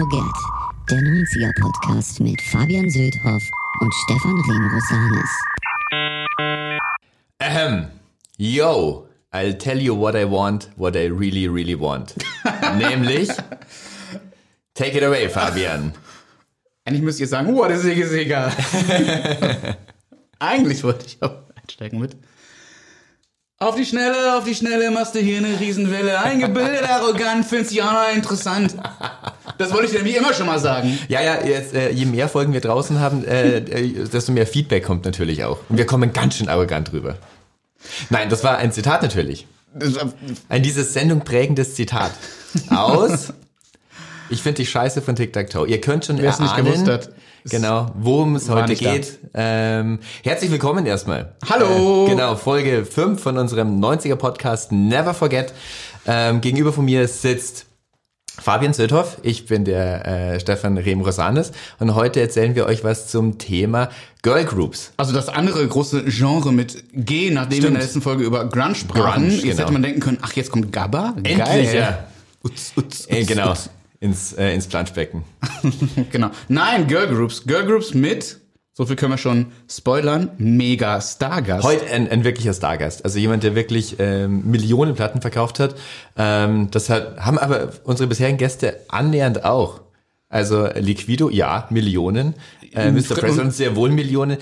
Forget, der 90er-Podcast mit Fabian Söldhoff und Stefan Remrosanis. Ahem. Yo, I'll tell you what I want, what I really, really want. Nämlich, take it away, Fabian. Eigentlich müsst ihr sagen, what is Sigge Sigger? Eigentlich wollte ich auch einsteigen mit. Auf die Schnelle, auf die Schnelle machst du hier eine Riesenwelle. Eingebildet, arrogant, findest dich auch noch interessant. Das wollte ich dir wie immer schon mal sagen. Ja, ja, jetzt, äh, je mehr Folgen wir draußen haben, äh, äh, desto mehr Feedback kommt natürlich auch. Und wir kommen ganz schön arrogant rüber. Nein, das war ein Zitat natürlich. Ein dieses Sendung prägendes Zitat. Aus Ich finde die Scheiße von Tic Tac Toe. Ihr könnt schon Wer es nicht erahnen, gewusst hat, genau, worum es heute nicht geht. Ähm, herzlich willkommen erstmal. Hallo. Äh, genau, Folge 5 von unserem 90er Podcast Never Forget. Ähm, gegenüber von mir sitzt Fabian Söldhoff, ich bin der äh, Stefan Rehm-Rosanes und heute erzählen wir euch was zum Thema Girl Groups. Also das andere große Genre mit G, nachdem wir in Stimmt. der letzten Folge über Grunge sprachen. Grunge, Jetzt genau. hätte man denken können, ach, jetzt kommt Gabba. Endlich, Geil. ja. Utz, utz, Äh, utz, genau, ins, äh, ins Planschbecken. genau. Nein, Girl Groups. Girl Groups mit, so viel können wir schon spoilern, mega Stargast. Heute ein, ein wirklicher Stargast. Also jemand, der wirklich ähm, Millionen Platten verkauft hat. Ähm, das hat, haben aber unsere bisherigen Gäste annähernd auch. Also Liquido, ja, Millionen. Äh, Mr. President sehr wohl Millionen.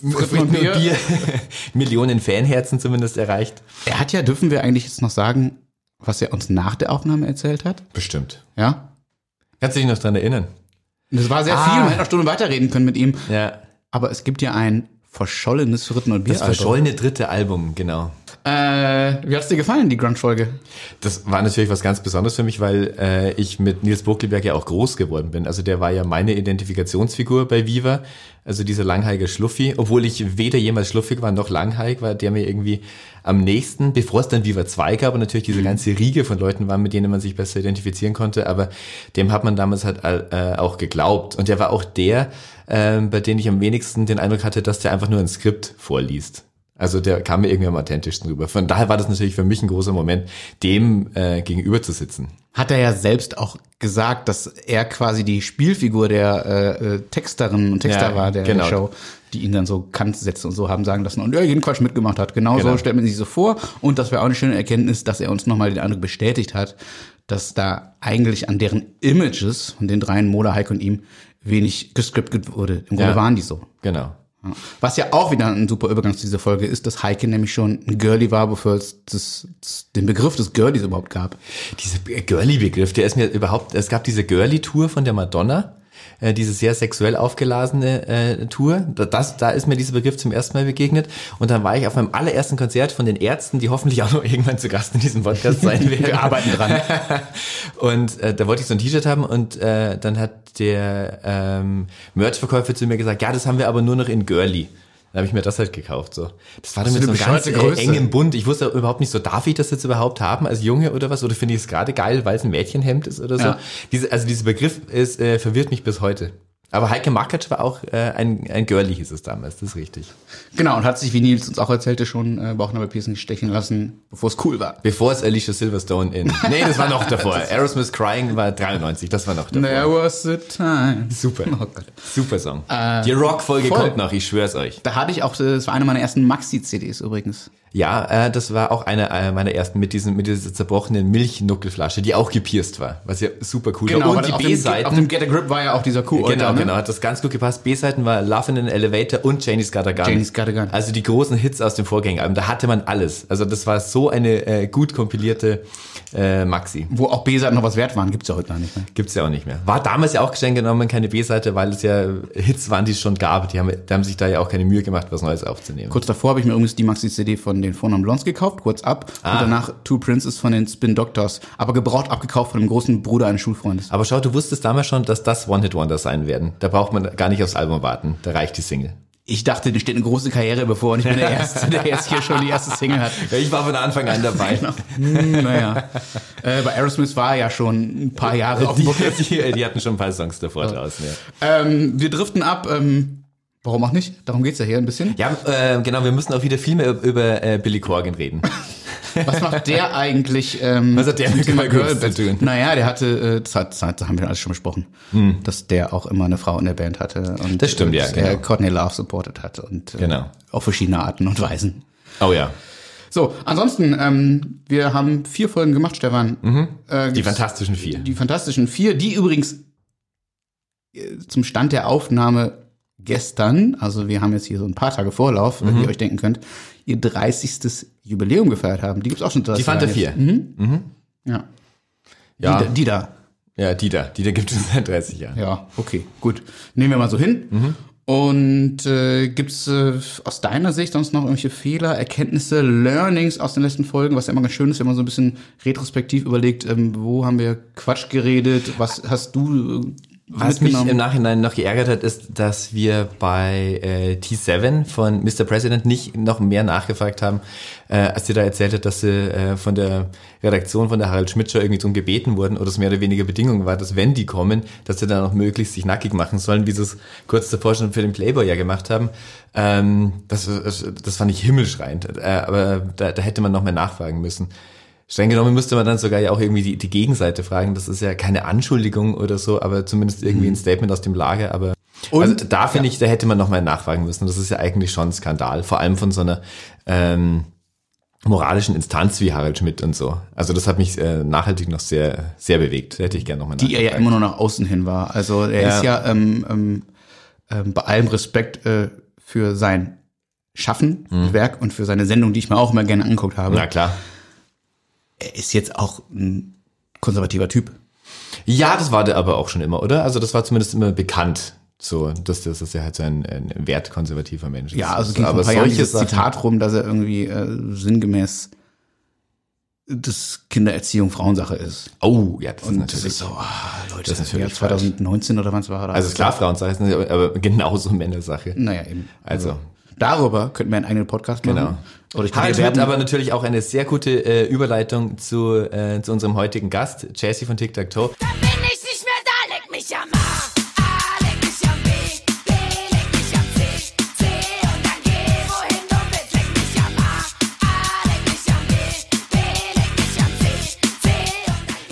Fritten und Bier. Millionen Fanherzen zumindest erreicht. Er hat ja, dürfen wir eigentlich jetzt noch sagen, was er uns nach der Aufnahme erzählt hat? Bestimmt. Ja? Kannst du dich noch dran erinnern? Das war sehr Ah. viel, man hätte noch Stunden weiterreden können mit ihm. Ja. Aber es gibt ja ein verschollenes Fritten- und Das Bier. verschollene dritte Album, genau. Äh, wie hat's dir gefallen, die Grunge-Folge? Das war natürlich was ganz Besonderes für mich, weil äh, ich mit Nils Buckelberg ja auch groß geworden bin. Also der war ja meine Identifikationsfigur bei Viva. Also dieser langhaarige Schluffi. Obwohl ich weder jemals schluffig war noch langhaarig, war der mir irgendwie am nächsten, bevor es dann Viva 2 gab und natürlich diese ganze Riege von Leuten war, mit denen man sich besser identifizieren konnte. Aber dem hat man damals halt äh, auch geglaubt. Und der war auch der, äh, bei dem ich am wenigsten den Eindruck hatte, dass der einfach nur ein Skript vorliest. Also der kam mir irgendwie am authentischsten rüber. Von daher war das natürlich für mich ein großer Moment, dem äh, gegenüber zu sitzen. Hat er ja selbst auch gesagt, dass er quasi die Spielfigur der äh, äh, Texterinnen und Texter Ja, war der, genau. der Show, die ihn dann so Kantsätze und so haben sagen lassen und ja, jeden Quatsch mitgemacht hat. Genau, Genau. so stellt man sich so vor. Und das wäre auch eine schöne Erkenntnis, dass er uns nochmal den Eindruck bestätigt hat, dass da eigentlich an deren Images von den dreien, Mola, Heike und ihm, wenig gescriptet wurde. Im Grunde Ja. waren die so. Genau. Was ja auch wieder ein super Übergang zu dieser Folge ist, dass Heike nämlich schon ein Girlie war, bevor es das, das, den Begriff des Girlies überhaupt gab. Dieser Girly-Begriff, der ist mir überhaupt, es gab diese Girly-Tour von der Madonna, äh, diese sehr sexuell aufgeladene äh, Tour. Da- Das, da ist mir dieser Begriff zum ersten Mal begegnet. Und dann war ich auf meinem allerersten Konzert von den Ärzten, die hoffentlich auch noch irgendwann zu Gast in diesem Podcast sein werden. Wir arbeiten dran. Und äh, da wollte ich so ein T-Shirt haben und äh, dann hat der ähm, Merch-Verkäufer zu mir gesagt, ja, das haben wir aber nur noch in Girly. Dann habe ich mir das halt gekauft. So, das war dann mit so eine einem ganz äh, Größe. engem Bund. Ich wusste überhaupt nicht so, darf ich das jetzt überhaupt haben als Junge oder was? Oder finde ich es gerade geil, weil es ein Mädchenhemd ist oder so? Ja. Diese, also dieser Begriff ist, äh, verwirrt mich bis heute. Aber Heike Markatsch war auch äh, ein, ein Girly, hieß es damals, das ist richtig. Genau, und hat sich, wie Nils uns auch erzählte, schon äh, Bauchnabelpiercing stechen lassen, bevor es cool war. Bevor es Alicia Silverstone in... Nee, das war noch davor. Aerosmith Crying war 93, das war noch davor. There was a time. Super. Oh Gott. Super Song. Die Rock-Folge kommt noch, ich schwör's euch. Da hatte ich auch, äh, das war eine meiner ersten Maxi-CDs übrigens. Ja, äh, das war auch eine äh, meiner ersten mit diesem mit dieser zerbrochenen Milchnuckelflasche, die auch gepierst war, was ja super cool war. weil Und die dem, auf B-Seiten. dem Get a Grip war ja auch dieser Kuh. Genau, ne? genau, hat das ganz gut gepasst. B-Seiten war Love in an Elevator und Janie's Got a Gun. Janie's Got a Gun. Also die großen Hits aus dem Vorgängeralbum, da hatte man alles. Also das war so eine äh, gut kompilierte äh, Maxi. Wo auch B-Seiten noch was wert waren, gibt's ja heute gar nicht mehr. Gibt's ja auch nicht mehr. War damals ja auch geschenkt genommen, keine B-Seite, weil es ja Hits waren, die es schon gab. Die haben, die haben sich da ja auch keine Mühe gemacht, was Neues aufzunehmen. Kurz davor habe ich mir übrigens die Maxi-CD von den Vornamen Blondes gekauft, kurz ab. Ah. Und danach Two Princes von den Spin Doctors. Aber gebraucht abgekauft von dem großen Bruder eines Schulfreundes. Aber schau, du wusstest damals schon, dass das One-Hit-Wonder sein werden. Da braucht man gar nicht aufs Album warten. Da reicht die Single. Ich dachte, dir steht eine große Karriere bevor und ich bin der Erste, der jetzt hier schon die erste Single hat. Ja, ich war von Anfang an dabei. Hm, naja. Äh, bei Aerosmith war ja schon ein paar Jahre auf dem Die, die, die hatten schon ein paar Songs davor draußen, ja. Ähm, wir driften ab. Ähm, warum auch nicht? Darum geht's ja hier ein bisschen. Ja, äh, genau, wir müssen auch wieder viel mehr über, äh, Billy Corgan reden. Was macht der eigentlich? Ähm, Was hat der mit Thema Girlband? zu tun? Naja, der hatte, äh, hat- das haben wir alles schon besprochen, dass der auch immer eine Frau in der Band hatte. Und Hm. Das stimmt, ja, dass er genau. Courtney Love supportet hat und äh, Genau. auf verschiedene Arten und Weisen. Oh ja. So, ansonsten, ähm, wir haben vier Folgen gemacht, Stefan. Äh, Mhm. Die gibt's- fantastischen vier. die fantastischen vier, die übrigens äh, zum Stand der Aufnahme gestern, also wir haben jetzt hier so ein paar Tage Vorlauf, Mhm. wie ihr euch denken könnt, ihr 30. Jubiläum gefeiert haben. Die gibt's auch schon 30 Die Fanta Jahre 4. jetzt. Mhm. Ja. Ja. Die, da- die da. Ja, die da. Die da gibt es seit 30 Jahren. Ja, okay, gut. Nehmen wir mal so hin. Mhm. Und äh, gibt's äh, aus deiner Sicht sonst noch irgendwelche Fehler, Erkenntnisse, Learnings aus den letzten Folgen, was ja immer ganz schön ist, wenn man so ein bisschen retrospektiv überlegt, ähm, wo haben wir Quatsch geredet, was hast du äh, Was mich im Nachhinein noch geärgert hat, ist, dass wir bei äh, T7 von Mr. President nicht noch mehr nachgefragt haben, äh, als sie da erzählt hat, dass sie äh, von der Redaktion von der Harald Schmidt Show irgendwie drum gebeten wurden oder es mehr oder weniger Bedingung war, dass wenn die kommen, dass sie dann auch möglichst sich nackig machen sollen, wie sie es kurz davor schon für den Playboy ja gemacht haben. Ähm, das, das, das fand ich himmelschreiend, äh, aber da, da hätte man noch mehr nachfragen müssen. Streng genommen müsste man dann sogar ja auch irgendwie die, die Gegenseite fragen. Das ist ja keine Anschuldigung oder so, aber zumindest irgendwie ein Statement aus dem Lager. Aber Und- also da finde ich, da hätte man noch mal nachfragen müssen. Das ist ja eigentlich schon ein Skandal, vor allem von so einer ähm, moralischen Instanz wie Harald Schmidt und so. Also das hat mich äh, nachhaltig noch sehr, sehr bewegt. Da hätte ich gerne noch mal die er ja immer nur nach außen hin war. Also er Ja. ist ja ähm, ähm, ähm, bei allem Respekt äh, für sein Schaffen, Werk und für seine Sendung, die ich mir auch immer gerne angeguckt habe. Na klar. Er ist jetzt auch ein konservativer Typ. Ja, das war der aber auch schon immer, oder? Also das war zumindest immer bekannt. So, dass das ist ja halt so ein, ein wertkonservativer Mensch ist. Ja, also ging aber ein paar Jahren solche dieses Sachen, Zitat rum, dass er irgendwie äh, sinngemäß das Kindererziehung Frauensache ist. Oh, ja, das ist Und natürlich. das ist so, ah, Leute, Das ist natürlich ja, 2019 oder wann es war. oder? Also ist klar, Frauensache ist aber- aber genauso Männersache. Naja, eben. Also. Darüber könnten wir einen eigenen Podcast machen. Genau. Oder ich Harald Schmidt aber natürlich auch eine sehr gute äh, Überleitung zu, äh, zu unserem heutigen Gast, Jessie von Tic Tac Toe. Dann bin ich nicht mehr da, mich am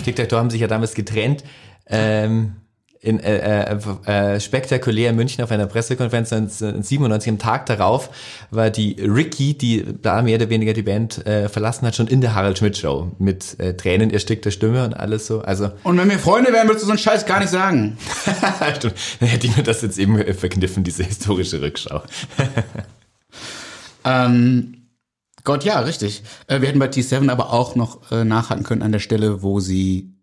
Tic Tac Toe haben sich ja damals getrennt. Ähm, in, äh, äh, äh, spektakulär in München auf einer Pressekonferenz 1997. Am Tag darauf war die Ricky, die da mehr oder weniger die Band äh, verlassen hat, schon in der Harald Schmidt Show mit äh, Tränen erstickter Stimme und alles so. Also Und wenn wir Freunde wären, würdest du so einen Scheiß gar nicht sagen. Stimmt. Dann hätte ich mir das jetzt eben äh, verkniffen, diese historische Rückschau. Ähm, Gott, ja, richtig. Äh, wir hätten bei T7 aber auch noch äh, nachhaken können an der Stelle, wo sie,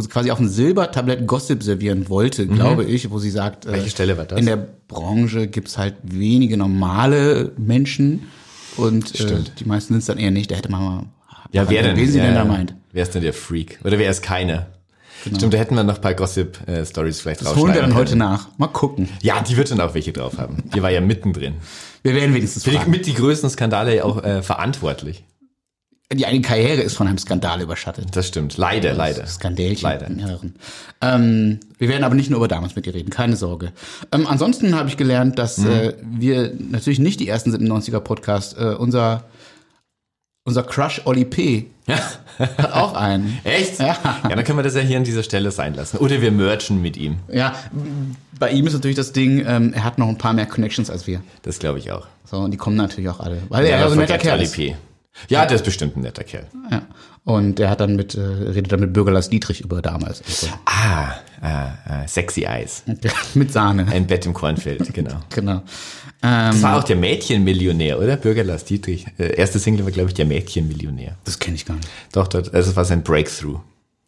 wo sie quasi auf dem Silbertablett Gossip servieren wollte, glaube ich, wo sie sagt, äh, Mhm. Welche Stelle war das? in der Branche gibt's halt wenige normale Menschen und äh, die meisten sind es dann eher nicht. Da hätte man mal Ja, wer denn? Wen sie ja, denn da meint. Wer ist denn der Freak? Oder wer ist keiner? Stimmt, da hätten wir noch ein paar Gossip-Stories vielleicht Das holen wir dann heute nach. Mal gucken. Ja, die wird dann auch welche drauf haben. Die war ja mittendrin. Wir werden wenigstens Für die, fragen. mit die größten Skandale ja auch äh, verantwortlich. Die eine Karriere ist von einem Skandal überschattet. Das stimmt. Leider, leider. Skandälchen. Leider. Ähm, wir werden aber nicht nur über damals mit dir reden, keine Sorge. Ähm, ansonsten habe ich gelernt, dass Mhm. äh, wir natürlich nicht die ersten sind im 90er Podcast. Äh, unser, unser Crush Oli P. hat auch einen. Echt? Ja. ja, dann können wir das ja hier an dieser Stelle sein lassen. Oder wir merchen mit ihm. Ja, bei ihm ist natürlich das Ding, ähm, er hat noch ein paar mehr Connections als wir. Das glaube ich auch. So, und die kommen natürlich auch alle. Weil er ja so ein netter Kerl ist. P. Ja, der ist bestimmt ein netter Kerl. Ja. Und er hat dann mit, äh, redet dann mit Bürgerlass Dietrich über damals. Also, Ah, ah, ah, Sexy Eyes. mit Sahne. Ein Bett im Kornfeld, genau. Genau. Ähm, Das war auch der Mädchenmillionär, oder? Bürger Lars Dietrich. Äh, erste Single war, glaube ich, der Mädchenmillionär. das kenne ich gar nicht. Doch, dort, also das war sein Breakthrough.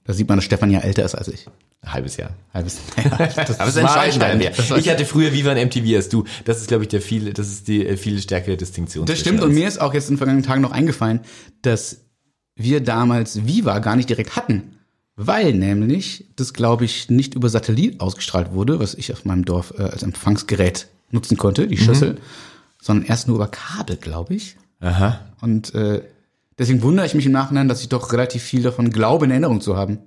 Da sieht man, dass Stefan ja älter ist als ich. Ein halbes Jahr. Halbes, ja, das Aber es ist ein mehr. Das, war- Ich hatte früher Viva an MTV als du. Das ist, glaube ich, der viel, das ist die äh, viel stärkere Distinktion. das stimmt und mir ist auch jetzt in den vergangenen Tagen noch eingefallen, dass wir damals Viva gar nicht direkt hatten. Weil nämlich das, glaube ich, nicht über Satellit ausgestrahlt wurde, was ich auf meinem Dorf äh, als Empfangsgerät nutzen konnte, die Schüssel, sondern erst nur über Kabel, glaube ich. Aha. Und äh, deswegen wundere ich mich im Nachhinein, dass ich doch relativ viel davon glaube, in Erinnerung zu haben.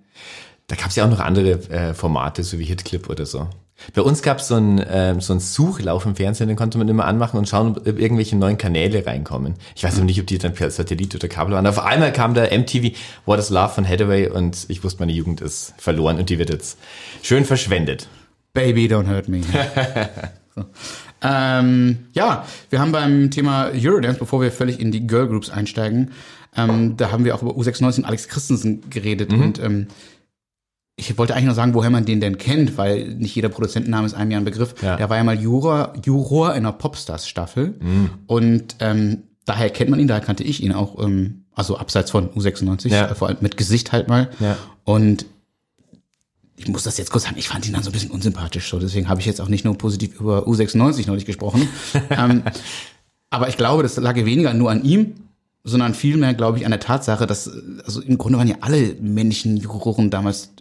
Da gab es ja auch noch andere äh, Formate, so wie Hitclip oder so. Bei uns gab es so einen ähm, so einen Suchlauf im Fernsehen, den konnte man immer anmachen und schauen, ob irgendwelche neuen Kanäle reinkommen. Ich weiß aber nicht, ob die dann per Satellit oder Kabel waren. Auf einmal kam da MTV What is Love von Hathaway und ich wusste, meine Jugend ist verloren und die wird jetzt schön verschwendet. Baby, don't hurt me. so. ähm, ja, wir haben beim Thema Eurodance, bevor wir völlig in die Girl Groups einsteigen, ähm, da haben wir auch über U96 und Alex Christensen geredet und ähm, ich wollte eigentlich nur sagen, woher man den denn kennt, weil nicht jeder Produzentenname ist einem ja ein Begriff. Ja. Der war ja mal Juror, Juror in einer Popstars-Staffel und ähm, daher kennt man ihn, daher kannte ich ihn auch, ähm, also abseits von U96, Ja. äh, vor allem mit Gesicht halt mal. Ja. Und ich muss das jetzt kurz sagen, ich fand ihn dann so ein bisschen unsympathisch, so deswegen habe ich jetzt auch nicht nur positiv über U96 neulich gesprochen. ähm, aber ich glaube, das lag weniger nur an ihm, sondern vielmehr, glaube ich, an der Tatsache, dass, also im Grunde waren ja alle männlichen Juroren damals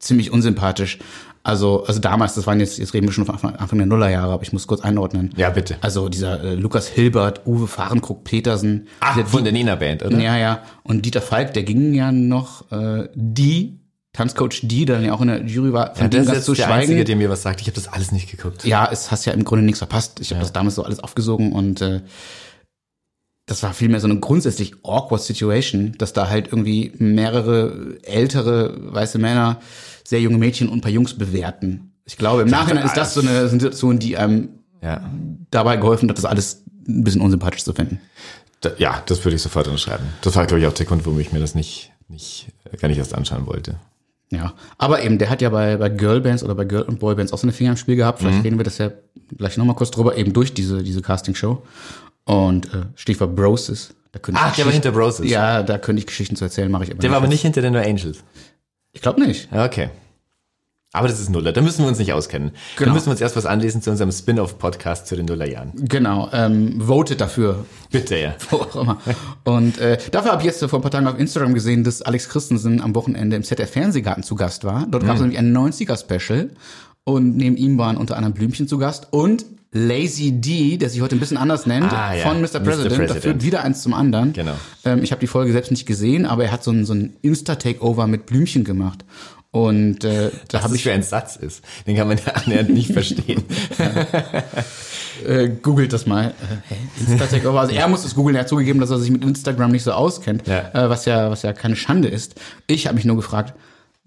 ziemlich unsympathisch. Also, also damals, das waren jetzt, jetzt reden wir schon von Anfang, Anfang der Nullerjahre, aber ich muss kurz einordnen. Ja, bitte. Also dieser äh, Lukas Hilbert, Uwe Fahrenkrug Petersen. Ah, von der Nena Band, oder? ja, ja. Und Dieter Falk, der ging ja noch, äh, die, Tanzcoach die, der dann ja auch in der Jury war, von Ja, dem ganz zu der schweigen. Einzige, der mir was sagt. Ich habe das alles nicht geguckt. ja, es hast ja im Grunde nichts verpasst. Ich habe das damals so alles aufgesogen und äh, das war vielmehr so eine grundsätzlich awkward Situation, dass da halt irgendwie mehrere ältere weiße Männer sehr junge Mädchen und ein paar Jungs bewerten. Ich glaube, im Nachhinein ist das so eine Situation, die einem Ja. dabei geholfen hat, das alles ein bisschen unsympathisch zu finden. Da, ja, das würde ich sofort unterschreiben. Das war, glaube ich, auch der Grund, warum ich mir das nicht, nicht, äh, gar nicht erst anschauen wollte. Ja, aber eben, der hat ja bei, bei Girlbands oder bei Girl- und Boybands auch seine Finger im Spiel gehabt. Vielleicht reden wir das ja gleich nochmal kurz drüber, eben durch diese, diese Castingshow. Und äh, Stichwort Broses. Da könnte Ach, ich der war hinter Broses. Ja, da könnte ich Geschichten zu erzählen, mache ich aber Der war aber nicht hinter den No Angels. Ich glaube nicht. Ja, Okay. Aber das ist Nuller. Da müssen wir uns nicht auskennen. Da Genau. müssen wir uns erst was anlesen zu unserem Spin-off-Podcast zu den Nullerjahren. Genau, ähm, votet dafür, Bitte, ja. wo auch immer. Und äh, dafür habe ich jetzt vor ein paar Tagen auf Instagram gesehen, dass Alex Christensen am Wochenende im ZDF Fernsehgarten zu Gast war. Dort gab es nämlich ein 90er-Special und neben ihm waren unter anderem Blümchen zu Gast und Lazy D, der sich heute ein bisschen anders nennt, Ah, ja. von Mr. Mr. President. Da President. führt wieder eins zum anderen. Genau. Ähm, ich habe die Folge selbst nicht gesehen, aber er hat so ein, so ein Insta-Takeover mit Blümchen gemacht. Und äh, da habe ich für ein Satz ist. Den kann man ja annähernd nicht verstehen. äh, googelt das mal. Äh? Insta-Takeover. Also er muss es googeln. Er hat zugegeben, dass er sich mit Instagram nicht so auskennt, Ja. Äh, was ja was ja keine Schande ist. Ich habe mich nur gefragt,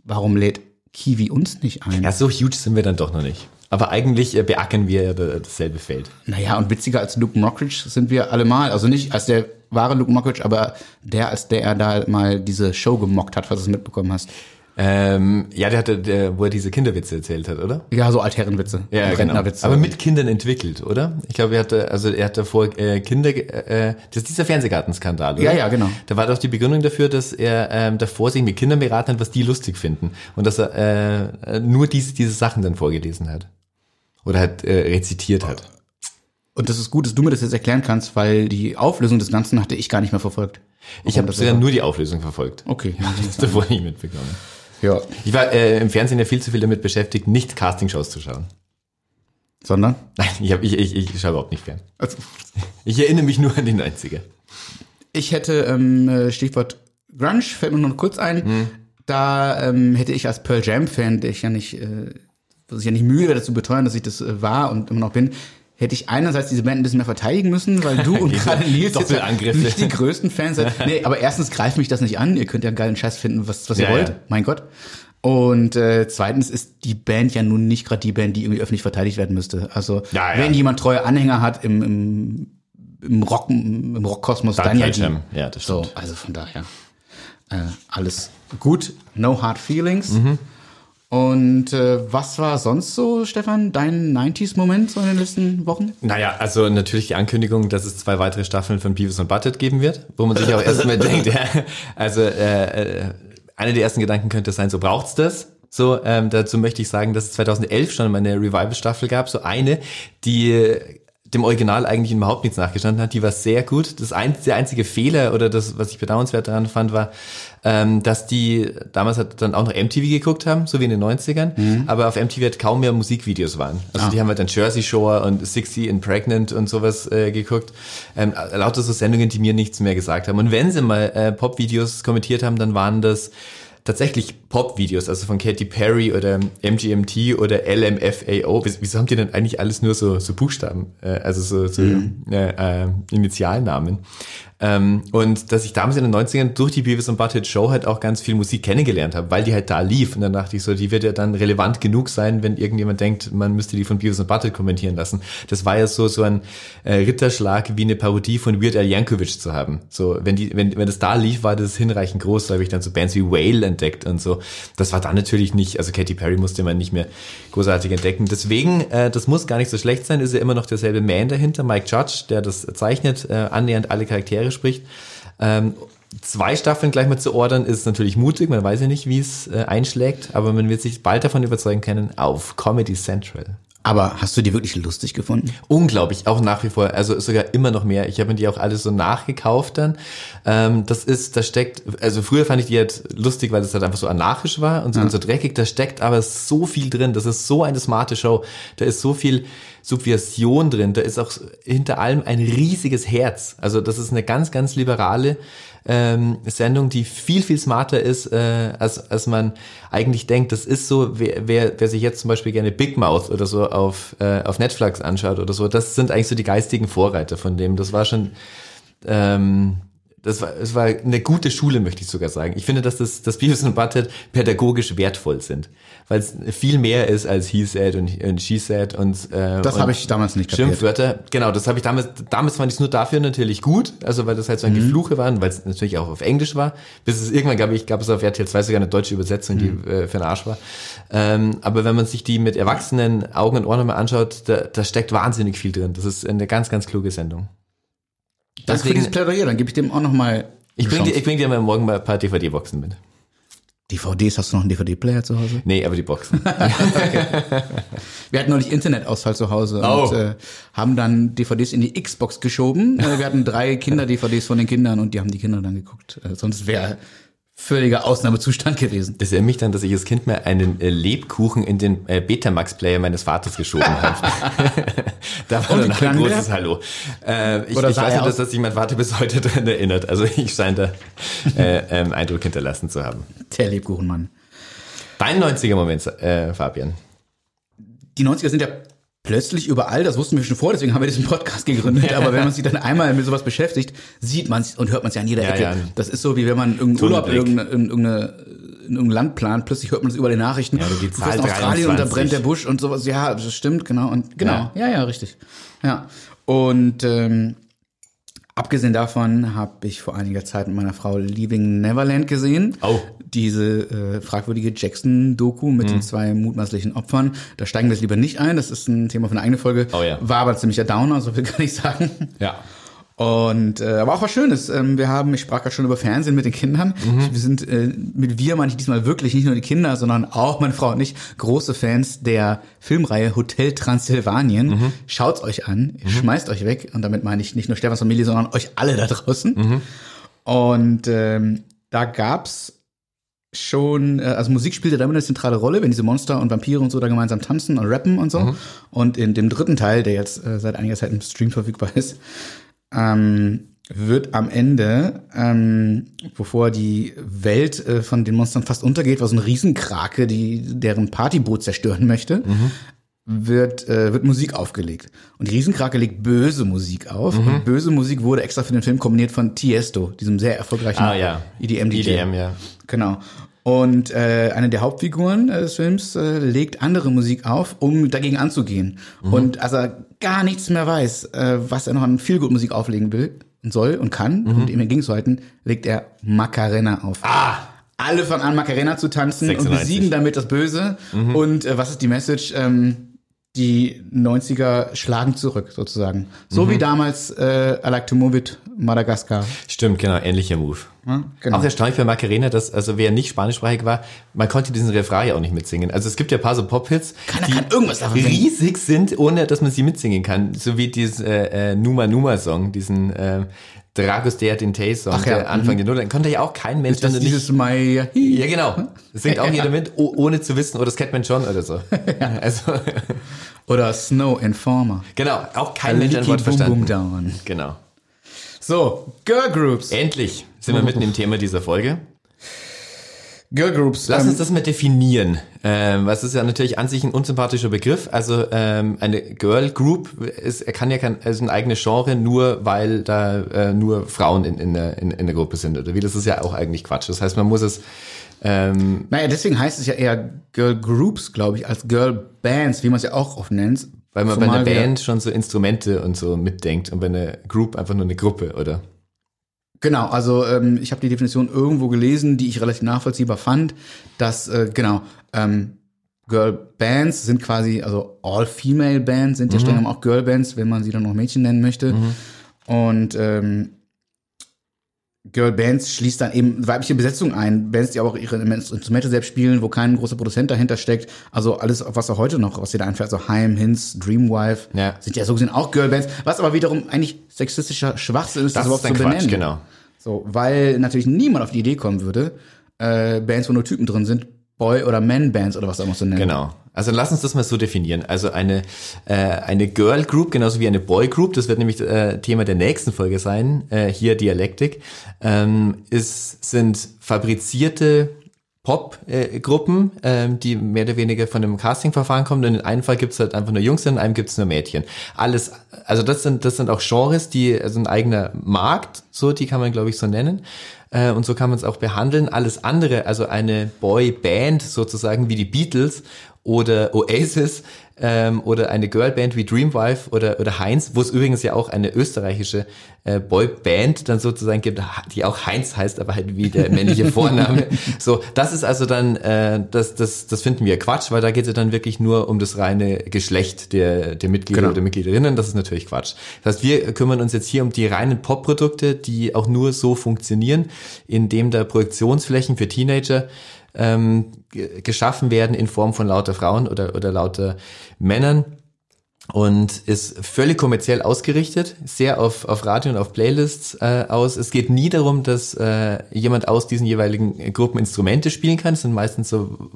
warum lädt Kiwi uns nicht ein? Ja, so huge sind wir dann doch noch nicht. Aber eigentlich äh, beackern wir ja da- dasselbe Feld. Naja, und witziger als Luke Mockridge sind wir alle mal. Also nicht als der wahre Luke Mockridge, aber der, als der er da mal diese Show gemockt hat, falls du es mitbekommen hast. Ähm, ja, der hatte, der, wo er diese Kinderwitze erzählt hat, oder? Ja, so Altherrenwitze. Ja, genau. Aber mit Kindern entwickelt, oder? Ich glaube, er hatte, also er hat davor äh, Kinder, äh, das ist dieser Fernsehgartenskandal, oder? Ja, ja, genau. Da war doch die Begründung dafür, dass er ähm, davor sich mit Kindern beraten hat, was die lustig finden. Und dass er äh, nur diese, diese Sachen dann vorgelesen hat. Oder halt äh, rezitiert hat. Und das ist gut, dass du mir das jetzt erklären kannst, weil die Auflösung des Ganzen hatte ich gar nicht mehr verfolgt. Ich habe das sogar nur die Auflösung verfolgt. Okay. Das davor nicht mitbekommen. Ja. Ich war äh, im Fernsehen ja viel zu viel damit beschäftigt, nicht Castingshows zu schauen. Sondern? Nein, ich, hab, ich, ich, ich schaue überhaupt nicht fern. Also, Ich erinnere mich nur an die 90er. Ich hätte ähm, äh, Stichwort Grunge, fällt mir nur noch kurz ein. Hm. Da ähm, hätte ich als Pearl Jam-Fan, der ich ja nicht, äh, was ich ja nicht müde werde zu beteuern, dass ich das äh, war und immer noch bin, hätte ich einerseits diese Band ein bisschen mehr verteidigen müssen, weil du und gerade Nils jetzt nicht die größten Fans seid. Nee, aber erstens greift mich das nicht an. Ihr könnt ja geilen Scheiß finden, was, was ihr Ja, wollt. ja. Mein Gott. Und äh, zweitens ist die Band ja nun nicht gerade die Band, die irgendwie öffentlich verteidigt werden müsste. Also Ja, wenn jemand treue Anhänger hat im, im, im Rock, im Rockkosmos, Dann dann ja die. Ja, das So, stimmt. also von daher äh, alles gut, no hard feelings. Mhm. Und äh, was war sonst so, Stefan, dein 90s-Moment so in den letzten Wochen? Naja, also natürlich die Ankündigung, dass es zwei weitere Staffeln von Beavis und Butthead geben wird, wo man sich auch erstmal denkt, ja, also äh, äh, einer der ersten Gedanken könnte sein, so braucht's das? So, ähm, dazu möchte ich sagen, dass es 2011 schon mal eine Revival-Staffel gab, so eine, die dem Original eigentlich überhaupt nichts nachgestanden hat. Die war sehr gut. Das ein, der einzige Fehler oder das, was ich bedauernswert daran fand, war, ähm, dass die damals hat dann auch noch MTV geguckt haben, so wie in den 90ern, aber auf MTV halt kaum mehr Musikvideos waren. Also die haben halt dann Jersey Shore und 60 and Pregnant und sowas äh, geguckt. Ähm, lauter so Sendungen, die mir nichts mehr gesagt haben. Und wenn sie mal äh, Popvideos kommentiert haben, dann waren das tatsächlich Pop-Videos, also von Katy Perry oder MGMT oder LMFAO. Wieso haben die denn eigentlich alles nur so, so Buchstaben, äh, also so, so äh, äh, Initialnamen? Ähm, und dass ich damals in den 90ern durch die Beavis und Butthead Show halt auch ganz viel Musik kennengelernt habe, weil die halt da lief. Und dann dachte ich so, die wird ja dann relevant genug sein, wenn irgendjemand denkt, man müsste die von Beavis und Butthead kommentieren lassen. Das war ja so, so ein äh, Ritterschlag wie eine Parodie von Weird Al Yankovic zu haben. So, wenn die, wenn, wenn das da lief, war das hinreichend groß. Da habe ich dann so Bands wie Whale entdeckt und so. Das war dann natürlich nicht, also Katy Perry musste man nicht mehr großartig entdecken. Deswegen, äh, das muss gar nicht so schlecht sein, ist ja immer noch derselbe Man dahinter, Mike Judge, der das zeichnet, äh, annähernd alle Charaktere spricht. Ähm, zwei Staffeln gleich mal zu ordern, ist natürlich mutig, man weiß ja nicht, wie es äh, einschlägt, aber man wird sich bald davon überzeugen können auf Comedy Central. Aber hast du die wirklich lustig gefunden? Unglaublich, auch nach wie vor, also sogar immer noch mehr. Ich habe mir die auch alle so nachgekauft dann. Ähm, das ist, da steckt, also früher fand ich die halt lustig, weil es halt einfach so anarchisch war und so, und so dreckig. Da steckt aber so viel drin. Das ist so eine smarte Show. Da ist so viel Subversion drin. Da ist auch hinter allem ein riesiges Herz. Also das ist eine ganz, ganz liberale ähm, Sendung, die viel, viel smarter ist, äh, als, als man eigentlich denkt. Das ist so, wer, wer, wer sich jetzt zum Beispiel gerne Big Mouth oder so auf, äh, auf Netflix anschaut oder so, das sind eigentlich so die geistigen Vorreiter von dem. Das war schon, ähm, das war, es war eine gute Schule, möchte ich sogar sagen. Ich finde, dass das, das Beavis und Butthead pädagogisch wertvoll sind, weil es viel mehr ist als he said und, und she said und äh, Das habe ich damals nicht kapiert. Schimpfwörter. Genau, das habe ich damals, damals fand ich es nur dafür natürlich gut, also weil das halt so Mhm. ein Gefluche war und weil es natürlich auch auf Englisch war, bis es irgendwann, glaube ich, gab es auf RTL 2 sogar eine deutsche Übersetzung, die Mhm. äh, für den Arsch war. Ähm, aber wenn man sich die mit erwachsenen Augen und Ohren nochmal anschaut, da, da steckt wahnsinnig viel drin. Das ist eine ganz, ganz kluge Sendung. Danke für dieses Plädoyer, dann gebe ich dem auch nochmal Ich bring, dir, ich bring dir mal morgen mal ein paar DVD-Boxen mit. DVDs, hast du noch einen DVD-Player zu Hause? Nee, aber die Boxen. Wir hatten neulich Internetausfall zu Hause Oh. und äh, haben dann DVDs in die Xbox geschoben. Äh, wir hatten drei Kinder-DVDs von den Kindern und die haben die Kinder dann geguckt. Äh, sonst wäre völliger Ausnahmezustand gewesen. Das erinnert mich dann, dass ich als Kind mal einen äh, Lebkuchen in den äh, Betamax-Player meines Vaters geschoben habe. da war dann ein großes der? Hallo. Äh, ich Oder ich weiß nur, dass, dass sich mein Vater bis heute daran erinnert. Also ich scheine da äh, ähm, Eindruck hinterlassen zu haben. Der Lebkuchenmann. Dein 90er-Moment, äh, Fabian. Die 90er sind ja plötzlich überall, das wussten wir schon vor, deswegen haben wir diesen Podcast gegründet. Aber wenn man sich dann einmal mit sowas beschäftigt, sieht man es und hört man es ja an jeder Ja, Ecke. ja. Das ist so, wie wenn man irgendeinen Urlaub irgendeine, in irgendeine in irgendein Land plant, plötzlich hört man es über den Nachrichten. Ja, die du fährst nach Australien und da 23. brennt der Busch und sowas. Ja, das stimmt, genau. Und genau, Ja. ja, ja, richtig. Ja. Und ähm, abgesehen davon habe ich vor einiger Zeit mit meiner Frau Leaving Neverland gesehen. Oh. Diese äh, fragwürdige Jackson-Doku mit Mhm. den zwei mutmaßlichen Opfern. Da steigen wir jetzt lieber nicht ein. Das ist ein Thema für eine eigene Folge. Oh ja. War aber ein ziemlicher Downer, so viel kann ich sagen. Ja. Und äh, aber auch was Schönes. Ähm, wir haben, ich sprach ja schon über Fernsehen mit den Kindern. Wir sind äh, mit wir meine ich diesmal wirklich nicht nur die Kinder, sondern auch meine Frau und ich große Fans der Filmreihe Hotel Transsilvanien. Schaut's euch an, schmeißt euch weg. Und damit meine ich nicht nur Stefans Familie, sondern euch alle da draußen. Und ähm, da gab's schon, äh, also Musik spielte da immer eine zentrale Rolle, wenn diese Monster und Vampire und so da gemeinsam tanzen und rappen und so. Und in dem dritten Teil, der jetzt äh, seit einiger Zeit im Stream verfügbar ist, ähm, wird am Ende, ähm, bevor die Welt äh, von den Monstern fast untergeht, war so eine Riesenkrake, die deren Partyboot zerstören möchte, wird, äh, wird Musik aufgelegt. Und die Riesenkrake legt böse Musik auf. Und böse Musik wurde extra für den Film kombiniert von Tiesto, diesem sehr erfolgreichen Ah ja. EDM-DJ. EDM, ja. Genau. Und äh, eine der Hauptfiguren äh, des Films äh, legt andere Musik auf, um dagegen anzugehen. Und als er gar nichts mehr weiß, äh, was er noch an Feelgood-Musik auflegen will und soll und kann, um dem entgegenzuhalten, legt er Macarena auf. Ah! Alle fangen an, Macarena zu tanzen 96. und besiegen damit das Böse. Und äh, was ist die Message? Ähm, die 90er schlagen zurück, sozusagen. So wie damals äh, I Like to Move It, Madagaskar. Stimmt, genau, ähnlicher Move. Ja, genau. Auch erstaunlich bei Macarena, dass, also wer nicht spanischsprachig war, man konnte diesen Refrain ja auch nicht mitsingen. Also es gibt ja ein paar so Pop-Hits, die kann irgendwas davon riesig sind, ohne dass man sie mitsingen kann. So wie diesen äh, äh, Numa Numa Song, diesen äh, Dragos de Atinte Song, Ach ja, der Anfang der Null. Dann konnte ja auch kein Mensch, Ist das du nicht dieses My Ja, genau. Das singt auch jeder mit, oh, ohne zu wissen, oder das kennt man schon oder so. Also, oder Snow Informer. genau, auch kein Mensch ein Leaky Wort Boom Boom verstanden. Down. Genau. So, Girl Groups. Endlich sind wir mitten im Thema dieser Folge. Girl Groups. Lass ähm, uns das mal definieren. Ähm, was ist ja natürlich an sich ein unsympathischer Begriff. Also ähm, eine Girl Group ist, er kann ja kein, ist ein eigenes Genre, nur weil da äh, nur Frauen in, in, der, in, in der Gruppe sind oder wie. Das ist ja auch eigentlich Quatsch. Das heißt, man muss es ähm, Naja, deswegen heißt es ja eher Girl Groups, glaube ich, als Girl Bands, wie man es ja auch oft nennt. weil man bei einer Band schon so Instrumente und so mitdenkt und bei einer Group einfach nur eine Gruppe, oder? Genau, also ähm, ich habe die Definition irgendwo gelesen, die ich relativ nachvollziehbar fand, dass, äh, genau, ähm, Girl Bands sind quasi, also All-Female Bands sind ja streng genommen auch Girl Bands, wenn man sie dann noch Mädchen nennen möchte. Und ähm, Girl Bands schließt dann eben weibliche Besetzung ein. Bands, die aber auch ihre Instrumente selbst spielen, wo kein großer Produzent dahinter steckt. Also alles, was auch heute noch, was dir da einfällt, also Heim, Hinz, Dreamwife, Ja. sind ja so gesehen auch Girl Bands. Was aber wiederum eigentlich sexistischer Schwachsinn ist, das, Das überhaupt ist dann zu Quatsch, benennen. genau. So, weil natürlich niemand auf die Idee kommen würde, äh, Bands, wo nur Typen drin sind, Boy- oder Man-Bands oder was auch immer so nennen. Genau. Also lass uns das mal so definieren. Also eine, äh, eine Girl Group, genauso wie eine Boy Group, das wird nämlich äh, Thema der nächsten Folge sein, äh, hier Dialektik, ähm, ist, sind fabrizierte Pop-Gruppen, ähm, die mehr oder weniger von einem Castingverfahren kommen. Und in einem Fall gibt's halt einfach nur Jungs, in einem gibt's nur Mädchen. Alles, also das sind, das sind auch Genres, die, also ein eigener Markt, so, die kann man, glaube ich, so nennen. Äh, und so kann man es auch behandeln. Alles andere, also eine Boy-Band sozusagen wie die Beatles oder Oasis ähm, oder eine Girlband wie Dreamwife oder, oder Heinz, wo es übrigens ja auch eine österreichische äh, Boyband dann sozusagen gibt, die auch Heinz heißt, aber halt wie der männliche Vorname. so, das ist also dann, äh, das, das, das finden wir Quatsch, weil da geht es ja dann wirklich nur um das reine Geschlecht der, der Mitglieder Genau. oder Mitgliederinnen. Das ist natürlich Quatsch. Das heißt, wir kümmern uns jetzt hier um die reinen Pop-Produkte, die auch nur so funktionieren, indem da Projektionsflächen für Teenager ähm, ge- geschaffen werden in Form von lauter Frauen oder, oder lauter Männern und ist völlig kommerziell ausgerichtet, sehr auf, auf Radio und auf Playlists äh, aus. Es geht nie darum, dass äh, jemand aus diesen jeweiligen Gruppen Instrumente spielen kann. Es sind meistens so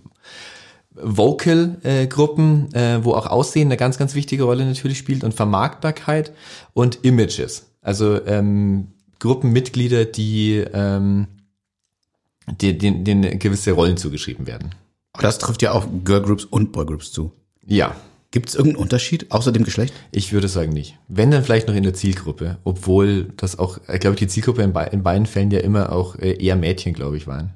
Vocal-Gruppen, äh, wo auch Aussehen eine ganz, ganz wichtige Rolle natürlich spielt und Vermarktbarkeit und Images. Also ähm, Gruppenmitglieder, die, ähm, die, denen, denen gewisse Rollen zugeschrieben werden. Aber das trifft ja auch Girl Groups und Boy Groups zu. Ja, Gibt es irgendeinen Unterschied außer dem Geschlecht? Ich würde sagen nicht. Wenn dann vielleicht noch in der Zielgruppe, obwohl das auch, glaube ich, die Zielgruppe in, bei, in beiden Fällen ja immer auch äh, eher Mädchen, glaube ich, waren.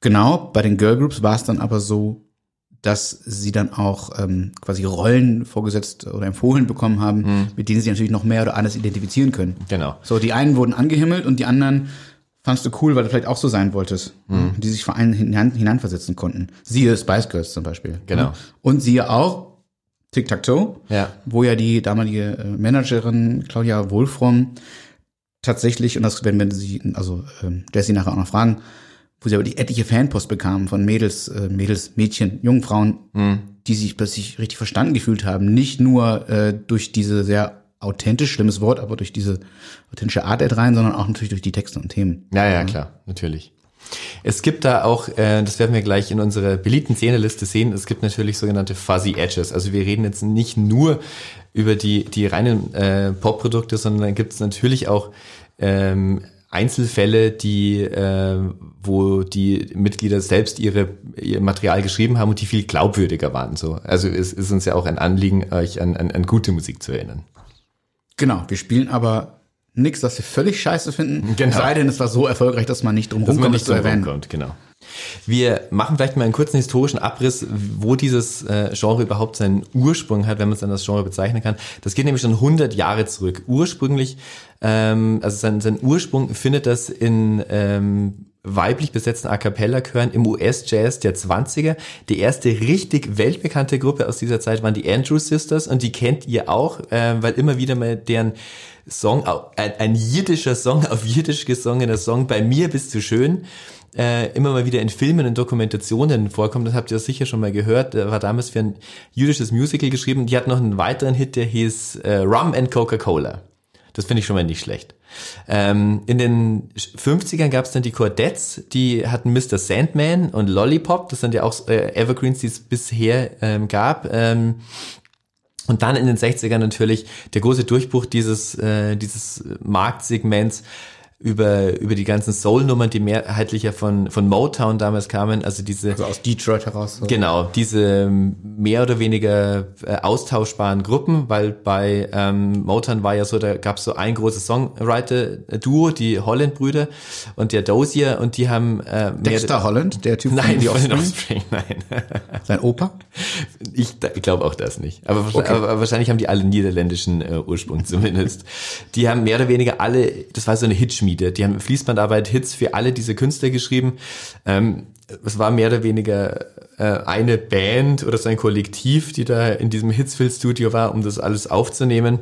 Genau, bei den Girl Groups war es dann aber so, dass sie dann auch ähm, quasi Rollen vorgesetzt oder empfohlen bekommen haben, mit denen sie natürlich noch mehr oder anders identifizieren können. Genau. So, die einen wurden angehimmelt und die anderen fandst du cool, weil du vielleicht auch so sein wolltest. Die sich vor allem hinein, hineinversetzen konnten. Siehe Spice Girls zum Beispiel. Genau. Und siehe auch Tic-Tac-Toe, Ja. wo ja die damalige äh, Managerin Claudia Wohlfrom tatsächlich, und das werden wir sie, also ähm, Jessie nachher auch noch fragen, wo sie aber die etliche Fanpost bekamen von Mädels, äh, Mädels, Mädchen, jungen Frauen, die sich plötzlich richtig verstanden gefühlt haben. Nicht nur äh, durch diese sehr authentisch, schlimmes Wort, aber durch diese authentische Art dreien, sondern auch natürlich durch die Texte und Themen. Ja, ja, klar, natürlich. Es gibt da auch, äh, das werden wir gleich in unserer beliebten Szeneliste sehen, es gibt natürlich sogenannte Fuzzy Edges. Also wir reden jetzt nicht nur über die, die reinen äh, Pop-Produkte, sondern gibt es natürlich auch ähm, Einzelfälle, die, äh, wo die Mitglieder selbst ihre, ihr Material geschrieben haben und die viel glaubwürdiger waren. So. Also es ist uns ja auch ein Anliegen, euch an, an, an gute Musik zu erinnern. Genau, wir spielen aber nichts, das wir völlig scheiße finden. Genau. Es sei denn, es war so erfolgreich, dass man nicht drum rumkommt, nicht es zu erwähnen. rumkommt, genau. Wir machen vielleicht mal einen kurzen historischen Abriss, wo dieses äh, Genre überhaupt seinen Ursprung hat, wenn man es dann als Genre bezeichnen kann. Das geht nämlich schon 100 Jahre zurück. Ursprünglich, ähm, also sein, sein Ursprung findet das in ähm, weiblich besetzten A Cappella-Chören im US-Jazz der 20er. Die erste richtig weltbekannte Gruppe aus dieser Zeit waren die Andrew Sisters und die kennt ihr auch, äh, weil immer wieder mal deren Song, ein, ein jiddischer Song auf jiddisch gesongener Song, bei mir bist du schön, äh, immer mal wieder in Filmen und Dokumentationen vorkommt. Das habt ihr sicher schon mal gehört. Der war damals für ein jüdisches Musical geschrieben. Die hat noch einen weiteren Hit, der hieß äh, Rum and Coca-Cola. Das finde ich schon mal nicht schlecht. Ähm, in den 50ern gab es dann die Cordettes, die hatten Mr. Sandman und Lollipop. Das sind ja auch äh, Evergreens, die es bisher ähm, gab. Ähm, und dann in den 60ern natürlich der große Durchbruch dieses, äh, dieses Marktsegments über, über die ganzen Soul-Nummern, die mehrheitlich ja von, von Motown damals kamen, also diese, Also aus Detroit heraus. So. Genau, diese mehr oder weniger äh, austauschbaren Gruppen, weil bei ähm, Motown war ja so, da gab es so ein großes Songwriter-Duo, die Holland-Brüder und der Dozier und die haben äh, mehr Dexter Holland, der Typ Nein, die Offspring, Offspring, nein. sein Opa. Ich, ich glaube auch das nicht. Aber, wahrscheinlich- aber wahrscheinlich haben die alle niederländischen äh, Ursprung zumindest. Die haben mehr oder weniger alle, das war so eine Hitschmiede, die haben Fließbandarbeit, Hits für alle diese Künstler geschrieben. Ähm, es war mehr oder weniger äh, eine Band oder so ein Kollektiv, die da in diesem Hitsfield-Studio war, um das alles aufzunehmen.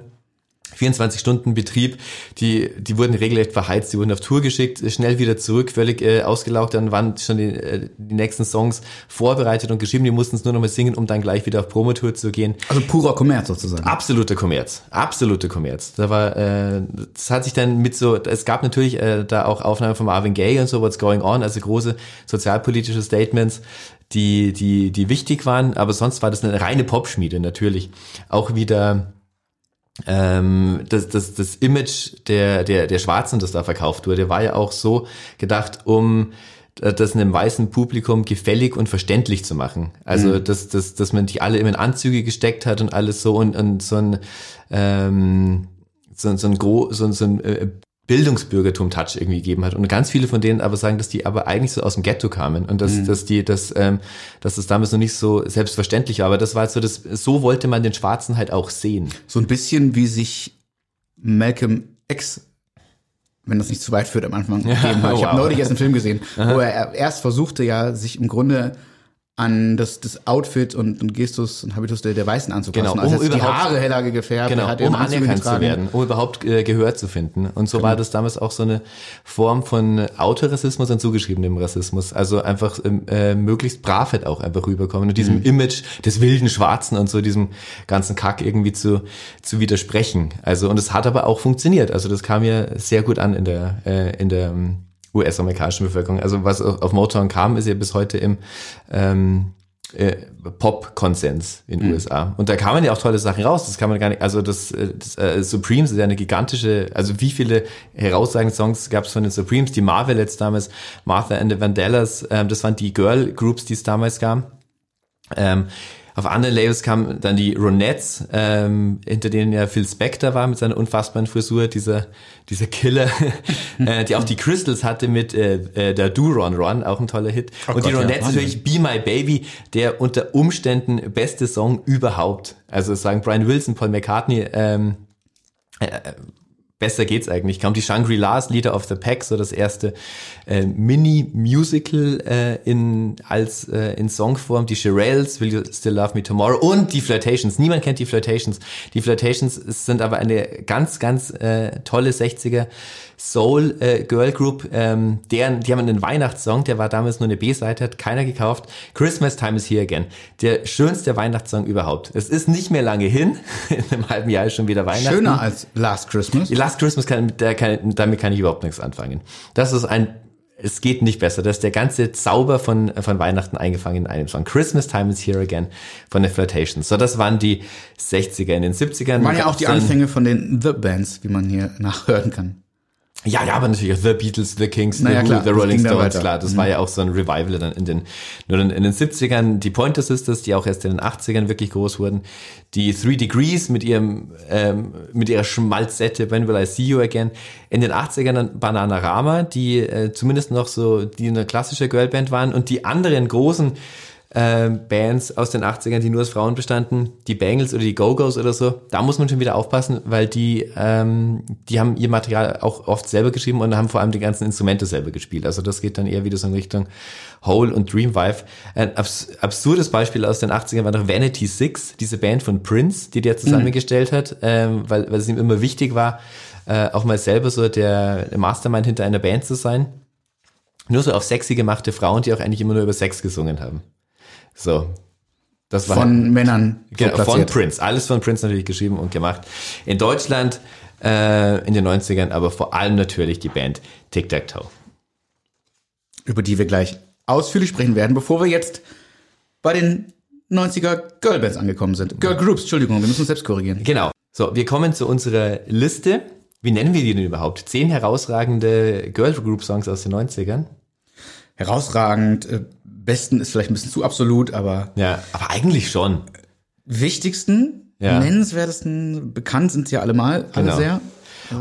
24 Stunden Betrieb, die, die wurden regelrecht verheizt, die wurden auf Tour geschickt, schnell wieder zurück, völlig äh, ausgelaugt, dann waren schon die, äh, die nächsten Songs vorbereitet und geschrieben, die mussten es nur noch mal singen, um dann gleich wieder auf Promotour zu gehen. Also purer Kommerz sozusagen. Absoluter Kommerz, absolute Kommerz. Da war, äh, das hat sich dann mit so, es gab natürlich äh, da auch Aufnahmen von Marvin Gaye und so, What's Going On, also große sozialpolitische Statements, die, die, die wichtig waren, aber sonst war das eine reine Popschmiede natürlich. Auch wieder ähm, das, das, das Image der, der, der Schwarzen, das da verkauft wurde, war ja auch so gedacht, um äh, das einem weißen Publikum gefällig und verständlich zu machen. Also, dass, dass, dass man die alle immer in Anzüge gesteckt hat und alles so und, und so ein, ähm, so, so ein, gro so, ein- so ein äh, Bildungsbürgertum-Touch irgendwie gegeben hat. Und ganz viele von denen aber sagen, dass die aber eigentlich so aus dem Ghetto kamen und dass, dass die, dass, ähm, dass das damals noch nicht so selbstverständlich war. Aber das war halt so, das, so wollte man den Schwarzen halt auch sehen. So ein bisschen wie sich Malcolm X, wenn das nicht zu weit führt am Anfang, gegeben hat. Ich habe wow. neulich erst einen Film gesehen, wo er erst versuchte ja, sich im Grunde an das, das Outfit und, und Gestus und Habitus der, der Weißen anzupassen. Genau, also um jetzt die überhaupt- Haare heller gefärbt, Genau, um anerkannt zu werden, um überhaupt äh, Gehör zu finden. Und so war das damals auch so eine Form von Autorassismus und zugeschriebenem Rassismus. Also einfach ähm, äh, möglichst brav halt auch einfach rüberkommen und diesem Image des wilden Schwarzen und so diesem ganzen Kack irgendwie zu, zu widersprechen. Also und es hat aber auch funktioniert. Also das kam ja sehr gut an in der, äh, in der ähm, US-amerikanischen Bevölkerung. Also was auf Motown kam, ist ja bis heute im ähm, äh, Pop-Konsens in den USA. Und da kamen ja auch tolle Sachen raus. Das kann man gar nicht, also das, äh, das äh, Supremes ist ja eine gigantische, also wie viele herausragende Songs gab es von den Supremes? Die Marvelettes damals, Martha and the Vandellas, ähm, das waren die Girl-Groups, die es damals gab. Ähm, auf anderen Labels kamen dann die Ronettes, ähm, hinter denen ja Phil Spector war mit seiner unfassbaren Frisur, dieser, dieser Killer, äh, die auch die Crystals hatte mit äh, äh, der Do Ron Ron, auch ein toller Hit. Und die Gott, ja, Ronettes Wahnsinn. natürlich Be My Baby, der unter Umständen beste Song überhaupt. Also sagen Brian Wilson, Paul McCartney, ähm, besser geht's eigentlich kaum. Die Shangri-Las, Leader of the Pack, so das erste äh, Mini-Musical äh, in als äh, in Songform. Die Shirelles, Will You Still Love Me Tomorrow und die Flirtations. Niemand kennt die Flirtations. Die Flirtations sind aber eine ganz, ganz äh, tolle 60er Soul äh, Girl Group. Ähm, deren, die haben einen Weihnachtssong, der war damals nur eine B-Seite, hat keiner gekauft. Christmas Time is Here Again. Der schönste Weihnachtssong überhaupt. Es ist nicht mehr lange hin. In einem halben Jahr ist schon wieder Weihnachten. Schöner als Last Christmas. Last Christmas kann, der kann, damit kann ich überhaupt nichts anfangen. Das ist ein, es geht nicht besser. Das ist der ganze Zauber von, von Weihnachten eingefangen in einem Song. Christmas Time is Here Again von den Flirtations. So, das waren die 60er. In den 70ern. Waren ja auch die Anfänge von den The Bands, wie man hier nachhören kann. Ja, ja, aber natürlich auch The Beatles, The Kings, Na The, Who, klar, The Rolling da Stones. Mhm. klar. Das war ja auch so ein Revival dann in den, nur in, in den 70ern. Die Pointer Sisters, die auch erst in den 80ern wirklich groß wurden. Die Three Degrees mit ihrem, ähm, mit ihrer Schmalzette, When Will I See You Again. In den 80ern dann Bananarama, die äh, zumindest noch so, die eine klassische Girlband waren. Und die anderen großen äh, Bands aus den 80ern, die nur aus Frauen bestanden, die Bangles oder die Go-Go's oder so, da muss man schon wieder aufpassen, weil die, ähm, die haben ihr Material auch oft selber geschrieben und haben vor allem die ganzen Instrumente selber gespielt. Also das geht dann eher wieder so in Richtung Hole und Dreamwife. Ein abs absurdes Beispiel aus den 80ern war noch Vanity Six, diese Band von Prince, die der zusammengestellt hat, ähm, weil, weil es ihm immer wichtig war, äh, auch mal selber so der Mastermind hinter einer Band zu sein. Nur so auf sexy gemachte Frauen, die auch eigentlich immer nur über Sex gesungen haben. So. Das war Von Männern so Genau, von. Prince. Alles von Prince natürlich geschrieben und gemacht. In Deutschland äh, in den 90ern, aber vor allem natürlich die Band Tic Tac Toe. über die wir gleich ausführlich sprechen werden, bevor wir jetzt bei den 90er Girlbands angekommen sind. Girl Groups, Entschuldigung, wir müssen uns selbst korrigieren. Genau. So, wir kommen zu unserer Liste wie nennen wir die denn überhaupt? Zehn herausragende Girl Group Songs aus den 90ern. Herausragend, äh, besten ist vielleicht ein bisschen zu absolut, aber Ja, aber eigentlich schon. wichtigsten, Ja. nennenswertesten, bekannt sind sie ja allemal, alle Genau. sehr.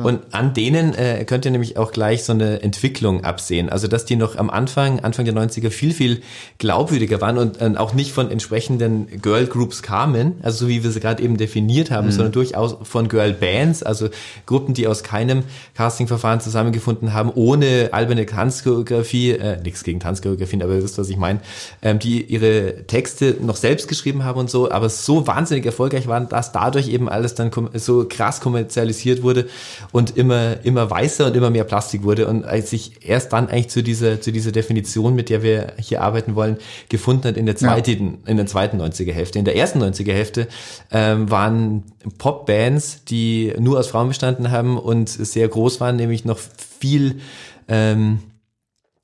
Und an denen äh, könnt ihr nämlich auch gleich so eine Entwicklung absehen. Also dass die noch am Anfang, Anfang der 90er viel, viel glaubwürdiger waren und äh, auch nicht von entsprechenden Girl Groups kamen, also so wie wir sie gerade eben definiert haben, sondern durchaus von Girl Bands, also Gruppen, die aus keinem Castingverfahren zusammengefunden haben, ohne alberne Tanzchoreografie, äh, nichts gegen Tanzchoreografien, aber ihr wisst, was ich meine, ähm, die ihre Texte noch selbst geschrieben haben und so, aber so wahnsinnig erfolgreich waren, dass dadurch eben alles dann so krass kommerzialisiert wurde und immer, immer weißer und immer mehr Plastik wurde und als sich erst dann eigentlich zu dieser, zu dieser Definition, mit der wir hier arbeiten wollen, gefunden hat in der zweiten, in der zweiten 90er Hälfte. In der ersten 90er Hälfte ähm, waren Popbands, die nur aus Frauen bestanden haben und sehr groß waren, nämlich noch viel, ähm,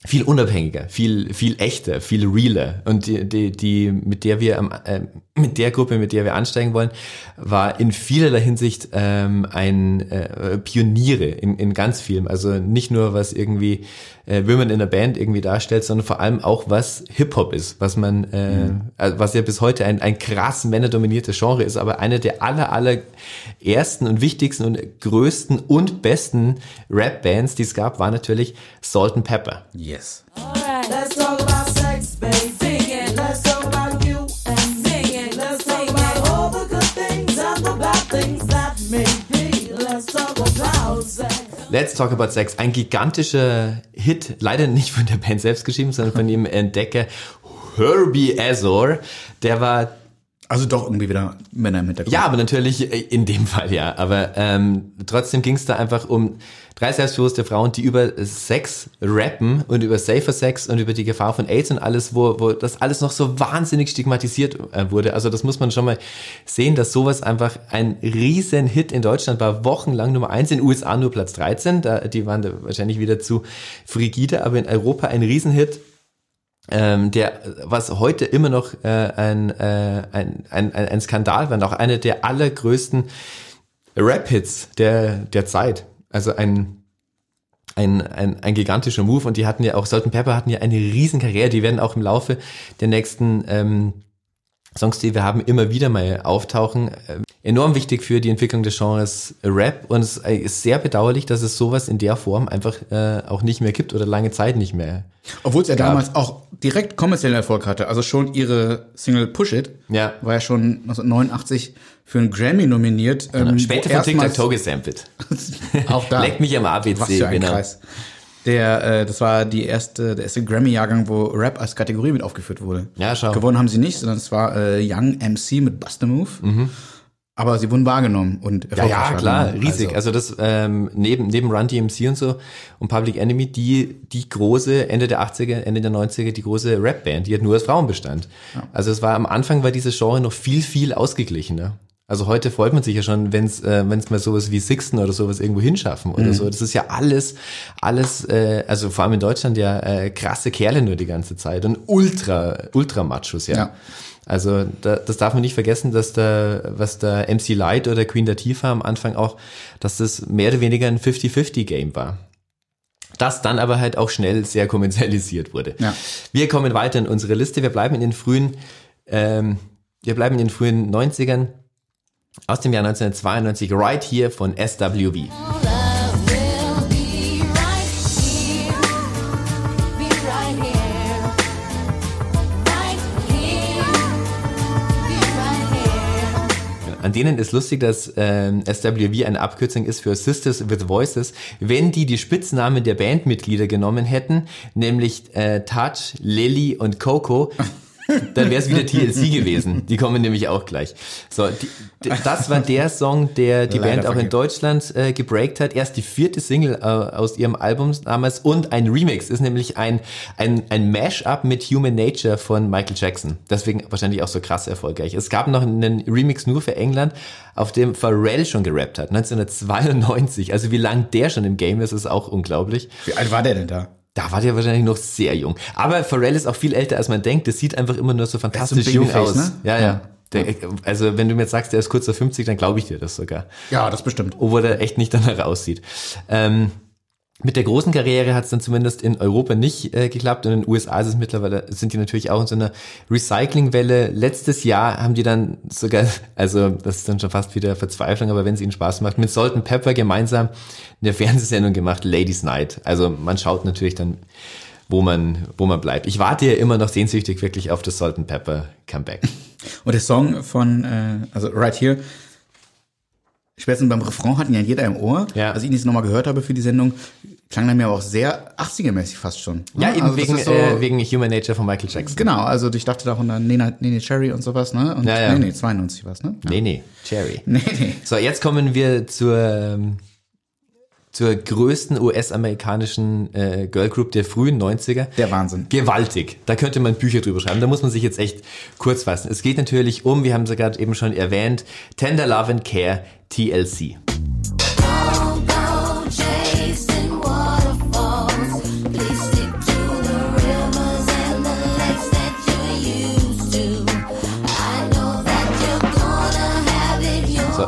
viel unabhängiger, viel viel echter, viel realer und die die, die mit der wir am, äh, mit der Gruppe, mit der wir ansteigen wollen, war in vielerlei Hinsicht ähm, ein äh, Pioniere in, in ganz vielem. Also nicht nur was irgendwie äh, Women in a Band irgendwie darstellt, sondern vor allem auch was Hip Hop ist, was man, äh, also was ja bis heute ein ein krass männerdominiertes Genre ist, aber eine der aller aller ersten und wichtigsten und größten und besten Rap Bands, die es gab, war natürlich Salt and Pepper. Yes. Let's Let's Talk About Sex, ein gigantischer Hit, leider nicht von der Band selbst geschrieben, sondern von ihrem Entdecker Herbie Azor. Der war Also doch irgendwie wieder Männer im Hintergrund. Ja, aber natürlich äh, in dem Fall ja. Aber ähm, trotzdem ging es da einfach um drei selbstbewusste Frauen, die über Sex rappen und über Safer Sex und über die Gefahr von AIDS und alles, wo, wo das alles noch so wahnsinnig stigmatisiert äh, wurde. Also das muss man schon mal sehen, dass sowas einfach ein riesen Hit in Deutschland war, wochenlang Nummer eins, in den USA nur Platz 13, da, die waren da wahrscheinlich wieder zu frigide, aber in Europa ein Riesenhit ähm, der, was heute immer noch äh, ein, äh, ein, ein, ein Skandal war, auch einer der allergrößten Rap-Hits der, der Zeit. Also ein, ein, ein, ein gigantischer Move und die hatten ja auch, Salt Pepper hatten ja eine riesen Karriere, die werden auch im Laufe der nächsten ähm, Songs, die wir haben, immer wieder mal auftauchen. Enorm wichtig für die Entwicklung des Genres Rap und es ist sehr bedauerlich, dass es sowas in der Form einfach äh, auch nicht mehr gibt oder lange Zeit nicht mehr. Obwohl es ja damals auch direkt kommerziellen Erfolg hatte. Also schon ihre Single Push It Ja. war ja schon 1989 für einen Grammy nominiert. ähm, Später von TikTok Toe gesampelt. Auch da. Leck mich am ABC, Was für ein genau. Kreis. Der, äh, das war die erste, der erste Grammy-Jahrgang, wo Rap als Kategorie mit aufgeführt wurde. Ja, schau. Gewonnen haben sie nicht, sondern es war äh, Young MC mit Buster Move. Aber sie wurden wahrgenommen und Mhm. Ja, ja, klar, riesig. Also, das ähm, neben neben Run DMC und so und Public Enemy die die große Ende der 80er, Ende der 90er die große Rapband, die hat nur aus Frauen bestand. Also es war am Anfang war dieses Genre noch viel viel ausgeglichener. Also heute freut man sich ja schon, wenn es äh, wenn's mal sowas wie Sixten oder sowas irgendwo hinschaffen oder so. Das ist ja alles alles äh, also vor allem in Deutschland ja äh, krasse Kerle nur die ganze Zeit und ultra ultra Machos, ja. Ja. Also da, das darf man nicht vergessen, dass da, was da MC Light oder Queen Latifah am Anfang auch, dass das mehr oder weniger ein 50-50-Game war. Das dann aber halt auch schnell sehr kommerzialisiert wurde. Ja. Wir kommen weiter in unsere Liste. Wir bleiben in den frühen, ähm, wir bleiben in den frühen 90ern aus dem Jahr 1992, Right Here von SWV. An denen ist lustig, dass ähm, SWV eine Abkürzung ist für Sisters with Voices. Wenn die die Spitznamen der Bandmitglieder genommen hätten, nämlich äh, Touch, Lily und Coco, dann wäre es wieder TLC gewesen. Die kommen nämlich auch gleich. So, die, das war der Song, der die Leider Band auch in. Deutschland äh, gebreakt hat. Erst die vierte Single äh, aus ihrem Album damals und ein Remix ist nämlich ein, ein, ein Mash-up mit Human Nature von Michael Jackson. Deswegen wahrscheinlich auch so krass erfolgreich. Es gab noch einen Remix nur für England, auf dem Pharrell schon gerappt hat, 1992. Also wie lang der schon im Game ist, ist auch unglaublich. Wie alt war der denn da? Da war der wahrscheinlich noch sehr jung. Aber Pharrell ist auch viel älter, als man denkt. Das sieht einfach immer nur so fantastisch jung aus. ne? Ja, ja. Ja. Der, also wenn du mir jetzt sagst, der ist kurz vor 50, dann glaube ich dir das sogar. Ja, das bestimmt. Obwohl er echt nicht danach aussieht. Ähm, mit der großen Karriere hat es dann zumindest in Europa nicht äh, geklappt und in den USA ist es mittlerweile, sind die natürlich auch in so einer Recyclingwelle. Letztes Jahr haben die dann sogar, also das ist dann schon fast wieder Verzweiflung, aber wenn es ihnen Spaß macht, mit Salt and Pepper gemeinsam eine Fernsehsendung gemacht, Ladies Night. Also man schaut natürlich dann, wo man, wo man bleibt. Ich warte ja immer noch sehnsüchtig wirklich auf das Salt and Pepper Comeback. Und der Song von, äh, also Right Here, spätestens beim Refrain hatten ja jeder im Ohr. Ja. Als ich ihn jetzt nochmal gehört habe für die Sendung, klang er mir aber auch sehr 80er-mäßig fast schon. Ja, eben also wegen, so, äh, wegen Human Nature von Michael Jackson. Genau, also ich dachte da auch an Nene, Nene Cherry und sowas, ne? Und, Ja, ja. Nee, nee, 92 war's, ne? Ja. Nee, nee, Cherry. Nee, nee. So, jetzt kommen wir zur, ähm, zur größten US-amerikanischen äh, Girlgroup der frühen 90er. Der Wahnsinn. Gewaltig. Da könnte man Bücher drüber schreiben. Da muss man sich jetzt echt kurz fassen. Es geht natürlich um, wir haben es gerade eben schon erwähnt, Tender Love and Care, TLC.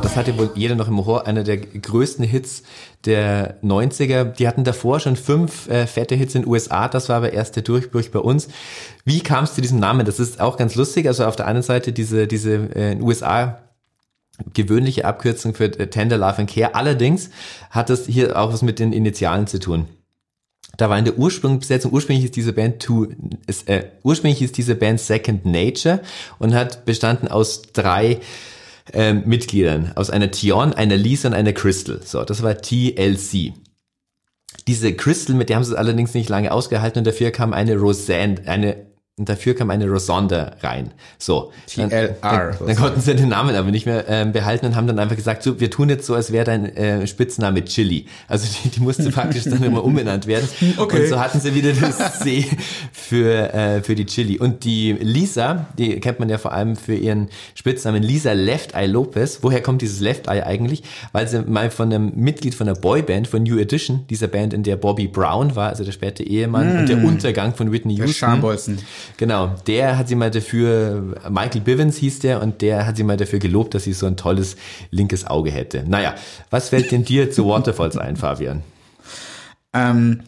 Das hatte wohl jeder noch im Ohr. Einer der größten Hits der 90er. Die hatten davor schon fünf äh, fette Hits in den USA. Das war aber erst der Durchbruch bei uns. Wie kam es zu diesem Namen? Das ist auch ganz lustig. Also auf der einen Seite diese, diese äh, in USA gewöhnliche Abkürzung für äh, Tender Love and Care. Allerdings hat das hier auch was mit den Initialen zu tun. Da war in der Ursprungsbesetzung, ursprünglich ist diese Band to, ist, äh, ursprünglich ist diese Band Second Nature und hat bestanden aus drei ähm, Mitgliedern, aus einer Tion, einer Lisa und einer Crystal. So, das war TLC. Diese Crystal, mit der haben sie es allerdings nicht lange ausgehalten und dafür kam eine Roseanne, eine und dafür kam eine Rosonda rein. So. Dann, TLR. dann, dann konnten sie den Namen aber nicht mehr ähm, behalten und haben dann einfach gesagt, so, wir tun jetzt so, als wäre dein äh, Spitzname Chili. Also die, die musste praktisch dann immer umbenannt werden. Okay. Und so hatten sie wieder das C für, äh, für die Chili. Und die Lisa, die kennt man ja vor allem für ihren Spitznamen Lisa Left Eye Lopez. Woher kommt dieses Left Eye eigentlich? Weil sie mal von einem Mitglied von der Boyband, von New Edition, dieser Band, in der Bobby Brown war, also der späte Ehemann und der Untergang von Whitney Der Houston. Schambolzen. Genau, der hat sie mal dafür, Michael Bivens hieß der, und der hat sie mal dafür gelobt, dass sie so ein tolles linkes Auge hätte. Naja, was fällt denn dir zu Waterfalls ein, Fabian? Ähm,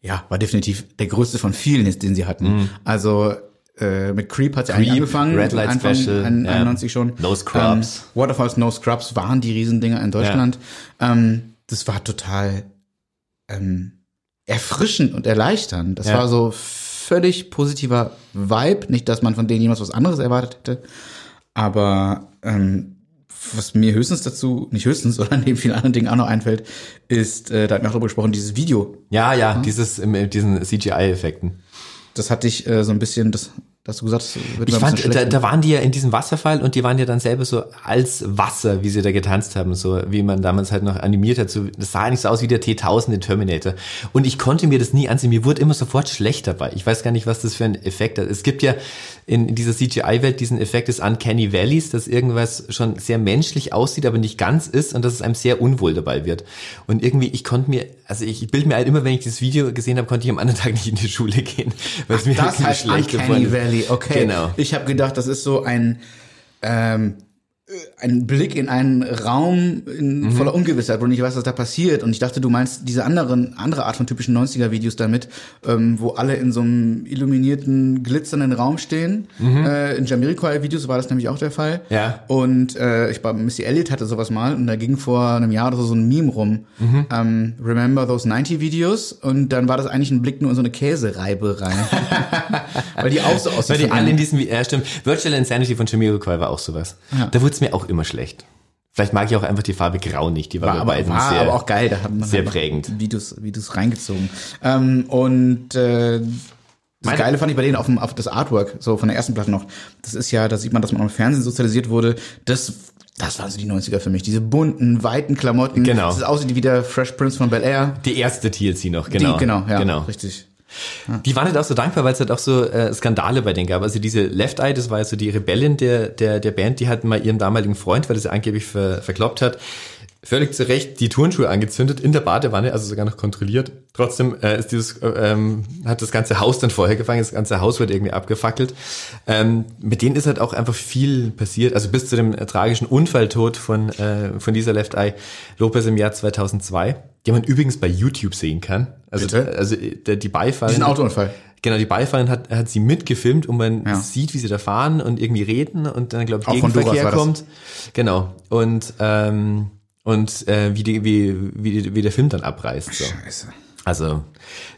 ja, war definitiv der größte von vielen, den sie hatten. Also äh, mit Creep hat sie eigentlich Mhm. Angefangen. Red Light Anfang Special, ein- ja. 91 schon. No Scrubs. Ähm, Waterfalls No Scrubs waren die Riesendinger in Deutschland. Ähm, das war total ähm, erfrischend und erleichternd. Das Ja. war so völlig positiver Vibe. Nicht, dass man von denen jemals was anderes erwartet hätte. Aber ähm, was mir höchstens dazu, nicht höchstens, sondern neben vielen anderen Dingen auch noch einfällt, ist, äh, da hatten wir auch drüber gesprochen, dieses Video. Ja, ja, dieses, mit diesen CGI-Effekten. Das hatte ich äh, so ein bisschen, das, dass du gesagt hast, Ich fand, da, da waren die ja in diesem Wasserfall und die waren ja dann selber so als Wasser, wie sie da getanzt haben, so wie man damals halt noch animiert hat. So, das sah eigentlich so aus wie der T-1000 in Terminator. Und ich konnte mir das nie ansehen. Mir wurde immer sofort schlecht dabei. Ich weiß gar nicht, was das für ein Effekt hat. Es gibt ja in, in dieser CGI-Welt diesen Effekt des Uncanny Valleys, dass irgendwas schon sehr menschlich aussieht, aber nicht ganz ist und dass es einem sehr unwohl dabei wird. Und irgendwie, ich konnte mir, also ich bilde mir halt immer, wenn ich dieses Video gesehen habe, konnte ich am anderen Tag nicht in die Schule gehen. Weil es mir das heißt schlecht Uncanny. Valley, okay. Genau. Ich habe gedacht, das ist so ein ähm, äh, ein Blick in einen Raum in Mhm. voller Ungewissheit, wo nicht weißt, was da passiert. Und ich dachte, du meinst diese anderen, andere Art von typischen 90er-Videos damit, ähm, wo alle in so einem illuminierten, glitzernden Raum stehen. Äh, in Jamiroquai-Videos war das nämlich auch der Fall. Mhm. Ja. Und äh, ich glaube, Missy Elliott hatte sowas mal und da ging vor einem Jahr oder so so ein Meme rum. Mhm. Ähm, Remember those 90 Videos? Und dann war das eigentlich ein Blick nur in so eine Käsereibe rein. Weil die auch so aussieht. Weil die alle in diesem, ja stimmt. Virtual Insanity von Jamiroquai war auch sowas. Ja. Da wurde es mir auch immer schlecht. Vielleicht mag ich auch einfach die Farbe Grau nicht. Die war, war, aber, beiden war sehr, aber auch geil, da hat man sehr einfach prägend. Videos, Videos reingezogen. Ähm, und äh, das Meine- Geile fand ich bei denen auf, dem, auf das Artwork, so von der ersten Platte noch. Das ist ja, da sieht man, dass man im Fernsehen sozialisiert wurde. Das, das waren so die 90er für mich. Diese bunten, weiten Klamotten. Genau. Das aussieht wie der Fresh Prince von Bel Air. Die erste TLC noch, genau. Die, genau, ja, genau. richtig. Die waren halt auch so dankbar, weil es halt auch so äh, Skandale bei denen gab. Also diese Left Eye, das war ja so die Rebellin der, der, der Band, die hat mal ihrem damaligen Freund, weil er sie angeblich ver, verkloppt hat, völlig zu Recht die Turnschuhe angezündet in der Badewanne, also sogar noch kontrolliert. Trotzdem äh, ist dieses, äh, ähm, hat das ganze Haus dann vorher gefangen, das ganze Haus wird irgendwie abgefackelt. Ähm, mit denen ist halt auch einfach viel passiert, also bis zu dem äh, tragischen Unfalltod von, äh, von dieser Left Eye Lopez im Jahr 2002, den man übrigens bei YouTube sehen kann. Also, Bitte? also äh, der, die Beifahrerin. Diesen Autounfall. Genau, die Beifahrerin hat, hat sie mitgefilmt und man Ja. sieht, wie sie da fahren und irgendwie reden und dann, glaube ich, Gegenverkehr kommt. Genau. Und, ähm, und äh, wie, die, wie, wie, wie der Film dann abreißt. So. Scheiße. Also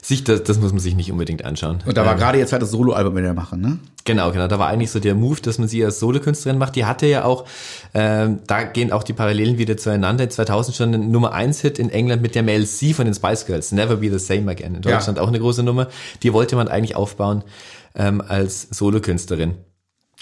sich das, das muss man sich nicht unbedingt anschauen. Und da war Ähm, gerade jetzt halt das Soloalbum mit der Mache, ne? Genau, genau. Da war eigentlich so der Move, dass man sie als Solokünstlerin macht. Die hatte ja auch, ähm, da gehen auch die Parallelen wieder zueinander. In 2000 schon ein Nummer 1 Hit in England mit der Mel C von den Spice Girls. Never Be the Same Again. In Deutschland Ja. auch eine große Nummer. Die wollte man eigentlich aufbauen ähm, als Solokünstlerin.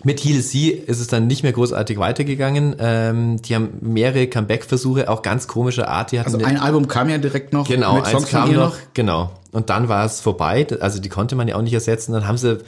Mit Heal C ist es dann nicht mehr großartig weitergegangen. Ähm, die haben mehrere Comeback-Versuche, auch ganz komischer Art. Die hatten Also ein Album kam ja direkt noch Genau, mit eins Songs von kam ihr noch, genau. Und dann war es vorbei. Also die konnte man ja auch nicht ersetzen. Dann haben sie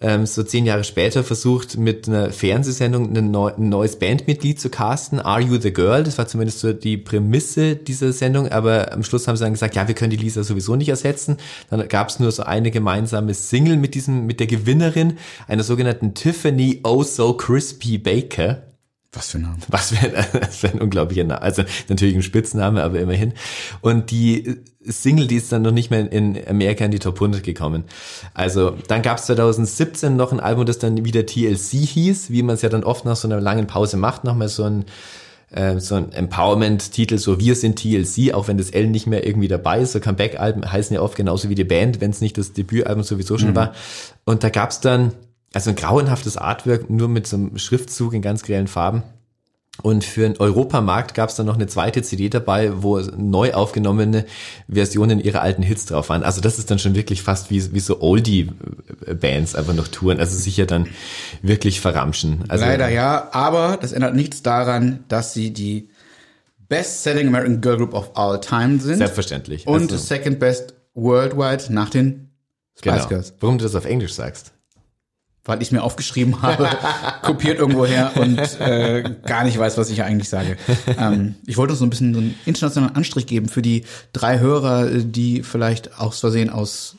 ähm, so zehn Jahre später versucht, mit einer Fernsehsendung ein, neu, ein neues Bandmitglied zu casten. Are You the Girl? Das war zumindest so die Prämisse dieser Sendung. Aber am Schluss haben sie dann gesagt, ja, wir können die Lisa sowieso nicht ersetzen. Dann gab es nur so eine gemeinsame Single mit diesem, mit der Gewinnerin, einer sogenannten Tiffany Oh So Crispy Baker. Was für ein Name. Was für ein, was für ein unglaublicher Name. Also natürlich ein Spitzname, aber immerhin. Und die Single, die ist dann noch nicht mehr in Amerika in die Top 100 gekommen. Also dann gab es 2017 noch ein Album, das dann wieder TLC hieß, wie man es ja dann oft nach so einer langen Pause macht, nochmal so ein äh, so ein Empowerment-Titel, so wir sind TLC, auch wenn das L nicht mehr irgendwie dabei ist. So Comeback-Alben heißen ja oft genauso wie die Band, wenn es nicht das Debütalbum sowieso schon war. Und da gab's dann also ein grauenhaftes Artwork, nur mit so einem Schriftzug in ganz grellen Farben. Und für den Europamarkt gab es dann noch eine zweite CD dabei, wo neu aufgenommene Versionen ihrer alten Hits drauf waren. Also das ist dann schon wirklich fast wie, wie so Oldie-Bands einfach noch touren. Also sicher dann wirklich verramschen. Also, Leider ja, aber das ändert nichts daran, dass sie die Best-Selling American Girl Group of All Time sind. Selbstverständlich. Und Also- Second Best Worldwide nach den Spice Genau. Girls. Warum du das auf Englisch sagst. Weil ich mir aufgeschrieben habe, kopiert irgendwo her und äh, gar nicht weiß, was ich eigentlich sage. Ähm, ich wollte uns so ein bisschen so einen internationalen Anstrich geben für die drei Hörer, äh, die vielleicht aus Versehen aus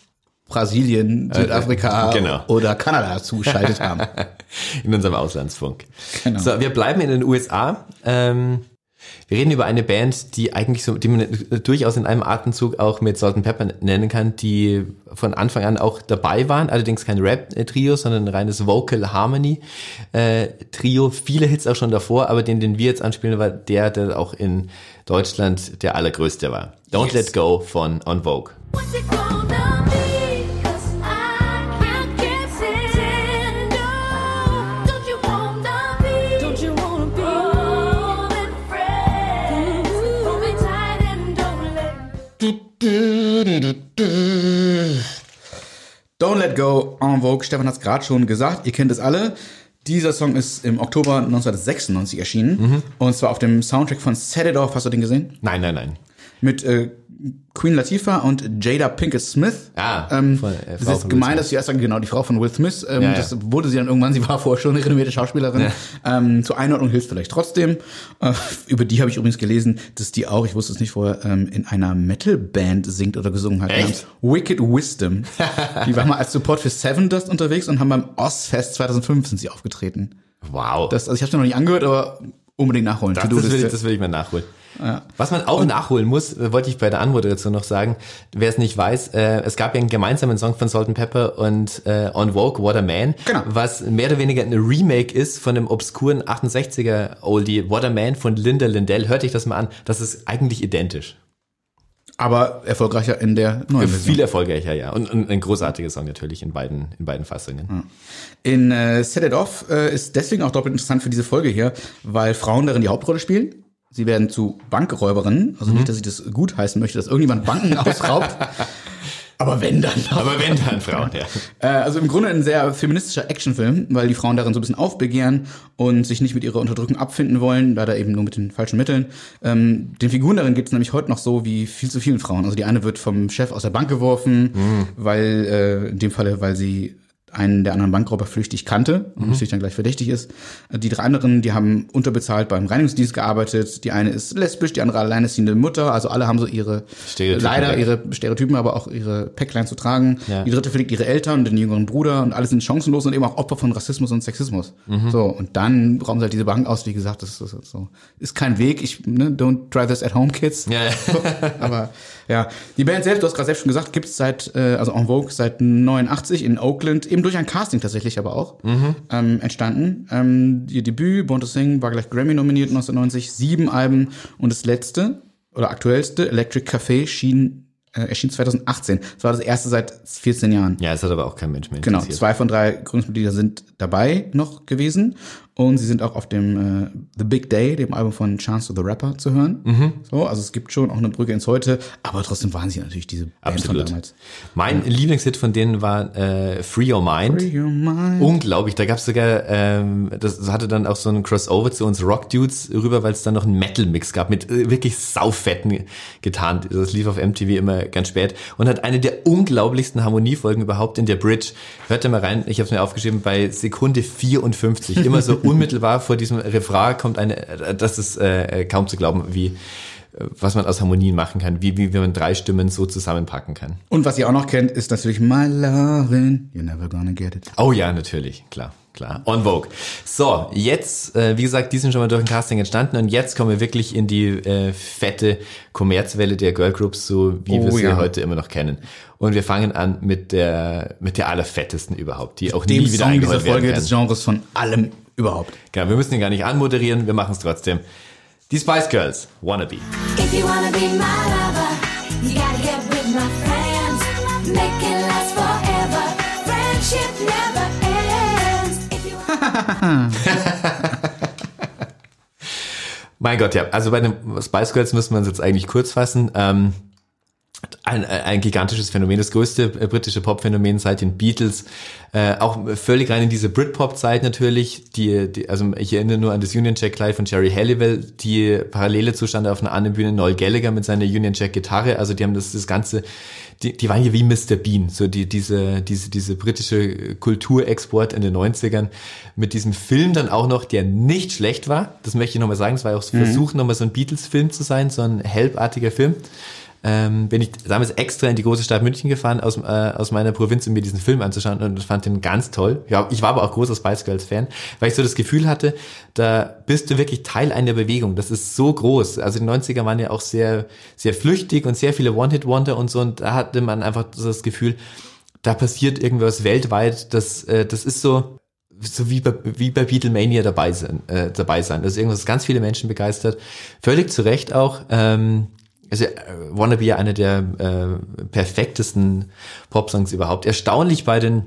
Brasilien, Südafrika genau. oder Kanada zugeschaltet haben. in unserem Auslandsfunk. Genau. So, wir bleiben in den USA. Ähm, wir reden über eine Band, die eigentlich so, die man durchaus in einem Atemzug auch mit Salt and Pepper nennen kann, die von Anfang an auch dabei waren, allerdings kein Rap-Trio, sondern ein reines Vocal Harmony äh, Trio. Viele Hits auch schon davor, aber den, den wir jetzt anspielen, war der, der auch in Deutschland der allergrößte war. Don't Yes. Let Go von On Vogue. Don't Let Go en Vogue. Stefan hat es gerade schon gesagt. Ihr kennt es alle. Dieser Song ist im Oktober 1996 erschienen. Und zwar auf dem Soundtrack von Set It Off. Hast du den gesehen? Nein, nein, nein. Mit äh, Queen Latifah und Jada Pinkett Smith. Ah, ähm, von, äh, das ist Smith. dass sie erst sagen, genau, die Frau von Will Smith. Ähm, Ja, ja. Das wurde sie dann irgendwann, sie war vorher schon eine renommierte Schauspielerin. Ähm, zur Einordnung hilft vielleicht trotzdem. Äh, über die habe ich übrigens gelesen, dass die auch, ich wusste es nicht vorher, ähm, in einer Metal-Band singt oder gesungen hat. Echt? Wicked Wisdom. die war mal als Support für Seven Dust unterwegs und haben beim Ozfest 2005 sind sie aufgetreten. Wow. Das, also ich habe es noch nicht angehört, aber unbedingt nachholen. Das, das, will ich, das will ich mal nachholen. Was man auch nachholen muss, äh, wollte ich bei der Anmoderation noch sagen, wer es nicht weiß, äh, es gab ja einen gemeinsamen Song von Salt and Pepper und äh, On Vogue, What a Man, Genau. was mehr oder weniger ein Remake ist von dem obskuren 68er Oldie What a Man von Linda Lindell. Hört euch das mal an, das ist eigentlich identisch. aber erfolgreicher in der neuen Version. Viel erfolgreicher, ja. Und, und ein großartiger Song natürlich in beiden, in beiden Fassungen. In äh, Set It Off äh, ist deswegen auch doppelt interessant für diese Folge hier, weil Frauen darin die Hauptrolle spielen. Sie werden zu Bankräuberinnen. Also nicht, dass ich das gut heißen möchte, dass irgendjemand Banken ausraubt. Aber wenn dann. Aber wenn dann Frauen, ja. Äh, also im Grunde ein sehr feministischer Actionfilm, weil die Frauen darin so ein bisschen aufbegehren und sich nicht mit ihrer Unterdrückung abfinden wollen, leider eben nur mit den falschen Mitteln. Ähm, den Figuren darin geht es nämlich heute noch so wie viel zu vielen Frauen. Also die eine wird vom Chef aus der Bank geworfen, weil äh, in dem Falle, weil sie einen der anderen Bankräuber flüchtig kannte und natürlich dann gleich verdächtig ist. Die drei anderen, die haben unterbezahlt beim Reinigungsdienst gearbeitet. Die eine ist lesbisch, die andere alleinerziehende Mutter. Also alle haben so ihre leider ihre Stereotypen, aber auch ihre Päcklein zu tragen. Ja. Die dritte verlegt ihre Eltern und den jüngeren Bruder und alle sind chancenlos und eben auch Opfer von Rassismus und Sexismus. Mhm. So und dann rauben sie halt diese Bank aus. Wie gesagt, das ist so ist kein Weg. Ich ne, don't try this at home, kids. Ja, ja. Aber ja, die Band selbst, du hast gerade selbst schon gesagt, gibt's seit, äh, also En Vogue seit 89 in Oakland, eben durch ein Casting tatsächlich aber auch, ähm, entstanden. Ähm, ihr Debüt, Born to Sing, war gleich Grammy nominiert 1990, sieben Alben und das letzte oder aktuellste, Electric Café, schien, äh, erschien 2018. Das war das erste seit 14 Jahren. ja, es hat aber auch kein Mensch mehr Genau, zwei von drei Gründungsmitglieder sind dabei noch gewesen und sie sind auch auf dem äh, The Big Day, dem Album von Chance to the Rapper, zu hören. Mhm. So, also es gibt schon auch eine Brücke ins Heute, aber trotzdem waren sie natürlich diese Band von Absolut. damals. Mein Lieblingshit von denen war äh, Free Your Mind. Free your mind. Unglaublich, da gab's sogar, ähm, das hatte dann auch so ein Crossover zu uns Rock Dudes rüber, weil es dann noch einen Metal-Mix gab mit äh, wirklich saufetten getan. Das lief auf MTV immer ganz spät und hat eine der unglaublichsten Harmoniefolgen überhaupt in der Bridge. Hört da mal rein, ich habe es mir aufgeschrieben, bei Sekunde 54, immer so unmittelbar vor diesem Refrain kommt eine, das ist äh, kaum zu glauben, wie was man aus Harmonien machen kann, wie, wie, wie man drei Stimmen so zusammenpacken kann. Und was ihr auch noch kennt, ist natürlich My Lovin', You're Never Gonna Get It. Oh ja, natürlich, klar, klar. On Vogue. So, jetzt, äh, wie gesagt, die sind schon mal durch ein Casting entstanden und jetzt kommen wir wirklich in die äh, fette Kommerzwelle der Girlgroups, so wie Oh wir sie ja. heute immer noch kennen. Und wir fangen an mit der mit der allerfettesten überhaupt, die auch Dem nie wieder Song dieser Folge kann. des Genres von allem überhaupt. Genau, wir müssen ihn gar nicht anmoderieren, wir machen es trotzdem. Die Spice Girls, Wannabe. If you wanna be my lover, you gotta get with my friends. Make it last forever. Friendship never ends. If you wanna Mein Gott, ja. Also bei den Spice Girls müssen wir uns jetzt eigentlich kurz fassen. Ähm, ein, ein gigantisches Phänomen, das größte äh, britische Popphänomen seit den Beatles, äh, auch völlig rein in diese Britpop-Zeit natürlich. Die, die, also ich erinnere nur an das Union Jack Kleid von Jerry Halliwell, die Parallele zustand auf einer anderen Bühne Noel Gallagher mit seiner Union Jack Gitarre. Also die haben das, das ganze, die, die waren hier wie Mr. Bean, so die, diese, diese, diese britische Kulturexport in den 90ern mit diesem Film dann auch noch, der nicht schlecht war. Das möchte ich nochmal sagen. Es war ja auch so Versuch, nochmal so ein Beatles-Film zu sein, so ein Help-artiger Film ähm, bin ich damals extra in die große Stadt München gefahren aus, äh, aus meiner Provinz, um mir diesen Film anzuschauen und fand den ganz toll. Ja, ich war aber auch großer Spice Girls Fan, weil ich so das Gefühl hatte, da bist du wirklich Teil einer Bewegung. Das ist so groß. Also die 90er waren ja auch sehr, sehr flüchtig und sehr viele One-Hit-Wonder und so und da hatte man einfach so das Gefühl, da passiert irgendwas weltweit, das, äh, das ist so, so wie bei, wie bei Beatlemania dabei sein, äh, dabei sein. Das ist irgendwas, ganz viele Menschen begeistert. Völlig zu Recht auch. Ähm, also äh, Wannabe ja eine der äh, perfektesten Popsongs überhaupt. Erstaunlich bei den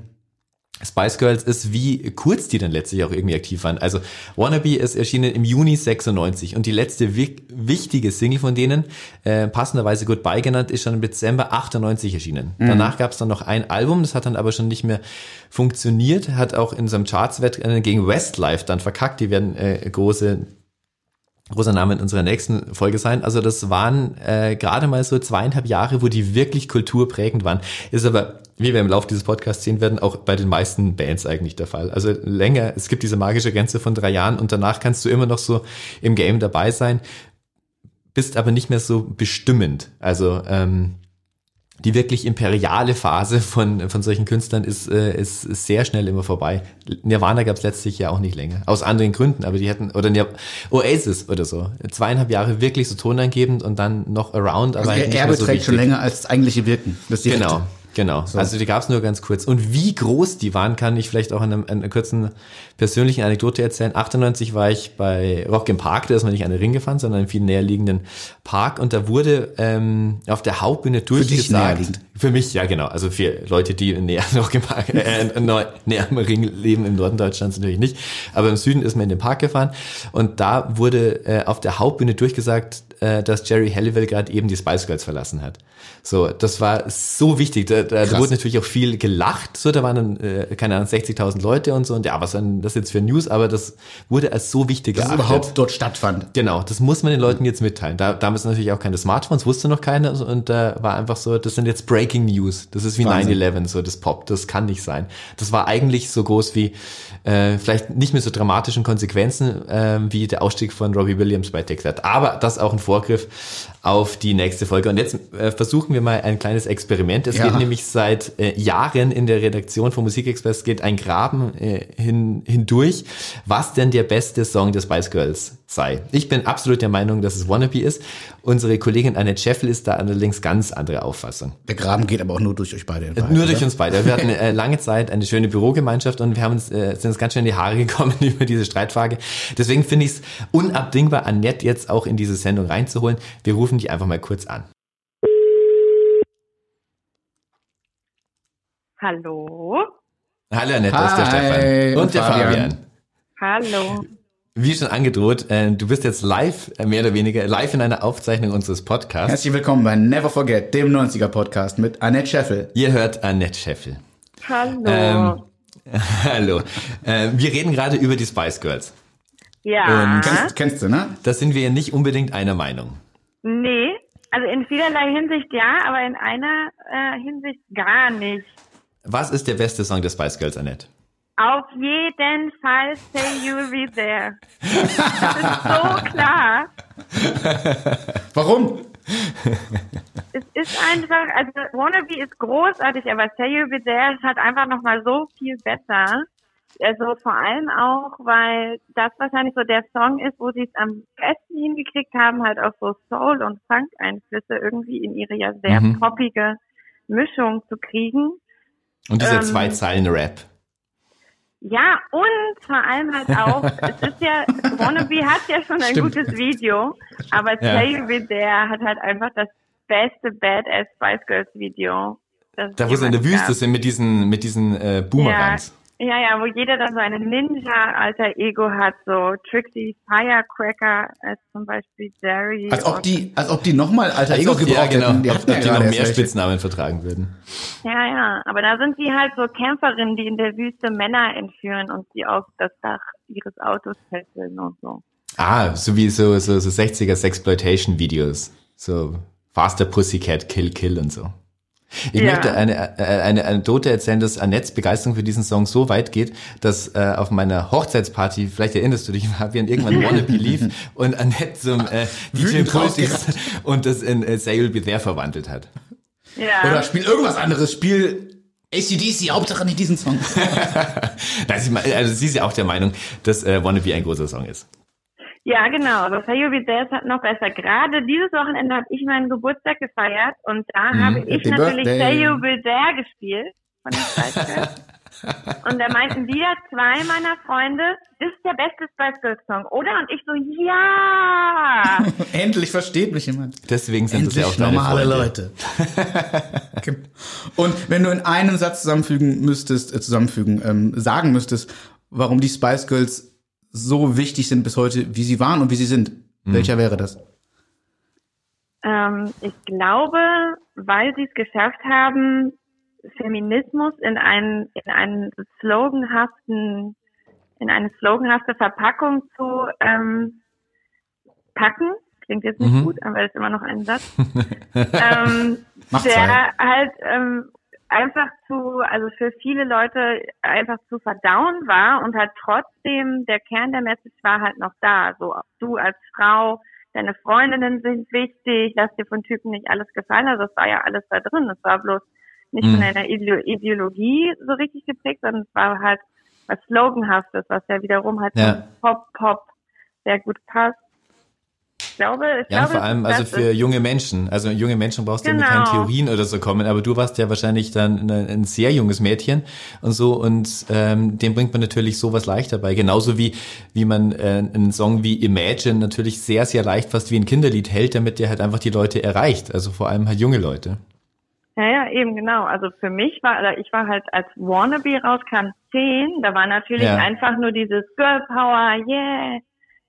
Spice Girls ist, wie kurz die dann letztlich auch irgendwie aktiv waren. Also Wannabe ist erschienen im Juni 96 und die letzte wi wichtige Single von denen, äh, passenderweise Goodbye genannt, ist schon im Dezember 98 erschienen. Danach gab es dann noch ein Album, das hat dann aber schon nicht mehr funktioniert, hat auch in seinem Chartswettrennen gegen Westlife dann verkackt. Die werden äh, große großer Name in unserer nächsten Folge sein. Also das waren äh, gerade mal so zweieinhalb Jahre, wo die wirklich kulturprägend waren. Ist aber, wie wir im Laufe dieses Podcasts sehen werden, auch bei den meisten Bands eigentlich der Fall. Also länger, es gibt diese magische Grenze von drei Jahren und danach kannst du immer noch so im Game dabei sein, bist aber nicht mehr so bestimmend. Also ähm, die wirklich imperiale Phase von, von solchen Künstlern ist, äh, ist, ist sehr schnell immer vorbei. Nirvana gab es letztlich ja auch nicht länger. Aus anderen Gründen, aber die hätten, oder Nir Oasis oder so. Zweieinhalb Jahre wirklich so tonangebend und dann noch around, aber Also halt ihr nicht Erbe so trägt schon länger als das eigentliche Wirken. Das direkte. Genau, genau. Also die gab es nur ganz kurz. Und wie groß die waren, kann ich vielleicht auch in, einem, in einer kurzen persönlichen Anekdote erzählen. 98 war ich bei Rock im Park, da ist man nicht an den Ring gefahren, sondern in viel näher liegenden Park. Und da wurde ähm, auf der Hauptbühne dich durchgesagt. näherliegend. Für mich, ja genau. Also für Leute, die näher Rock im Park, äh, näher am Ring leben, im Norden Deutschlands natürlich nicht. Aber im Süden ist man in den Park gefahren. Und da wurde äh, auf der Hauptbühne durchgesagt, äh, dass Jerry Halliwell gerade eben die Spice Girls verlassen hat. So, das war so wichtig. Da, da, da wurde natürlich auch viel gelacht. So, da waren dann, äh, keine Ahnung, 60.000 Leute und so. Und ja, was dann das jetzt für News? Aber das wurde als so wichtig Dass es überhaupt dort stattfand. Genau, das muss man den Leuten jetzt mitteilen. Da, damals natürlich auch keine Smartphones, wusste noch keiner und da war einfach so, das sind jetzt Breaking News. Das ist wie Wahnsinn. 9-11, so das Pop, das kann nicht sein. Das war eigentlich so groß wie, äh, vielleicht nicht mit so dramatischen Konsequenzen, äh, wie der Ausstieg von Robbie Williams bei That. Aber das auch ein Vorgriff auf die nächste Folge. Und jetzt äh, versuchen wir mal ein kleines Experiment. Es Ja. geht nämlich seit äh, Jahren in der Redaktion von Musikexpress geht ein Graben äh, hin, hindurch, was denn der beste Song des Spice Girls sei. Ich bin absolut der Meinung, dass es Wannabe ist. Unsere Kollegin Annette Scheffel ist da allerdings ganz andere Auffassung. Der Graben geht aber auch nur durch euch beide. in Wahrheit, Nur durch oder? uns beide. Wir hatten äh, lange Zeit eine schöne Bürogemeinschaft und wir haben uns, äh, sind uns ganz schön in die Haare gekommen über diese Streitfrage. Deswegen finde ich es unabdingbar, Annette jetzt auch in diese Sendung reinzuholen. Wir rufen die einfach mal kurz an. Hallo? Hallo Annette, das ist der Hi, Stefan. Und, und der Fabian. Fabian. Hallo. Wie schon angedroht, äh, du bist jetzt live, äh, mehr oder weniger, live in einer Aufzeichnung unseres Podcasts. Herzlich willkommen bei Never Forget, dem 90er-Podcast mit Annette Scheffel. Ihr hört Annette Scheffel. Hallo. Ähm, Hallo. Äh, wir reden gerade über die Spice Girls. ja. und- Kennst, kennst du, ne? Da sind wir ja nicht unbedingt einer Meinung. Nee, also in vielerlei Hinsicht ja, aber in einer äh, Hinsicht gar nicht. Was ist der beste Song der Spice Girls, Annette? Auf jeden Fall say you'll be there. Das ist so klar. Warum? Es ist einfach, also Wannabe ist großartig, aber Say You'll Be There ist halt einfach nochmal so viel besser. Also vor allem auch, weil das wahrscheinlich so der Song ist, wo sie es am besten hingekriegt haben, halt auch so Soul- und Funk-Einflüsse irgendwie in ihre ja sehr Mhm. poppige Mischung zu kriegen. Und dieser Ähm, zwei Zeilen Rap. Ja, und vor allem halt auch, es ist ja, Wannabe hat ja schon ein Stimmt. gutes Video, aber Ja. Say You Be There hat halt einfach das beste Badass Spice Girls Video. Da, wo sie in der Wüste sind mit diesen, mit diesen äh, Boomerangs. Ja, ja, wo jeder dann so eine Ninja-Alter-Ego hat, so Trixie Firecracker als zum Beispiel Jerry. Als ob die, als ob die nochmal alter Ego ja, gebraucht genau. hätten. Die Ob ja die noch gerade mehr welche. Spitznamen vertragen würden. Ja, ja, aber da sind sie halt so Kämpferinnen, die in der Wüste Männer entführen und sie auf das Dach ihres Autos fesseln und so. Ah, so wie so, so, so 60er Sexploitation-Videos. So Faster Pussycat, Kill, Kill und so. Ich Ja. möchte eine, äh, eine Anekdote erzählen, dass Annettes Begeisterung für diesen Song so weit geht, dass äh, auf meiner Hochzeitsparty, vielleicht erinnerst du dich, Fabian, irgendwann Wannabe lief und Annette zum äh, DJ ist und das in äh, Say You'll Be There verwandelt hat. Ja. Oder spiel irgendwas anderes. Spiel ACDC, Hauptsache nicht diesen Song. Nein, also sie ist ja auch der Meinung, dass äh, Wannabe ein großer Song ist. Ja, genau. Aber Say You Be There ist halt noch besser. Gerade dieses Wochenende habe ich meinen Geburtstag gefeiert und da habe ich Happy natürlich There gespielt von den Spice Girls. Und da meinten wieder zwei meiner Freunde, das ist der beste Spice Girls Song, oder? Und ich so, ja! Endlich versteht mich jemand. Deswegen sind das ja auch Endlich normale Freunde. Leute. Okay. Und wenn du in einem Satz zusammenfügen müsstest, äh, zusammenfügen, ähm, sagen müsstest, warum die Spice Girls so wichtig sind bis heute, wie sie waren und wie sie sind, welcher wäre das? Ähm, ich glaube, weil sie es geschafft haben, Feminismus in einen, in einen sloganhaften, in eine sloganhafte Verpackung zu ähm, packen. Klingt jetzt nicht Mhm. gut, aber ist immer noch ein Satz. ähm, Macht der halt ähm, einfach zu, also für viele Leute einfach zu verdauen war und halt trotzdem der Kern der Message war halt noch da. So du als Frau, deine Freundinnen sind wichtig, lass dir von Typen nicht alles gefallen. Also es war ja alles da drin. Es war bloß nicht Mhm. von einer Ideo Ideologie so richtig geprägt, sondern es war halt was Sloganhaftes, was ja wiederum halt Ja. Pop-Pop sehr gut passt. Ich glaube, ich Ja, glaube, vor allem also für junge Menschen. Also junge Menschen brauchst du ja mit Genau. keinen Theorien oder so kommen, aber du warst ja wahrscheinlich dann ein, ein sehr junges Mädchen und so und ähm, dem bringt man natürlich sowas leichter bei. Genauso wie wie man äh, einen Song wie Imagine natürlich sehr, sehr leicht fast wie ein Kinderlied hält, damit der halt einfach die Leute erreicht. Also vor allem halt junge Leute. Ja, ja, eben genau. Also für mich war, oder ich war halt als Wannabe rauskam 10, da war natürlich Ja. einfach nur dieses Girl Power, yeah,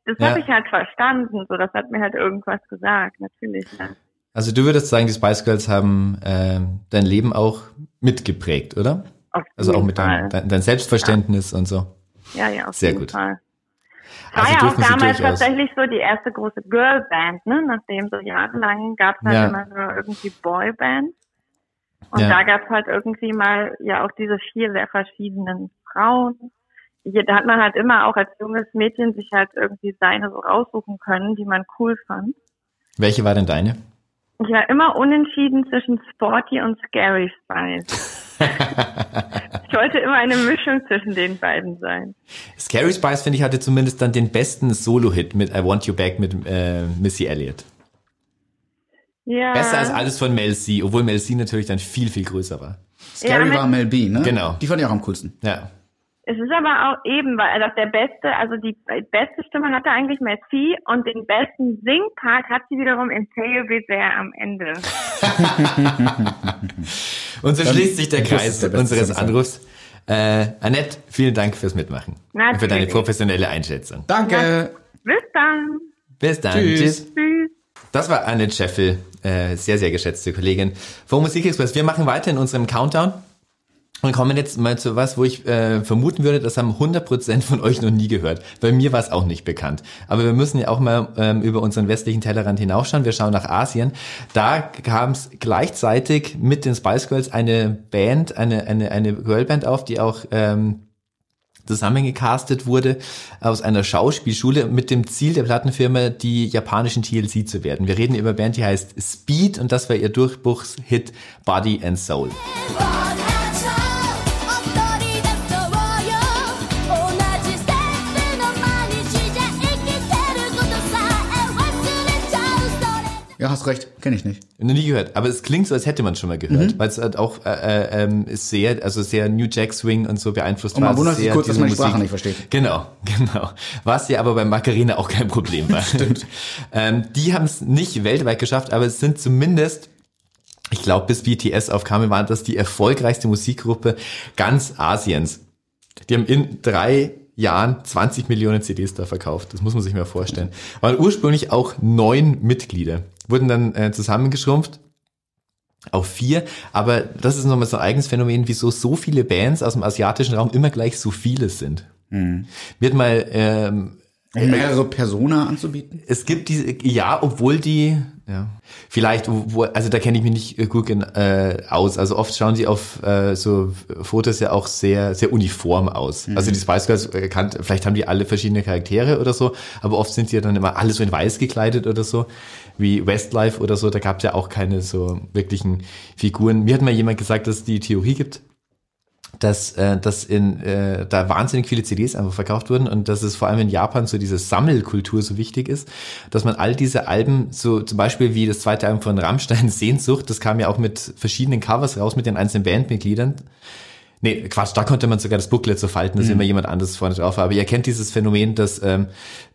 Das Ja. habe ich halt verstanden, so das hat mir halt irgendwas gesagt, natürlich. Ja. Also du würdest sagen, die Spice Girls haben ähm, dein Leben auch mitgeprägt, oder? Auf Also auch mit Fall. dein, Selbstverständnis und so. Ja, ja, auf Sehr jeden gut. Fall. Also war ja auch damals tatsächlich so die erste große Girlband, ne? Nachdem so jahrelang gab es halt Ja. immer nur irgendwie Boyband. Und Ja. da gab es halt irgendwie mal ja auch diese vier sehr verschiedenen Frauen. Da hat man halt immer auch als junges Mädchen sich halt irgendwie seine so raussuchen können, die man cool fand. Welche war denn deine? Ich war immer unentschieden zwischen Sporty und Scary Spice. ich wollte immer eine Mischung zwischen den beiden sein. Scary Spice, finde ich, hatte zumindest dann den besten Solo-Hit mit I Want You Back mit äh, Missy Elliott. Ja. Besser als alles von Mel C, obwohl Mel C natürlich dann viel, viel größer war. Scary mit- war Mel B, ne? Genau. Die fand ich auch am coolsten. Ja. Es ist aber auch eben, weil also der beste, also die beste Stimme hatte eigentlich Messi und den besten Singpart hat sie wiederum in Teo Bizarre am Ende. Und so schließt sich der Kreis der unseres. Anrufs. Äh, Annette, vielen Dank fürs Mitmachen. Und für deine Natürlich. professionelle Einschätzung. Danke. Bis dann. Bis dann. Tschüss. Tschüss. Tschüss. Das war Annette Scheffel, äh, sehr, sehr geschätzte Kollegin vom Musikexpress. Wir machen weiter in unserem Countdown und kommen jetzt mal zu was, wo ich äh, vermuten würde, das haben 100% von euch noch nie gehört. Bei mir war es auch nicht bekannt. Aber wir müssen ja auch mal ähm, über unseren westlichen Tellerrand hinausschauen. Wir schauen nach Asien. Da kam es gleichzeitig mit den Spice Girls eine Band, eine, eine, eine Girlband auf, die auch ähm, zusammengecastet wurde aus einer Schauspielschule mit dem Ziel der Plattenfirma, die japanischen TLC zu werden. Wir reden über eine Band, die heißt Speed und das war ihr Durchbruchshit Body and Soul. Ja, hast recht. Kenne ich nicht. Noch nie gehört, aber es klingt so, als hätte man schon mal gehört, weil es halt auch äh, äh, ähm, ist sehr, also sehr New Jack Swing und so beeinflusst Und man war. wundert sich kurz, dass man die Sprache Musik- nicht versteht. Genau, genau. Was ja aber bei Macarena auch kein Problem war. Stimmt. ähm, die haben es nicht weltweit geschafft, aber es sind zumindest ich glaube, bis BTS aufkam, war das die erfolgreichste Musikgruppe ganz Asiens. Die haben in drei Jahren 20 Millionen CDs da verkauft. Das muss man sich mal vorstellen. Waren ursprünglich auch neun Mitglieder. Wurden dann äh, zusammengeschrumpft auf vier. Aber das ist nochmal so ein eigenes Phänomen, wieso so viele Bands aus dem asiatischen Raum immer gleich so viele sind. Mir hat mal ähm, Um mehrere Persona anzubieten. es gibt diese, ja, obwohl die, ja, vielleicht, wo, also da kenne ich mich nicht äh, gut äh, aus. Also oft schauen die auf äh, so Fotos ja auch sehr, sehr uniform aus. Also die Spice Girls, äh, kannt, vielleicht haben die alle verschiedene Charaktere oder so, aber oft sind die ja dann immer alle so in weiß gekleidet oder so, wie Westlife oder so. Da gab es ja auch keine so wirklichen Figuren. Mir hat mal jemand gesagt, dass es die Theorie gibt, dass, äh, dass in, äh, da wahnsinnig viele CDs einfach verkauft wurden und dass es vor allem in Japan so diese Sammelkultur so wichtig ist, dass man all diese Alben, so zum Beispiel wie das zweite Album von Rammstein, Sehnsucht, das kam ja auch mit verschiedenen Covers raus, mit den einzelnen Bandmitgliedern. Nee, Quatsch, da konnte man sogar das Booklet so falten, dass immer jemand anderes vorne drauf war. Aber ihr kennt dieses Phänomen, dass, ähm,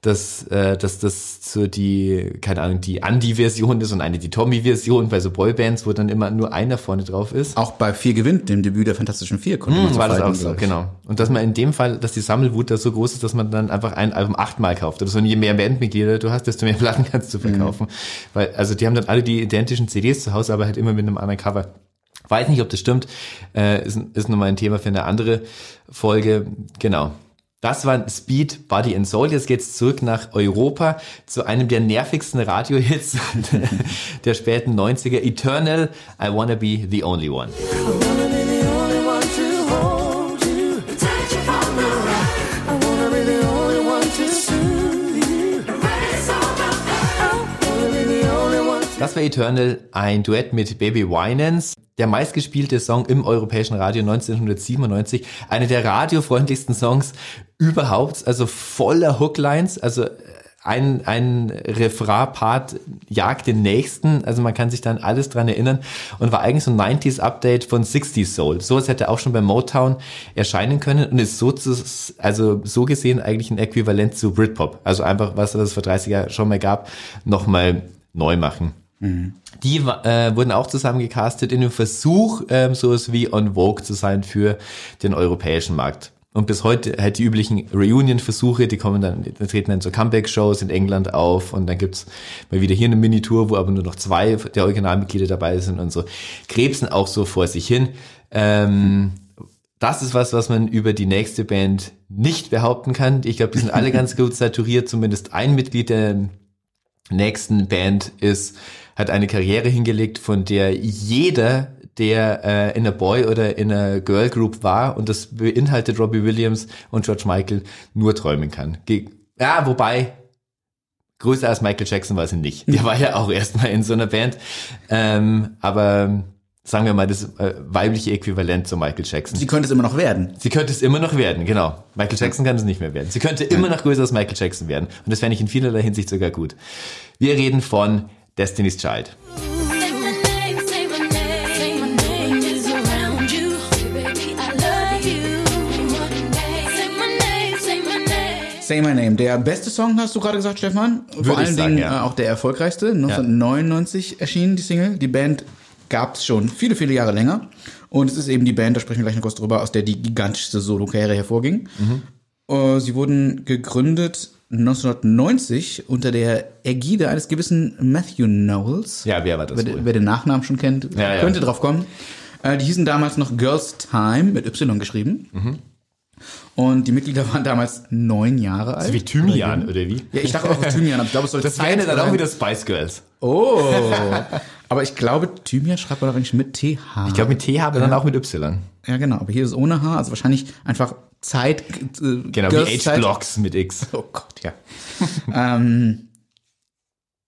dass, äh, dass das so die, keine Ahnung, die Andy-Version ist und eine die Tommy-Version bei so Boybands, wo dann immer nur einer vorne drauf ist. Auch bei Vier gewinnt, dem Debüt der Fantastischen Vier, konnte man so war das falten, auch so, genau. Und dass man in dem Fall, dass die Sammelwut da so groß ist, dass man dann einfach ein Album achtmal kauft. Oder so, und je mehr Bandmitglieder du hast, desto mehr Platten kannst du verkaufen. Weil, also die haben dann alle die identischen CDs zu Hause, aber halt immer mit einem anderen Cover. Weiß nicht, ob das stimmt. Äh, ist, ist nochmal ein Thema für eine andere Folge. Genau. Das war Speed, Body and Soul. Jetzt geht's zurück nach Europa zu einem der nervigsten Radiohits der späten 90er. Eternal, I Wanna Be the Only One. Das war Eternal, ein Duett mit Baby Winans. Der meistgespielte Song im europäischen Radio 1997. Eine der radiofreundlichsten Songs überhaupt, also voller Hooklines, also ein, ein Refrain-Part jagt den nächsten, also man kann sich dann alles dran erinnern und war eigentlich so ein 90s-Update von 60s Soul. Sowas hätte auch schon bei Motown erscheinen können und ist so, zu, also so gesehen eigentlich ein Äquivalent zu Britpop. Also einfach, was es vor 30 Jahren schon mal gab, nochmal neu machen. Die äh, wurden auch zusammengecastet in dem Versuch, ähm, sowas wie on Vogue zu sein für den europäischen Markt. Und bis heute halt die üblichen Reunion-Versuche, die kommen dann, die treten dann so Comeback-Shows in England auf und dann gibt's mal wieder hier eine Minitour, wo aber nur noch zwei der Originalmitglieder dabei sind und so. Krebsen auch so vor sich hin. Ähm, das ist was, was man über die nächste Band nicht behaupten kann. Ich glaube, die sind alle ganz gut saturiert. Zumindest ein Mitglied der nächsten Band ist, hat eine Karriere hingelegt, von der jeder, der äh, in einer Boy- oder in einer Girl Group war, und das beinhaltet Robbie Williams und George Michael, nur träumen kann. Ge ja, wobei, größer als Michael Jackson war sie nicht. Der war ja auch erstmal in so einer Band. Ähm, aber sagen wir mal, das äh, weibliche Äquivalent zu Michael Jackson. Sie könnte es immer noch werden. Sie könnte es immer noch werden, genau. Michael Jackson kann es nicht mehr werden. Sie könnte immer noch größer als Michael Jackson werden. Und das fände ich in vielerlei Hinsicht sogar gut. Wir reden von Destiny's Child. Say my name, der beste Song, hast du gerade gesagt, Stefan. Vor Würde ich allen sagen, Dingen ja. äh, auch der erfolgreichste. 1999 erschienen die Single. Die Band gab es schon viele, viele Jahre länger. Und es ist eben die Band, da sprechen wir gleich noch kurz drüber, aus der die gigantischste Solo-Karriere hervorging. Mhm. Äh, Sie wurden gegründet 1990 unter der Ägide eines gewissen Matthew Knowles. Ja, wer war das wer, wer den Nachnamen schon kennt, Ja, ja. könnte drauf kommen. Äh, die hießen damals noch Girls Time mit Y geschrieben. Mhm. Und die Mitglieder waren damals neun Jahre alt. Wie Thymian, oder wie? Ja, ich dachte auch Thymian, aber ich glaube, es sollte Das Zeit dann auch wieder Spice Girls. Oh. Aber ich glaube, Thymian schreibt man doch eigentlich mit TH. Ich glaube, mit T habe dann auch mit Y. Ja, genau. Aber hier ist es ohne H, also wahrscheinlich einfach Zeit. Äh, Genau, Girls wie. H-Blocks mit X. Oh Gott, ja. ähm,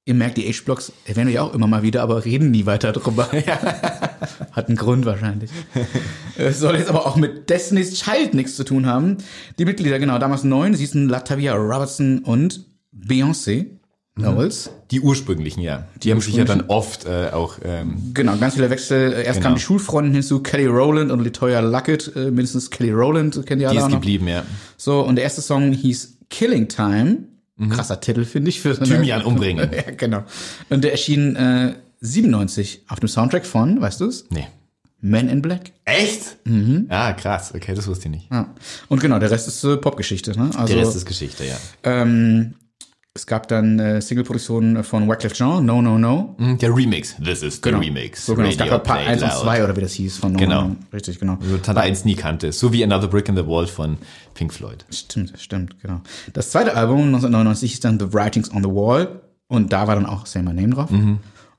ihr merkt, die H-Blocks erwähnen wir ja auch immer mal wieder, aber reden nie weiter drüber. Hat einen Grund wahrscheinlich. Es soll jetzt aber auch mit Destiny's Child nichts zu tun haben. Die Mitglieder, genau, damals neun, sie hießen Latavia Robertson und Beyoncé Knowles. Die ursprünglichen, ja. Die haben sich ja dann oft äh, auch, ähm, Genau, ganz viele Wechsel. Erst Genau. kamen die Schulfreunden hinzu, Kelly Rowland und Latoya Luckett, äh, mindestens Kelly Rowland, kennt ihr alle die ist noch. geblieben, ja. So, und der erste Song hieß Killing Time. Krasser Titel, finde ich. Für so Thymian umbringen. ja, genau. Und der erschien äh, 97 auf dem Soundtrack von, weißt du es? Nee. Men in Black. Echt? Mhm. Ah, krass. Okay, das wusste ich nicht. Ja. Und genau, der Rest ist äh, Popgeschichte. Ne? Also, Der Rest ist Geschichte, ja. ähm, es gab dann äh, Single-Produktionen von Wyclef Jean, No, No, No. Mhm, Der Remix. This is the Remix. So, genau. Es gab Radio Part Play 1 und Loud. 2 oder wie das hieß von No, Genau. No. Richtig, genau. Also Tante 1 nie kannte. So wie Another Brick in the Wall von Pink Floyd. Stimmt, stimmt, genau. Das zweite Album 1999 hieß dann The Writings on the Wall und da war dann auch Say My Name drauf.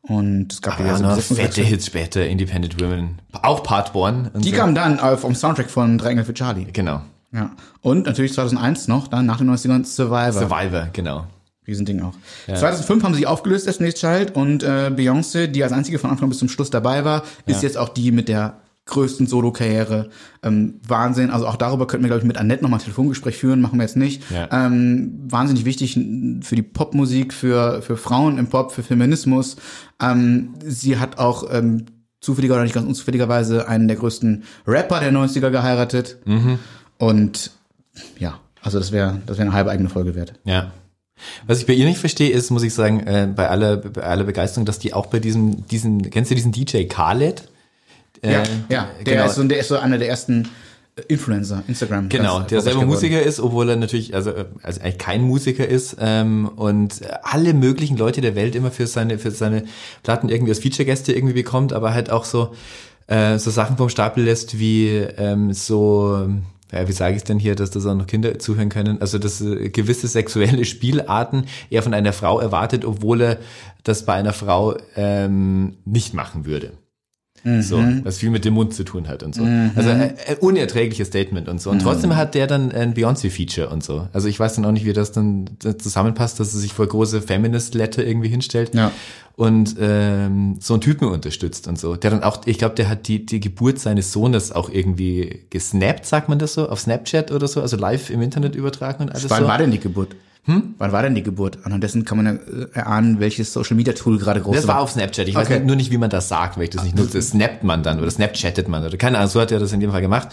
Und es gab Ja, so fette Hits später, Independent Women. Auch Part One. und Die so. kamen dann äh, vom Soundtrack von Drei für Charlie. Genau. Ja. Und natürlich 2001 noch, dann nach den 90ern Survivor. Survivor, genau. Riesending auch. 2005 haben sie sich aufgelöst, Destiny's Child, und äh, Beyoncé, die als einzige von Anfang bis zum Schluss dabei war, ist jetzt auch die mit der größten Solo-Karriere. Ähm, Wahnsinn. Also auch darüber könnten wir, glaube ich, mit Annette nochmal ein Telefongespräch führen, machen wir jetzt nicht. Ja. Ähm, wahnsinnig wichtig für die Popmusik, für, für Frauen im Pop, für Feminismus. Ähm, sie hat auch ähm, zufälliger oder nicht ganz unzufälligerweise einen der größten Rapper der 90er geheiratet. Und ja, also das wäre das wäre eine halbe eigene Folge wert. Ja. Was ich bei ihr nicht verstehe, ist, muss ich sagen, äh, bei aller, bei aller Begeisterung, dass die auch bei diesem, diesen, kennst du diesen DJ Khaled? Ja, Äh, ja. Der, genau. ist so, der ist so einer der ersten äh, Influencer, Instagram. Genau, der selber. Musiker ist, obwohl er natürlich, also, äh, also eigentlich kein Musiker ist ähm, und alle möglichen Leute der Welt immer für seine, für seine Platten irgendwie als Feature-Gäste irgendwie bekommt, aber halt auch so, äh, so Sachen vom Stapel lässt wie ähm, so, ja, wie sage ich denn hier, dass das auch noch Kinder zuhören können, also dass äh, gewisse sexuelle Spielarten er von einer Frau erwartet, obwohl er das bei einer Frau ähm, nicht machen würde. So, was viel mit dem Mund zu tun hat und so. Also äh, ein unerträgliches Statement und so. Und trotzdem hat der dann ein Beyoncé-Feature und so. Also ich weiß dann auch nicht, wie das dann zusammenpasst, dass er sich vor große Feminist-Letter irgendwie hinstellt Ja. und ähm, so einen Typen unterstützt und so. Der dann auch, ich glaube, der hat die, die Geburt seines Sohnes auch irgendwie gesnappt, sagt man das so, auf Snapchat oder so, also live im Internet übertragen und alles Wann so. war denn die Geburt? Hm? Wann war denn die Geburt? Anhand dessen kann man ja äh, erahnen, welches Social Media Tool gerade groß Das war auf Snapchat. Ich weiß Okay. nur nicht, wie man das sagt, weil ich das nicht nutze. Snappt man dann oder Snapchattet man oder keine Ahnung. So hat er das in dem Fall gemacht.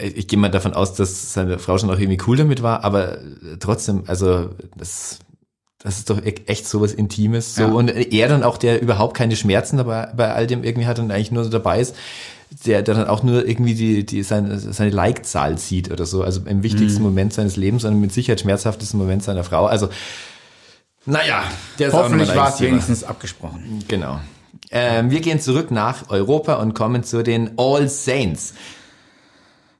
Ich gehe mal davon aus, dass seine Frau schon auch irgendwie cool damit war, aber trotzdem, also das, das ist doch e- echt sowas Intimes. So Ja. und er dann auch, der überhaupt keine Schmerzen dabei bei all dem irgendwie hat und eigentlich nur so dabei ist. Der, der dann auch nur irgendwie die, die seine, seine Like-Zahl sieht oder so. Also im wichtigsten Mhm. Moment seines Lebens und mit Sicherheit schmerzhaftesten Moment seiner Frau. Also, naja, der Hoffentlich war es wenigstens abgesprochen. Genau. Ähm, wir gehen zurück nach Europa und kommen zu den All Saints.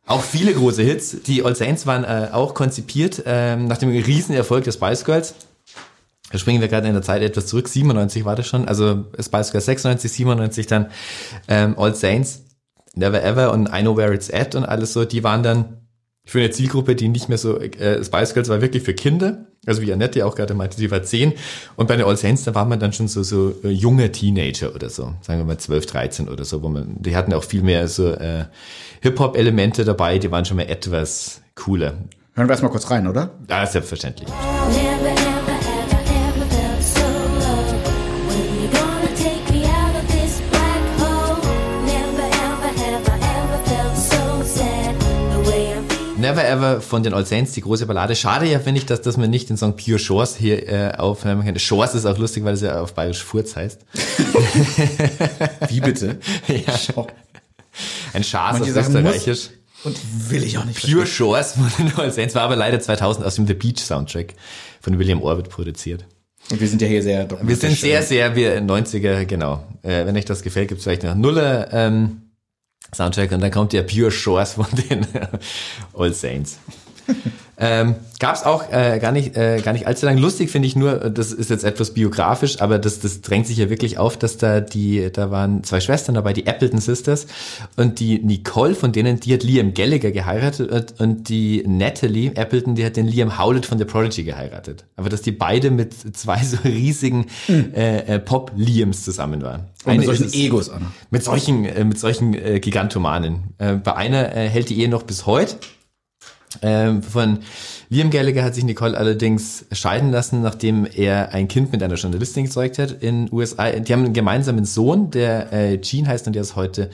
Auch viele große Hits. Die All Saints waren äh, auch konzipiert ähm, nach dem Riesenerfolg der Spice Girls. Da springen wir gerade in der Zeit etwas zurück. 97 war das schon. Also Spice Girls 96, 97 dann ähm, All Saints, Never Ever und I Know Where It's At und alles so. Die waren dann für eine Zielgruppe, die nicht mehr so, äh, Spice Girls war wirklich für Kinder, also wie Annette auch gerade meinte, sie war zehn und bei den All Saints, da war man dann schon so, so äh, junge Teenager oder so, sagen wir mal 12, 13 oder so, wo man, die hatten auch viel mehr so äh, Hip-Hop-Elemente dabei, die waren schon mal etwas cooler. Hören wir erstmal kurz rein, oder? Ja, selbstverständlich. Never, Never Ever von den All Saints, die große Ballade. Schade ja, finde ich, dass, dass man nicht den Song Pure Shores hier äh, aufnehmen kann. Shores ist auch lustig, weil es ja auf Bayerisch Furz heißt. Wie bitte? ja. Ein Manche auf Österreichisch. Und will ich auch nicht Pure Shores von den All Saints war aber leider 2000 aus dem The Beach Soundtrack von William Orbit produziert. Und wir sind ja hier sehr Wir sind sehr, sehr, wir 90er, genau. Äh, wenn euch das gefällt, gibt es vielleicht noch Nuller ähm, Soundtrack und dann kommt der Pure Shores von den All Saints. ähm, Gab es auch äh, gar nicht äh, gar nicht allzu lang. Lustig finde ich nur, das ist jetzt etwas biografisch, aber das, das drängt sich ja wirklich auf, dass da die, da waren zwei Schwestern dabei, die Appleton Sisters und die Nicole von denen, die hat Liam Gallagher geheiratet und, die Natalie Appleton, die hat den Liam Howlett von The Prodigy geheiratet. Aber dass die beide mit zwei so riesigen äh, äh, Pop-Liams zusammen waren. Und mit solchen ist Egos an. mit solchen, äh, mit solchen äh, Gigantomanen. Äh, bei einer äh, hält die Ehe noch bis heute. Ähm, von Liam Gallagher hat sich Nicole allerdings scheiden lassen, nachdem er ein Kind mit einer Journalistin gezeugt hat in USA. Die haben einen gemeinsamen Sohn, der äh, Gene heißt und der ist heute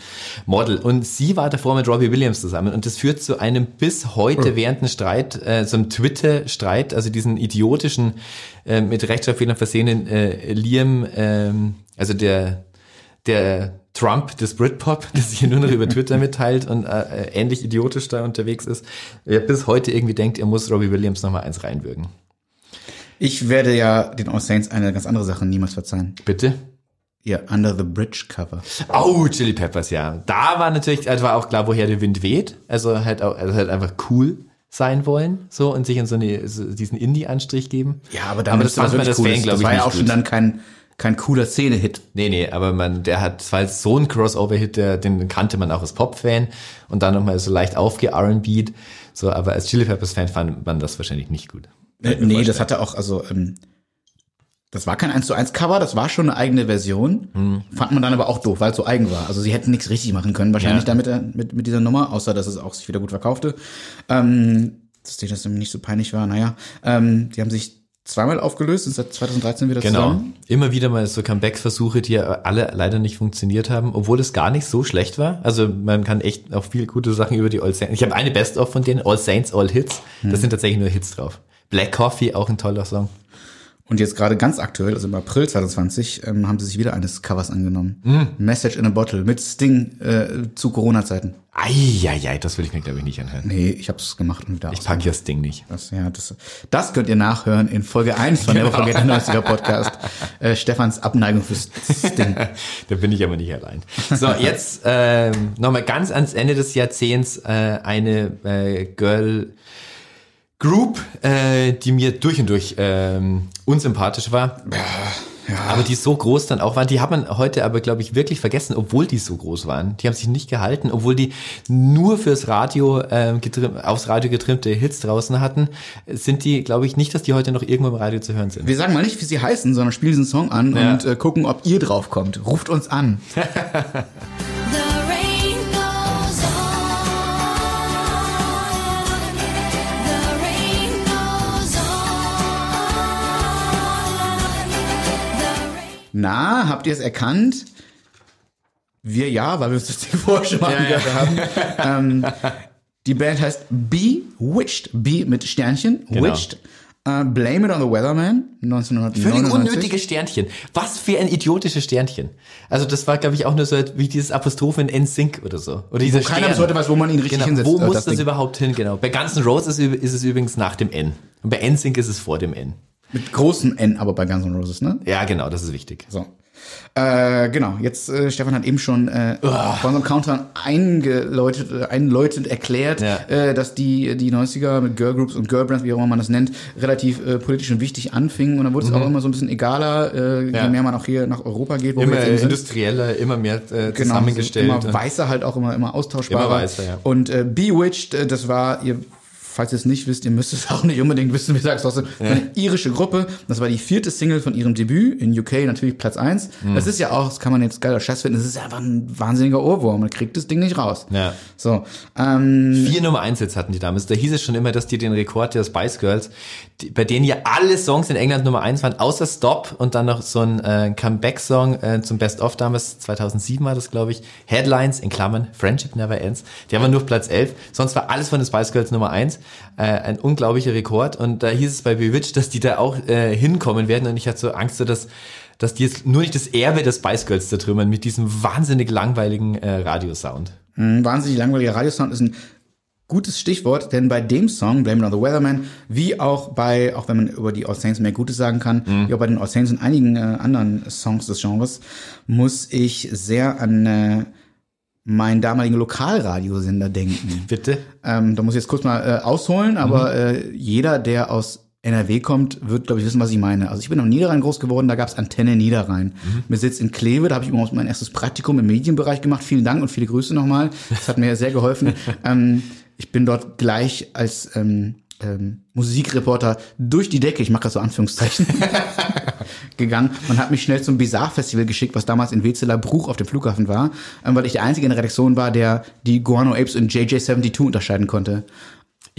Model. Und sie war davor mit Robbie Williams zusammen und das führt zu einem bis heute währenden Streit, äh, so einem Twitter-Streit, also diesen idiotischen, äh, mit Rechtschreibfehlern versehenen äh, Liam, ähm, also der der Trump des Britpop, der sich nur noch über Twitter mitteilt und äh, äh, ähnlich idiotisch da unterwegs ist, der bis heute irgendwie denkt, er muss Robbie Williams nochmal eins reinwürgen. Ich werde ja den All Saints eine ganz andere Sache niemals verzeihen. Bitte? Ihr Under the Bridge Cover. Oh, Chili Peppers, ja. Da war natürlich, also war auch klar, woher der Wind weht. Also halt auch, also halt einfach cool sein wollen, so und sich in so, eine, so diesen Indie-Anstrich geben. Ja, aber aber damit das fand man das Fan, glaube Das ich, war ja auch schon gut. dann kein, kein cooler Szene-Hit. Nee, nee, aber man, der hat, war jetzt so ein Crossover-Hit, der, den kannte man auch als Pop-Fan und dann nochmal so leicht aufge rb so, aber als Chili Peppers-Fan fand man das wahrscheinlich nicht gut. Äh, nee, das hatte auch, also, ähm, das war kein 1 zu 1 Cover, das war schon eine eigene Version. Hm. Fand man dann aber auch doof, weil es so eigen war. Also sie hätten nichts richtig machen können, wahrscheinlich Ja. damit äh, mit, mit dieser Nummer, außer dass es auch sich wieder gut verkaufte. Ähm, dass dir das nicht so peinlich war, naja. Ähm, die haben sich zweimal aufgelöst, sind seit 2013 wieder Genau. zusammen. Immer wieder mal so Comeback-Versuche, die ja alle leider nicht funktioniert haben, obwohl es gar nicht so schlecht war. Also man kann echt auch viel gute Sachen über die All Saints. Ich habe eine Best-of von denen, All Saints, All Hits. Da sind tatsächlich nur Hits drauf. Black Coffee, auch ein toller Song. Und jetzt gerade ganz aktuell, also im April 2020, ähm, haben sie sich wieder eines Covers angenommen. Hm. Message in a Bottle mit Sting äh, zu Corona-Zeiten. Eieiei, das will ich mir, glaube ich, nicht anhören. Nee, ich hab's gemacht und wieder Ich pack das Ding nicht. Das, ja, das, das könnt ihr nachhören in Folge 1 von Never Forget the 90er Podcast. Äh, Stefans Abneigung fürs Sting. da bin ich aber nicht allein. So, jetzt ähm, nochmal ganz ans Ende des Jahrzehnts äh, eine äh, Girl Group, äh, die mir durch und durch ähm, unsympathisch war. Aber die so groß dann auch waren, die hat man heute aber, glaube ich, wirklich vergessen, obwohl die so groß waren. Die haben sich nicht gehalten, obwohl die nur fürs Radio, ähm, getrim, aufs Radio getrimmte Hits draußen hatten, sind die, glaube ich, nicht, dass die heute noch irgendwo im Radio zu hören sind. Wir sagen mal nicht, wie sie heißen, sondern spielen diesen Song an Ja. und äh, gucken, ob ihr drauf kommt. Ruft uns an. Na, habt ihr es erkannt? Wir ja, weil wir uns das Ding vorher schon mal Ja, angehört haben. ähm, die Band heißt Bewitched. B mit Sternchen. Genau. Witched. Äh, Blame It on the Weatherman, 1999. Völlig unnötige Sternchen. Was für ein idiotisches Sternchen. Also das war, glaube ich, auch nur so wie dieses Apostroph in NSYNC oder so. Oder dieser keiner bis heute weiß, wo man ihn richtig genau. hinsetzt, Wo äh, muss das das, überhaupt hin? Genau. Bei Guns N' Roses ist, ist es übrigens nach dem N. Und bei NSYNC ist es vor dem N. Mit großem N, aber bei Guns N' Roses, ne? Ja, genau, das ist wichtig. So. Äh, genau, jetzt äh, Stefan hat eben schon äh, bei unserem Countdown eingeläutet, äh, einläutend erklärt, Ja. äh, dass die die 90er mit Girlgroups und Girlbands, wie auch immer man das nennt, relativ äh, politisch und wichtig anfingen und dann wurde es auch immer so ein bisschen egaler, äh, Mhm. Ja. je mehr man auch hier nach Europa geht, wo Immer wir jetzt industrieller, immer mehr äh, Genau, zusammengestellt. Immer weißer halt auch immer, immer austauschbarer. Immer weißer, ja. Und äh, Bewitched, äh, das war, ihr, falls ihr es nicht wisst, ihr müsst es auch nicht unbedingt wissen, wie sagst du, eine irische Gruppe. Das war die vierte Single von ihrem Debüt in UK, natürlich Platz eins. Mhm. Das ist ja auch, das kann man jetzt geiler Scheiß finden, das ist einfach ein wahnsinniger Ohrwurm. Man kriegt das Ding nicht raus. Ja. So, ähm, Vier Nummer 1 Hits hatten die damals. Da hieß es schon immer, dass die den Rekord der Spice Girls, bei denen ja alle Songs in England Nummer 1 waren, außer Stop und dann noch so ein äh, Comeback-Song äh, zum Best of damals, 2007 war das, glaube ich. Headlines in Klammern, Friendship Never Ends. Die haben wir nur auf Platz 11. Sonst war alles von den Spice Girls Nummer 1. Äh, ein unglaublicher Rekord. Und da hieß es bei Bewitched, dass die da auch äh, hinkommen werden. Und ich hatte so Angst, dass dass die jetzt nur nicht das Erbe der Spice Girls zertrümmern mit diesem wahnsinnig langweiligen äh, Radiosound. Ein wahnsinnig langweiliger Radiosound ist ein gutes Stichwort, denn bei dem Song, Blame It on the Weatherman, wie auch bei, auch wenn man über die All Saints mehr Gutes sagen kann, wie auch bei den All Saints und einigen äh, anderen Songs des Genres, muss ich sehr an äh, meinen damaligen Lokalradiosender denken. Bitte? Ähm, da muss ich jetzt kurz mal äh, ausholen, aber äh, jeder, der aus NRW kommt, wird, glaube ich, wissen, was ich meine. Also ich bin am Niederrhein groß geworden, da gab's Antenne Niederrhein. Mit Sitz in Kleve, da habe ich übrigens mein erstes Praktikum im Medienbereich gemacht. Vielen Dank und viele Grüße nochmal. Das hat mir sehr geholfen. ähm, ich bin dort gleich als ähm, ähm, Musikreporter durch die Decke, ich mache das so Anführungszeichen, gegangen. Man hat mich schnell zum Bizarre Festival geschickt, was damals in Wezeler Bruch auf dem Flughafen war, ähm, weil ich der Einzige in der Redaktion war, der die Guano Apes und JJ72 unterscheiden konnte.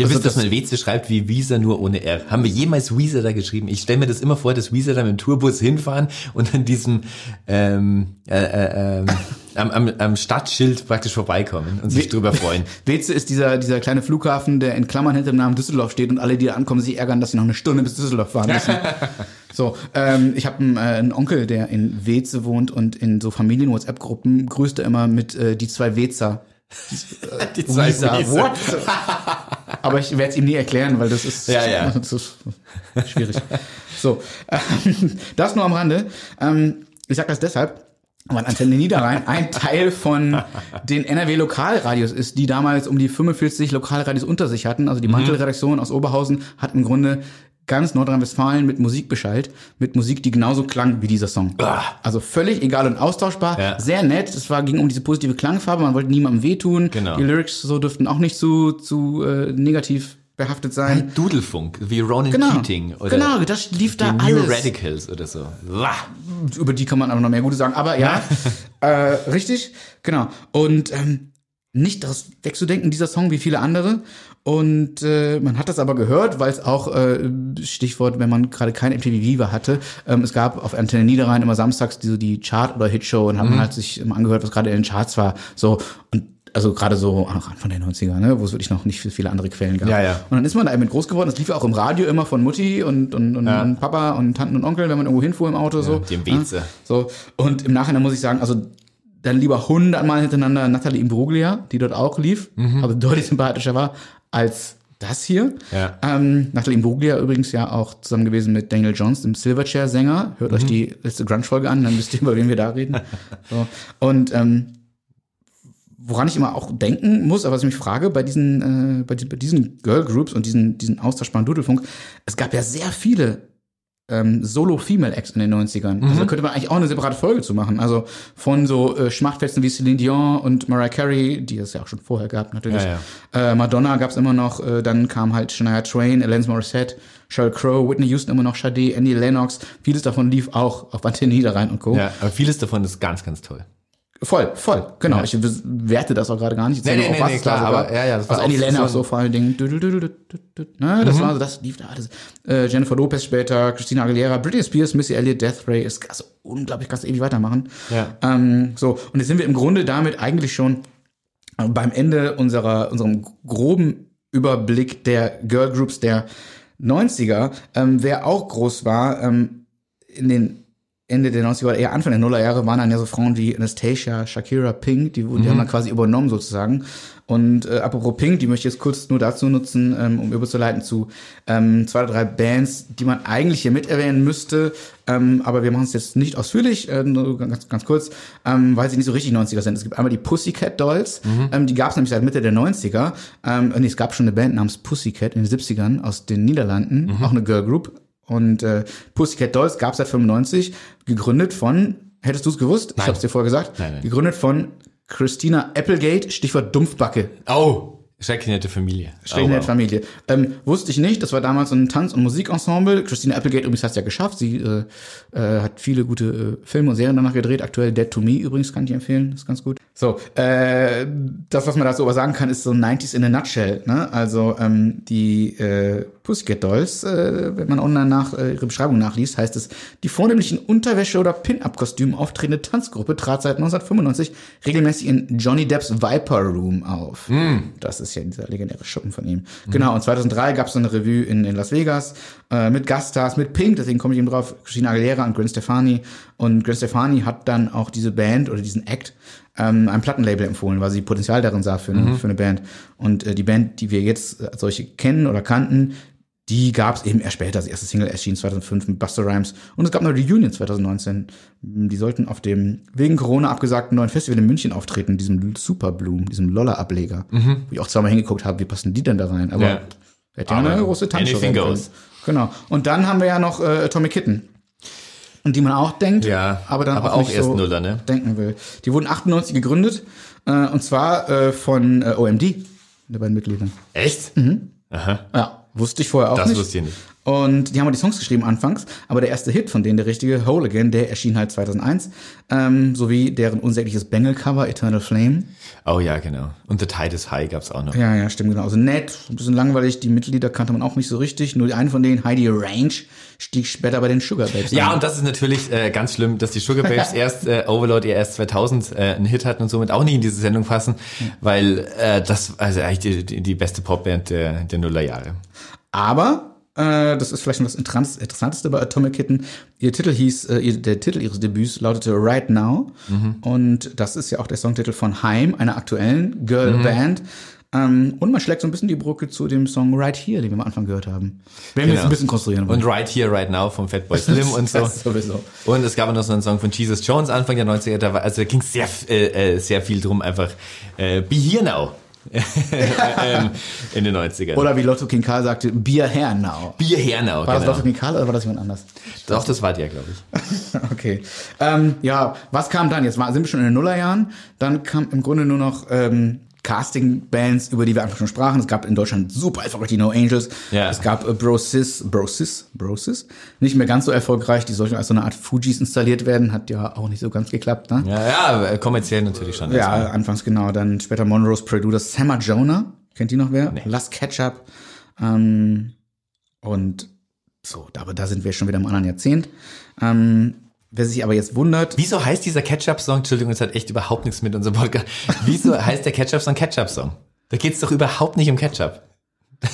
Ihr Also wisst, dass das- man WC schreibt wie Weezer nur ohne R. Haben wir jemals Weezer da geschrieben? Ich stelle mir das immer vor, dass Weezer da mit dem Tourbus hinfahren und an diesem ähm, äh, äh, ähm, am, am, am Stadtschild praktisch vorbeikommen und sich We- drüber freuen. Weze ist dieser, dieser kleine Flughafen, der in Klammern hinter dem Namen Düsseldorf steht und alle, die da ankommen, sich ärgern, dass sie noch eine Stunde bis Düsseldorf fahren müssen. so, ähm, ich habe einen, äh, einen Onkel, der in Weze wohnt und in so Familien-WhatsApp-Gruppen grüßt er immer mit äh, die zwei Wezer. Die Weezer, Weezer. what? Aber ich werde es ihm nie erklären, weil das ist, Ja, ja. Das ist schwierig. So, ähm, das nur am Rande. Ähm, ich sage das deshalb, weil Antenne Niederrhein ein Teil von den NRW-Lokalradios ist, die damals um die 45 Lokalradios unter sich hatten. Also die Mhm. Mantelredaktion aus Oberhausen hat im Grunde ganz Nordrhein-Westfalen mit Musik beschallt, mit Musik, die genauso klang wie dieser Song. Ah. Also völlig egal und austauschbar, Ja. sehr nett. Es war, ging um diese positive Klangfarbe, man wollte niemandem wehtun. Genau. Die Lyrics so dürften auch nicht zu, zu äh, negativ behaftet sein. Dudelfunk, wie Ronan Genau. Keating oder genau, das lief da New alles. Radicals oder so. Wah. Über die kann man aber noch mehr Gute sagen. Aber ja, äh, richtig, genau. Und ähm, nicht daraus wegzudenken, dieser Song wie viele andere. Und äh, man hat das aber gehört, weil es auch, äh, Stichwort, wenn man gerade kein MTV Viva hatte, ähm, es gab auf Antenne Niederrhein immer samstags diese die Chart- oder Hitshow und hat man halt sich immer angehört, was gerade in den Charts war. So und also gerade so auch Anfang der 90er, ne, wo es wirklich noch nicht viel- viele andere Quellen gab. Ja, ja. Und dann ist man da eben groß geworden. Das lief ja auch im Radio immer von Mutti und, und, und, Ja. und Papa und Tanten und Onkel, wenn man irgendwo hinfuhr im Auto. so. dem Weze. So, und im Nachhinein muss ich sagen, also dann lieber hundertmal hintereinander Nathalie Imbruglia, die dort auch lief, aber deutlich sympathischer war, als das hier. Ja. Ähm, Nathalie Imbruglia übrigens ja auch zusammen gewesen mit Daniel Johns, dem Silverchair-Sänger. Hört euch die letzte Grunge-Folge an, dann wisst ihr, über wen wir da reden. so. Und ähm, woran ich immer auch denken muss, aber was ich mich frage, bei diesen, äh, bei, die- bei diesen Girl Groups und diesen, diesen austauschbaren Dudelfunk, es gab ja sehr viele ähm, Solo-Female-Acts in den 90ern. Also da könnte man eigentlich auch eine separate Folge zu machen. Also von so äh, Schmachtfetzen wie Celine Dion und Mariah Carey, die es ja auch schon vorher gab natürlich. Ja, Äh, Madonna gab's immer noch, äh, dann kam halt Shania Twain, Alanis Morissette, Sheryl Crow, Whitney Houston immer noch, Sade, Annie Lennox. Vieles davon lief auch auf Antenne Niederrhein und Co. Ja, aber vieles davon ist ganz, ganz toll. Voll, voll, genau. Ja. Ich werte das auch gerade gar nicht. Ich Nee, nee, auch, nee, was nee, klar, aber ja, ja, das war also Annie Lennox so- so vor allen Dingen. Du, du, du, du, du, du, Ne, das war so, das lief da alles. Äh, Jennifer Lopez später, Christina Aguilera, Britney Spears, Missy Elliott, Death Ray. Ist also unglaublich, kannst du ewig weitermachen. Ja. Ähm, so, und jetzt sind wir im Grunde damit eigentlich schon beim Ende unserer, unserem groben Überblick der Girl Groups der 90er, ähm, wer auch groß war, ähm, in den Ende der 90er oder eher Anfang der Nullerjahre waren dann ja so Frauen wie Anastasia, Shakira, Pink, die, die haben dann quasi übernommen sozusagen. Und äh, apropos Pink, die möchte ich jetzt kurz nur dazu nutzen, ähm, um überzuleiten zu ähm, zwei oder drei Bands, die man eigentlich hier mit erwähnen müsste, ähm, aber wir machen es jetzt nicht ausführlich, äh, nur ganz, ganz kurz, ähm, weil sie nicht so richtig 90er sind. Es gibt einmal die Pussycat Dolls, ähm, die gab es nämlich seit Mitte der 90er. Ähm, nee, es gab schon eine Band namens Pussycat in den 70ern aus den Niederlanden, auch eine Girl Group. Und äh, Pussycat Dolls gab es seit 95, gegründet von, hättest du es gewusst? Ich Nein. habe es dir vorher gesagt. Nein, nein. Gegründet von Christina Applegate, Stichwort Dumpfbacke. Oh, schrecklich nette Familie. Oh, nette wow. Familie. Ähm, wusste ich nicht, das war damals so ein Tanz- und Musikensemble. Christina Applegate übrigens hat es ja geschafft. Sie äh, äh, hat viele gute äh, Filme und Serien danach gedreht. Aktuell Dead to Me übrigens kann ich empfehlen, das ist ganz gut. So, äh, das, was man dazu aber sagen kann, ist so 90s in a nutshell. Ne? Also ähm, die äh, Pussycat Dolls, äh, wenn man online nach äh, ihre Beschreibung nachliest, heißt es, die vornehmlich in Unterwäsche oder Pin-Up-Kostümen auftretende Tanzgruppe trat seit 1995 regelmäßig in Johnny Depps Viper Room auf. Das ist ja dieser legendäre Schuppen von ihm. Genau, und 2003 gab es eine Revue in, in Las Vegas äh, mit Gaststars, mit Pink, deswegen komme ich eben drauf, Christina Aguilera und Gwen Stefani. Und Gwen Stefani hat dann auch diese Band oder diesen Act ähm, einem Plattenlabel empfohlen, weil sie Potenzial darin sah für eine, für eine Band. Und äh, die Band, die wir jetzt als solche kennen oder kannten, die gab es eben erst später. Das erste Single erschien 2005 mit Buster Rhymes. Und es gab eine Reunion 2019. Die sollten auf dem wegen Corona abgesagten neuen Festival in München auftreten, diesem Super Bloom, diesem Lolla-Ableger. Wo ich auch zweimal hingeguckt habe, wie passen die denn da rein? Aber Ja. hätte ja eine große Tanzshow werden können. goes. Genau. Und dann haben wir ja noch äh, Tommy Kitten. Und die man auch denkt, Ja, aber dann aber auch, auch erst so Nuller, ne? denken will. Die wurden 98 gegründet, äh, und zwar äh, von äh, OMD, der beiden Mitgliedern. Echt? Aha. Ja, wusste ich vorher auch Das nicht. wusste ich nicht. Und die haben auch die Songs geschrieben anfangs, aber der erste Hit von denen, der richtige, Whole Again, der erschien halt 2001, ähm, sowie deren unsägliches Bengal-Cover, Eternal Flame. Oh ja, genau. Und The Tide is High gab's auch noch. Ja, ja, stimmt, genau. Also nett, ein bisschen langweilig, die Mitglieder kannte man auch nicht so richtig, nur die eine von denen, Heidi Range, stieg später bei den Sugar Babes Ja, ein. und das ist natürlich äh, ganz schlimm, dass die Sugar Babes erst äh, Overload ihr erst 2000 äh, einen Hit hatten und somit auch nicht in diese Sendung fassen, weil äh, das also eigentlich die, die, die beste Popband der, der Nullerjahre. Aber äh, das ist vielleicht schon das Interess- Interessanteste bei Atomic Kitten. Ihr Titel hieß, äh, der Titel ihres Debüts lautete Right Now. Und das ist ja auch der Songtitel von Heim, einer aktuellen Girl-Band. Ähm, und man schlägt so ein bisschen die Brücke zu dem Song Right Here, den wir am Anfang gehört haben. Wenn wir jetzt ein bisschen konstruieren wollen. Und Right Here, Right Now vom Fatboy Slim und so. Das sowieso. Und es gab auch noch so einen Song von Jesus Jones Anfang der 90er, da war, also da ging es sehr, äh, äh, sehr viel drum, einfach äh, Be Here Now in den 90ern. Oder wie Lotto King Karl sagte, Now. Be Here Now, War das genau. Lotto King Karl oder war das jemand anders? Doch, das war der, glaube ich. Okay. Ähm, ja, was kam dann? Jetzt sind wir schon in den Nullerjahren. Dann kam im Grunde nur noch ähm, Casting-Bands, über die wir einfach schon sprachen. Es gab in Deutschland super erfolgreich die No Angels. Ja. Es gab äh, Brosis, Brosis, Brosis. Nicht mehr ganz so erfolgreich. Die sollten als so eine Art Fujis installiert werden. Hat ja auch nicht so ganz geklappt, ne? Ja, ja, äh, kommerziell natürlich schon. Ja, Also, anfangs genau. Dann später Monroe's Producer Samma Jonah. Kennt die noch wer? Last Ketchup. Ähm, und so, aber da sind wir schon wieder im anderen Jahrzehnt. Ähm, wer sich aber jetzt wundert, Wieso heißt dieser Ketchup-Song, Entschuldigung, das hat echt überhaupt nichts mit unserem Podcast. Wieso heißt der Ketchup-Song Ketchup-Song? Da geht's doch überhaupt nicht um Ketchup.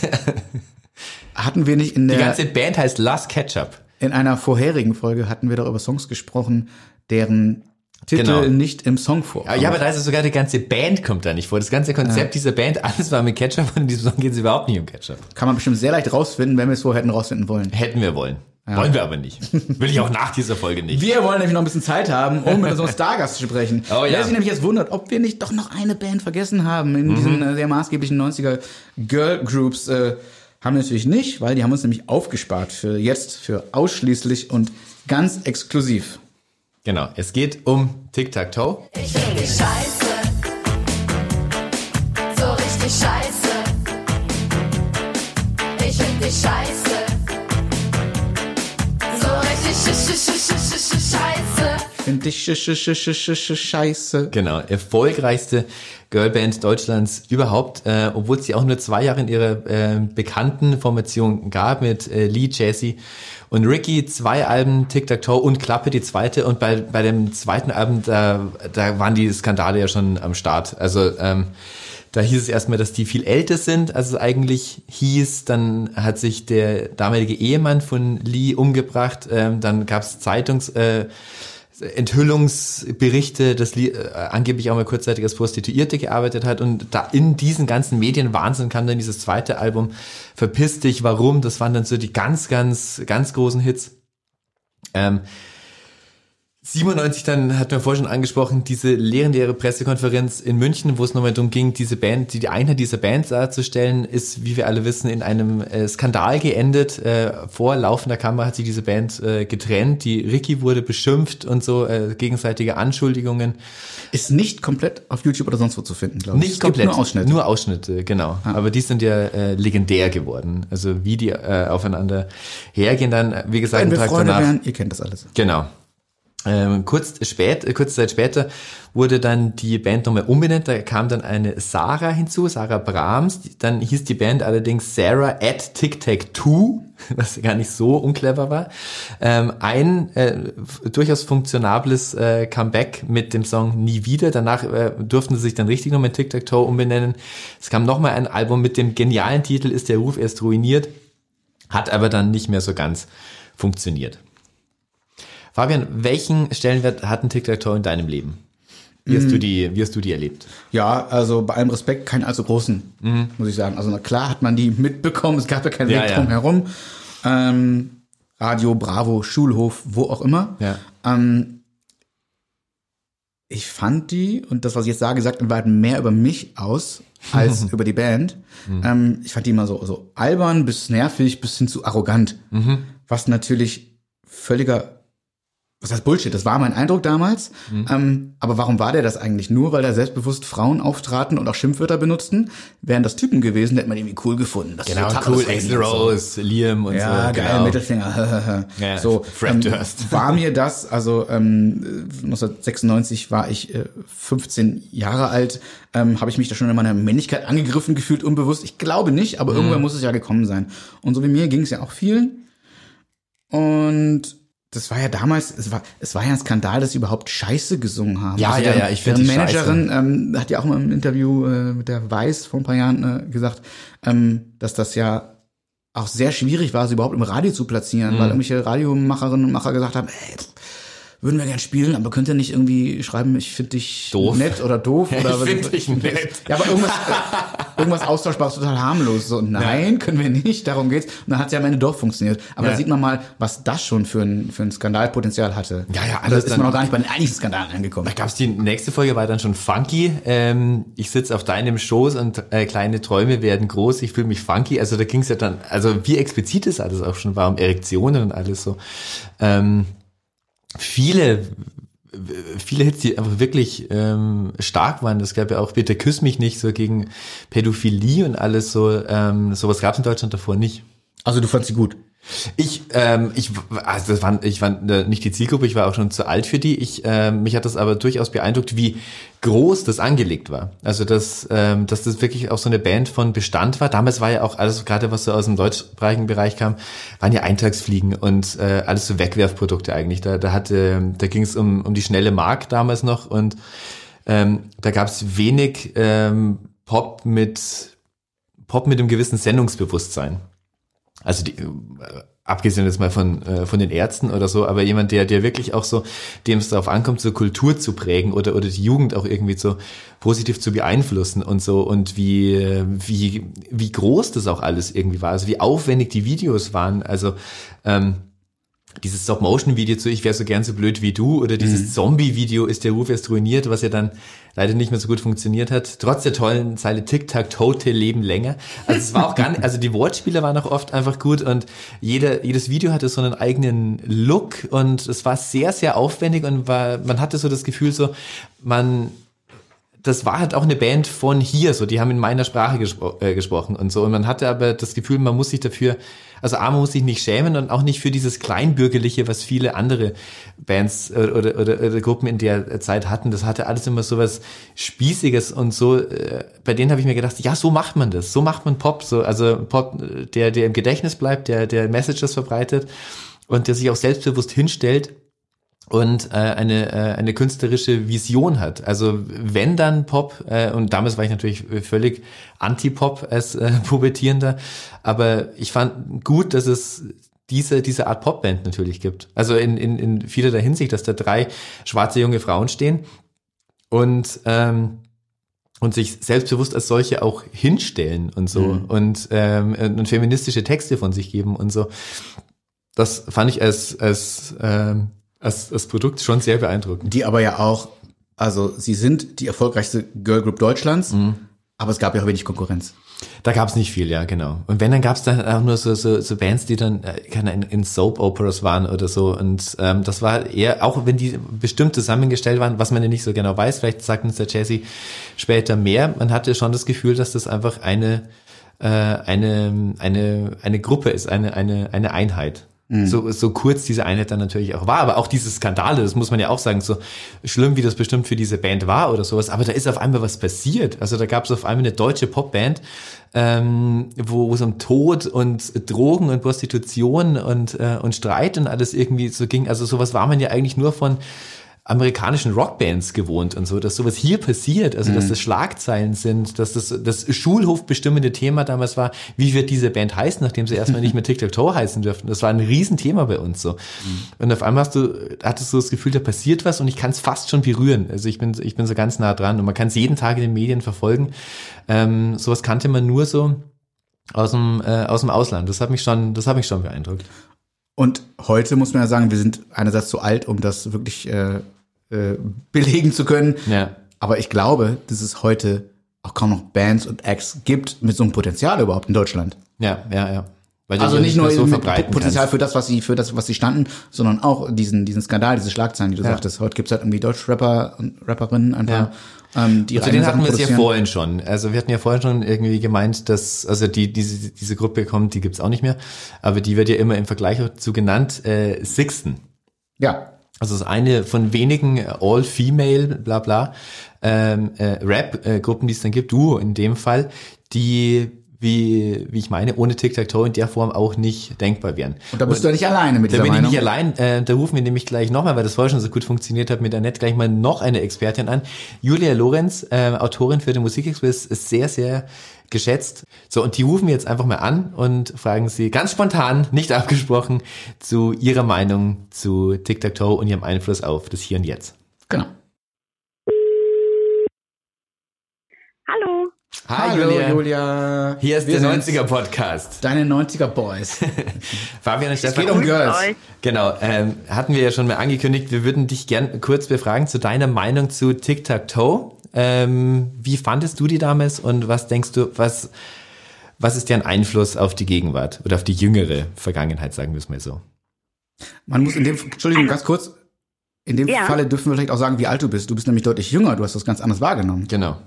hatten wir nicht in Die der ganze Band heißt Last Ketchup. in einer vorherigen Folge hatten wir doch über Songs gesprochen, deren Titel Genau. nicht im Song vorkommen. Ja, ja, aber da ist es sogar die ganze Band kommt da nicht vor. Das ganze Konzept dieser Band, alles war mit Ketchup und in diesem Song geht es überhaupt nicht um Ketchup. Kann man bestimmt sehr leicht rausfinden, wenn wir es vorher hätten rausfinden wollen. Hätten wir wollen. Wollen wir aber nicht. Will ich auch nach dieser Folge nicht. Wir wollen nämlich noch ein bisschen Zeit haben, um mit unserem Stargast zu sprechen. Oh ja. Wer sich nämlich jetzt wundert, ob wir nicht doch noch eine Band vergessen haben Mhm. in diesen äh, sehr maßgeblichen 90er Girl Groups, äh, haben wir natürlich nicht, weil die haben uns nämlich aufgespart für jetzt, für ausschließlich und ganz exklusiv. Genau, es geht um Tic-Tac-Toe. Ich find dich scheiße. So richtig scheiße. Ich find dich scheiße. Scheiße. Find ich sch sch sch sch sch sch scheiße. Genau, erfolgreichste Girlband Deutschlands überhaupt, äh, obwohl es sie auch nur zwei Jahre in ihrer äh, bekannten Formation gab mit äh, Lee, Jesse und Ricky, zwei Alben, Tic-Tac-Toe und Klappe, die zweite. Und bei, bei dem zweiten Album, da, da waren die Skandale ja schon am Start. Also ähm, Da hieß es erstmal, dass die viel älter sind, als es eigentlich hieß. Dann hat sich der damalige Ehemann von Lee umgebracht. Ähm, dann gab es Zeitungs... Äh, Enthüllungsberichte, dass Lee äh, angeblich auch mal kurzzeitig als Prostituierte gearbeitet hat und da in diesen ganzen Medienwahnsinn kam dann dieses zweite Album Verpiss dich, warum? Das waren dann so die ganz, ganz, ganz großen Hits. Ähm, 97 dann, hat man vorhin schon angesprochen, diese legendäre Pressekonferenz in München, wo es nochmal darum ging, diese Band, die, Einheit dieser Band darzustellen, ist, wie wir alle wissen, in einem äh, Skandal geendet. Äh, vor laufender Kamera hat sich diese Band äh, getrennt, die Ricky wurde beschimpft und so, äh, gegenseitige Anschuldigungen. Ist nicht komplett auf YouTube oder sonst wo zu finden, glaube ich. Nicht Es komplett, Nur Ausschnitte. Nur Ausschnitte, genau. Aber die sind ja äh, legendär geworden. Also wie die äh, aufeinander hergehen dann, wie gesagt, Wenn einen wir Tag Freunde danach. wären, ihr kennt das alles. Genau. Ähm, kurz spät, äh, kurze Zeit später wurde dann die Band nochmal umbenannt. Da kam dann eine Sarah hinzu, Sarah Brahms. Dann hieß die Band allerdings Sarah at Tic Tac Two, was gar nicht so unclever war. Ähm, ein äh, durchaus funktionables äh, Comeback mit dem Song Nie wieder. Danach äh, durften sie sich dann richtig nochmal Tic Tac Toe umbenennen. Es kam nochmal ein Album mit dem genialen Titel Ist der Ruf erst ruiniert, hat aber dann nicht mehr so ganz funktioniert. Fabian, welchen Stellenwert hat ein Tic-Tac-Toe in deinem Leben? Wie hast, du die, wie hast du die erlebt? Ja, also bei allem Respekt keinen allzu großen, muss ich sagen. Also klar hat man die mitbekommen, es gab ja keinen Ja, Weg ja. drum herum. Ähm, Radio, Bravo, Schulhof, wo auch immer. Ja. Ähm, ich fand die, und das, was ich jetzt sage, sagt in Wahrheit mehr über mich aus als über die Band. Ähm, ich fand die immer so, so albern bis nervig bis hin zu arrogant. Was natürlich völliger was heißt Bullshit? Das war mein Eindruck damals. Ähm, aber warum war der das eigentlich? Nur weil da selbstbewusst Frauen auftraten und auch Schimpfwörter benutzten? Wären das Typen gewesen, hätte man die irgendwie cool gefunden. Das ist Genau, cool, das Axl und so. Rose, Liam und Ja, so. geil, genau. Mittelfinger. Ja, so, Fred ähm, Durst. war mir das, also ähm, 1996 war ich äh, 15 Jahre alt, ähm, habe ich mich da schon in meiner Männlichkeit angegriffen gefühlt, unbewusst. Ich glaube nicht, aber Mhm. irgendwann muss es ja gekommen sein. Und so wie mir ging es ja auch vielen. Und das war ja damals, es war, es war ja ein Skandal, dass sie überhaupt Scheiße gesungen haben. Ja, ja, deren- ja, ich find deren die Managerin ähm, hat ja auch mal im Interview äh, mit der Weiß vor ein paar Jahren äh, gesagt, ähm, dass das ja auch sehr schwierig war, sie überhaupt im Radio zu platzieren, Mhm. weil irgendwelche Radiomacherinnen und Macher gesagt haben, ey, pff, würden wir gern spielen, aber könnt ihr nicht irgendwie schreiben, ich finde dich Doof. nett oder doof oder Ich was- find dich nett. Ja, aber irgendwas, äh, irgendwas austauschbares, total harmlos. So, nein, können wir nicht, darum geht's. Und dann hat es ja am Ende doch funktioniert. Aber Ja. da sieht man mal, was das schon für ein, für ein Skandalpotenzial hatte. Ja, ja, Und alles da ist man noch gar nicht bei den eigentlichen Skandalen angekommen. Da gab's die nächste Folge war dann schon funky. Ähm, ich sitze auf deinem Schoß und äh, kleine Träume werden groß. Ich fühle mich funky. Also da ging's ja dann, also wie explizit es alles auch schon war, um Erektionen und alles so. Ähm, viele viele Hits, die einfach wirklich ähm, stark waren. Das gab ja auch Bitte küss mich nicht so gegen Pädophilie und alles so. Ähm, sowas gab's in Deutschland davor nicht. Also du fandst sie gut. Ich, ähm, ich, also das war, ich war äh, nicht die Zielgruppe, ich war auch schon zu alt für die. Ich, ähm, mich hat das aber durchaus beeindruckt, wie groß das angelegt war. Also dass, ähm, dass das wirklich auch so eine Band von Bestand war. Damals war ja auch alles, gerade was so aus dem deutschsprachigen Bereich kam, waren ja Eintagsfliegen und äh, alles so Wegwerfprodukte eigentlich. Da, da hatte, da ging es um, um die schnelle Mark damals noch und ähm, da gab es wenig ähm, Pop mit Pop mit einem gewissen Sendungsbewusstsein. Also die, äh, abgesehen jetzt mal von, äh, von den Ärzten oder so, aber jemand, der, der wirklich auch so, dem es darauf ankommt, so Kultur zu prägen oder, oder die Jugend auch irgendwie so positiv zu beeinflussen und so und wie, wie, wie groß das auch alles irgendwie war, also wie aufwendig die Videos waren, also ähm, dieses Stop-Motion-Video zu Ich wäre so gern so blöd wie du oder dieses Zombie-Video ist der Ruf erst ruiniert, was ja dann leider nicht mehr so gut funktioniert hat. Trotz der tollen Zeile Tic-Tac, Tote leben länger. Also es war auch gar nicht, also die Wortspiele waren auch oft einfach gut und jeder, jedes Video hatte so einen eigenen Look und es war sehr, sehr aufwendig und war, man hatte so das Gefühl so, man, das war halt auch eine Band von hier, so die haben in meiner Sprache gespro äh, gesprochen und so und man hatte aber das Gefühl, man muss sich dafür, also A, man muss sich nicht schämen und auch nicht für dieses kleinbürgerliche, was viele andere Bands äh, oder, oder, oder Gruppen in der Zeit hatten. Das hatte alles immer so was Spießiges und so. Äh, bei denen habe ich mir gedacht, ja, so macht man das, so macht man Pop, so also Pop, äh, der der im Gedächtnis bleibt, der der Messages verbreitet und der sich auch selbstbewusst hinstellt und äh, eine, äh, eine künstlerische Vision hat. Also wenn dann Pop, äh, und damals war ich natürlich völlig anti-Pop als äh, Pubertierender, aber ich fand gut, dass es diese, diese Art Popband natürlich gibt. Also in, in, in vielerlei Hinsicht, dass da drei schwarze junge Frauen stehen und ähm, und sich selbstbewusst als solche auch hinstellen und so Mhm. und, ähm, und feministische Texte von sich geben und so. Das fand ich als, als, ähm, als, als Produkt schon sehr beeindruckend. Die aber ja auch, also sie sind die erfolgreichste Girlgroup Deutschlands, Mhm. aber es gab ja auch wenig Konkurrenz. Da gab's nicht viel, ja, genau. Und wenn, dann gab's dann auch nur so, so, so Bands, die dann äh, keine in, in Soap-Operas waren oder so. Und ähm, das war eher, auch wenn die bestimmt zusammengestellt waren, was man ja nicht so genau weiß, vielleicht sagt uns der Jesse später mehr, man hatte schon das Gefühl, dass das einfach eine, äh, eine, eine, eine Gruppe ist, eine, eine, eine Einheit. So, so kurz diese Einheit dann natürlich auch war, aber auch diese Skandale, das muss man ja auch sagen, so schlimm wie das bestimmt für diese Band war oder sowas, aber da ist auf einmal was passiert. Also da gab es auf einmal eine deutsche Popband, ähm, wo wo es um Tod und Drogen und Prostitution und, äh, und Streit und alles irgendwie so ging. Also sowas war man ja eigentlich nur von amerikanischen Rockbands gewohnt und so, dass sowas hier passiert, also dass das Schlagzeilen sind, dass das das Schulhofbestimmende Thema damals war, wie wird diese Band heißen, nachdem sie erstmal nicht mehr Tic-Tac-Toe heißen dürften. Das war ein Riesenthema bei uns so. Und auf einmal hast du, hattest du das Gefühl, da passiert was und ich kann es fast schon berühren. Also ich bin, ich bin so ganz nah dran und man kann es jeden Tag in den Medien verfolgen. Ähm, sowas kannte man nur so aus dem, äh, aus dem Ausland. Das hat mich schon, das hat mich schon beeindruckt. Und heute muss man ja sagen, wir sind einerseits zu alt, um das wirklich äh, äh, belegen zu können. Ja. Aber ich glaube, dass es heute auch kaum noch Bands und Acts gibt mit so einem Potenzial überhaupt in Deutschland. Ja, ja, ja. Weil Also nicht nur so mit Potenzial kannst. für das, was sie, für das, was sie standen, sondern auch diesen, diesen Skandal, diese Schlagzeilen, die du Ja. sagtest. Heute gibt's halt irgendwie Deutschrapper und Rapperinnen einfach, Ja. ähm, die denen eigenen hatten wir es ja vorhin schon. Also wir hatten ja vorhin schon irgendwie gemeint, dass, also die, diese, diese Gruppe kommt, die gibt's auch nicht mehr, aber die wird ja immer im Vergleich dazu genannt, äh, Sixten. Ja. Also das ist eine von wenigen äh, All-Female, bla bla, ähm, äh, Rap-Gruppen, die es dann gibt, Duo in dem Fall, die, wie, wie ich meine, ohne Tic-Tac-Toe in der Form auch nicht denkbar wären. Und da bist du ja nicht alleine mit Da dieser bin ich Meinung. nicht allein. Äh, da rufen wir nämlich gleich nochmal, weil das vorher schon so gut funktioniert hat, mit Annette gleich mal noch eine Expertin an. Julia Lorenz, äh, Autorin für den Musikexpress, ist sehr, sehr geschätzt. So, und die rufen wir jetzt einfach mal an und fragen sie ganz spontan, nicht abgesprochen, zu ihrer Meinung zu Tic-Tac-Toe und ihrem Einfluss auf das Hier und Jetzt. Genau. Hallo. Hallo Julia. Hier ist Wir der sind's. 90er Podcast. Deine 90er Boys. Fabian und Stefan. geht um Girls. Genau, ähm, hatten wir ja schon mal angekündigt, wir würden dich gern kurz befragen zu deiner Meinung zu Tic-Tac-Toe. Ähm, wie fandest du die damals und was denkst du, was, was ist deren Einfluss auf die Gegenwart oder auf die jüngere Vergangenheit, sagen wir es mal so? Man muss in dem, Entschuldigung, ganz kurz. In dem Ja. Falle dürfen wir vielleicht auch sagen, wie alt du bist. Du bist nämlich deutlich jünger. Du hast das ganz anders wahrgenommen. Genau.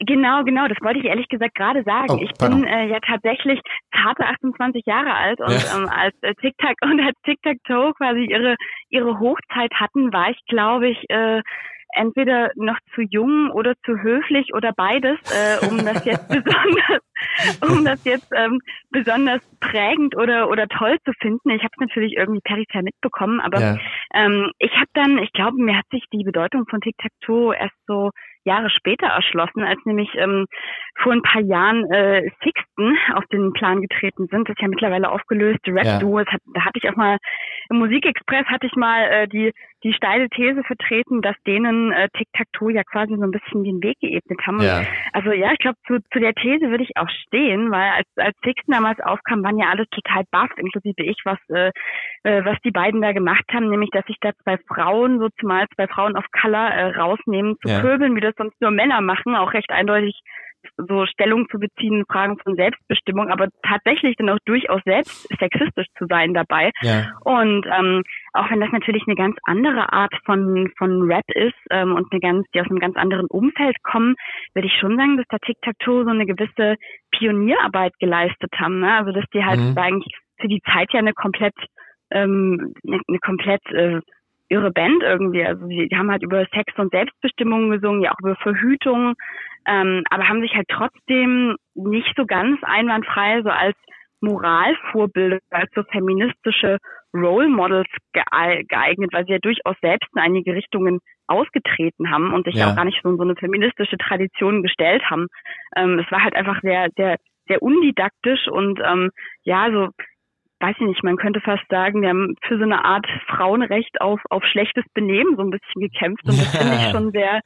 Genau, genau, das wollte ich ehrlich gesagt gerade sagen. Oh, ich pardon. bin äh, ja tatsächlich zarte 28 Jahre alt und Ja. ähm, als äh, TikTok und als TikTok-Toe quasi ihre ihre Hochzeit hatten, war ich, glaube ich, äh, entweder noch zu jung oder zu höflich oder beides, äh, um das jetzt besonders, um das jetzt ähm, besonders prägend oder oder toll zu finden. Ich habe es natürlich irgendwie peripher mitbekommen, aber Ja. ähm, ich habe dann, ich glaube, mir hat sich die Bedeutung von Tic-Tac-Toe erst so Jahre später erschlossen, als nämlich ähm, vor ein paar Jahren äh, Sixten auf den Plan getreten sind. Das ist ja mittlerweile aufgelöste Rap-Duo. Es Hat, da hatte ich auch mal im Musikexpress hatte ich mal äh, die die steile These vertreten, dass denen äh, Tic-Tac-Toe ja quasi so ein bisschen den Weg geebnet haben. Ja. also ja, ich glaube, zu, zu der These würde ich auch stehen, weil als, als Sixten damals aufkam, waren ja alle total baff, inklusive ich, was, äh, äh, was die beiden da gemacht haben, nämlich dass sich da zwei Frauen, so zumal zwei Frauen of Color, äh, rausnehmen zu Ja. pöbeln, wie das sonst nur Männer machen, auch recht eindeutig so Stellung zu beziehen in Fragen von Selbstbestimmung, aber tatsächlich dann auch durchaus selbst sexistisch zu sein dabei. Ja. Und ähm, auch wenn das natürlich eine ganz andere Art von von Rap ist ähm, und eine ganz, die aus einem ganz anderen Umfeld kommen, würde ich schon sagen, dass da Tic Tac Toe so eine gewisse Pionierarbeit geleistet haben. Ne? Also dass die halt Mhm. eigentlich für die Zeit ja eine komplett ähm, eine, eine komplett äh, irre Band irgendwie. Also die, die haben halt über Sex und Selbstbestimmung gesungen, ja auch über Verhütung, ähm, aber haben sich halt trotzdem nicht so ganz einwandfrei so als Moralvorbilder, als so feministische Role Models geei- geeignet, weil sie ja durchaus selbst in einige Richtungen ausgetreten haben und sich Ja. ja auch gar nicht so in so eine feministische Tradition gestellt haben. Ähm, es war halt einfach sehr, sehr, sehr undidaktisch und ähm, ja, so weiß ich nicht, man könnte fast sagen, wir haben für so eine Art Frauenrecht auf, auf schlechtes Benehmen so ein bisschen gekämpft und das finde ich schon sehr,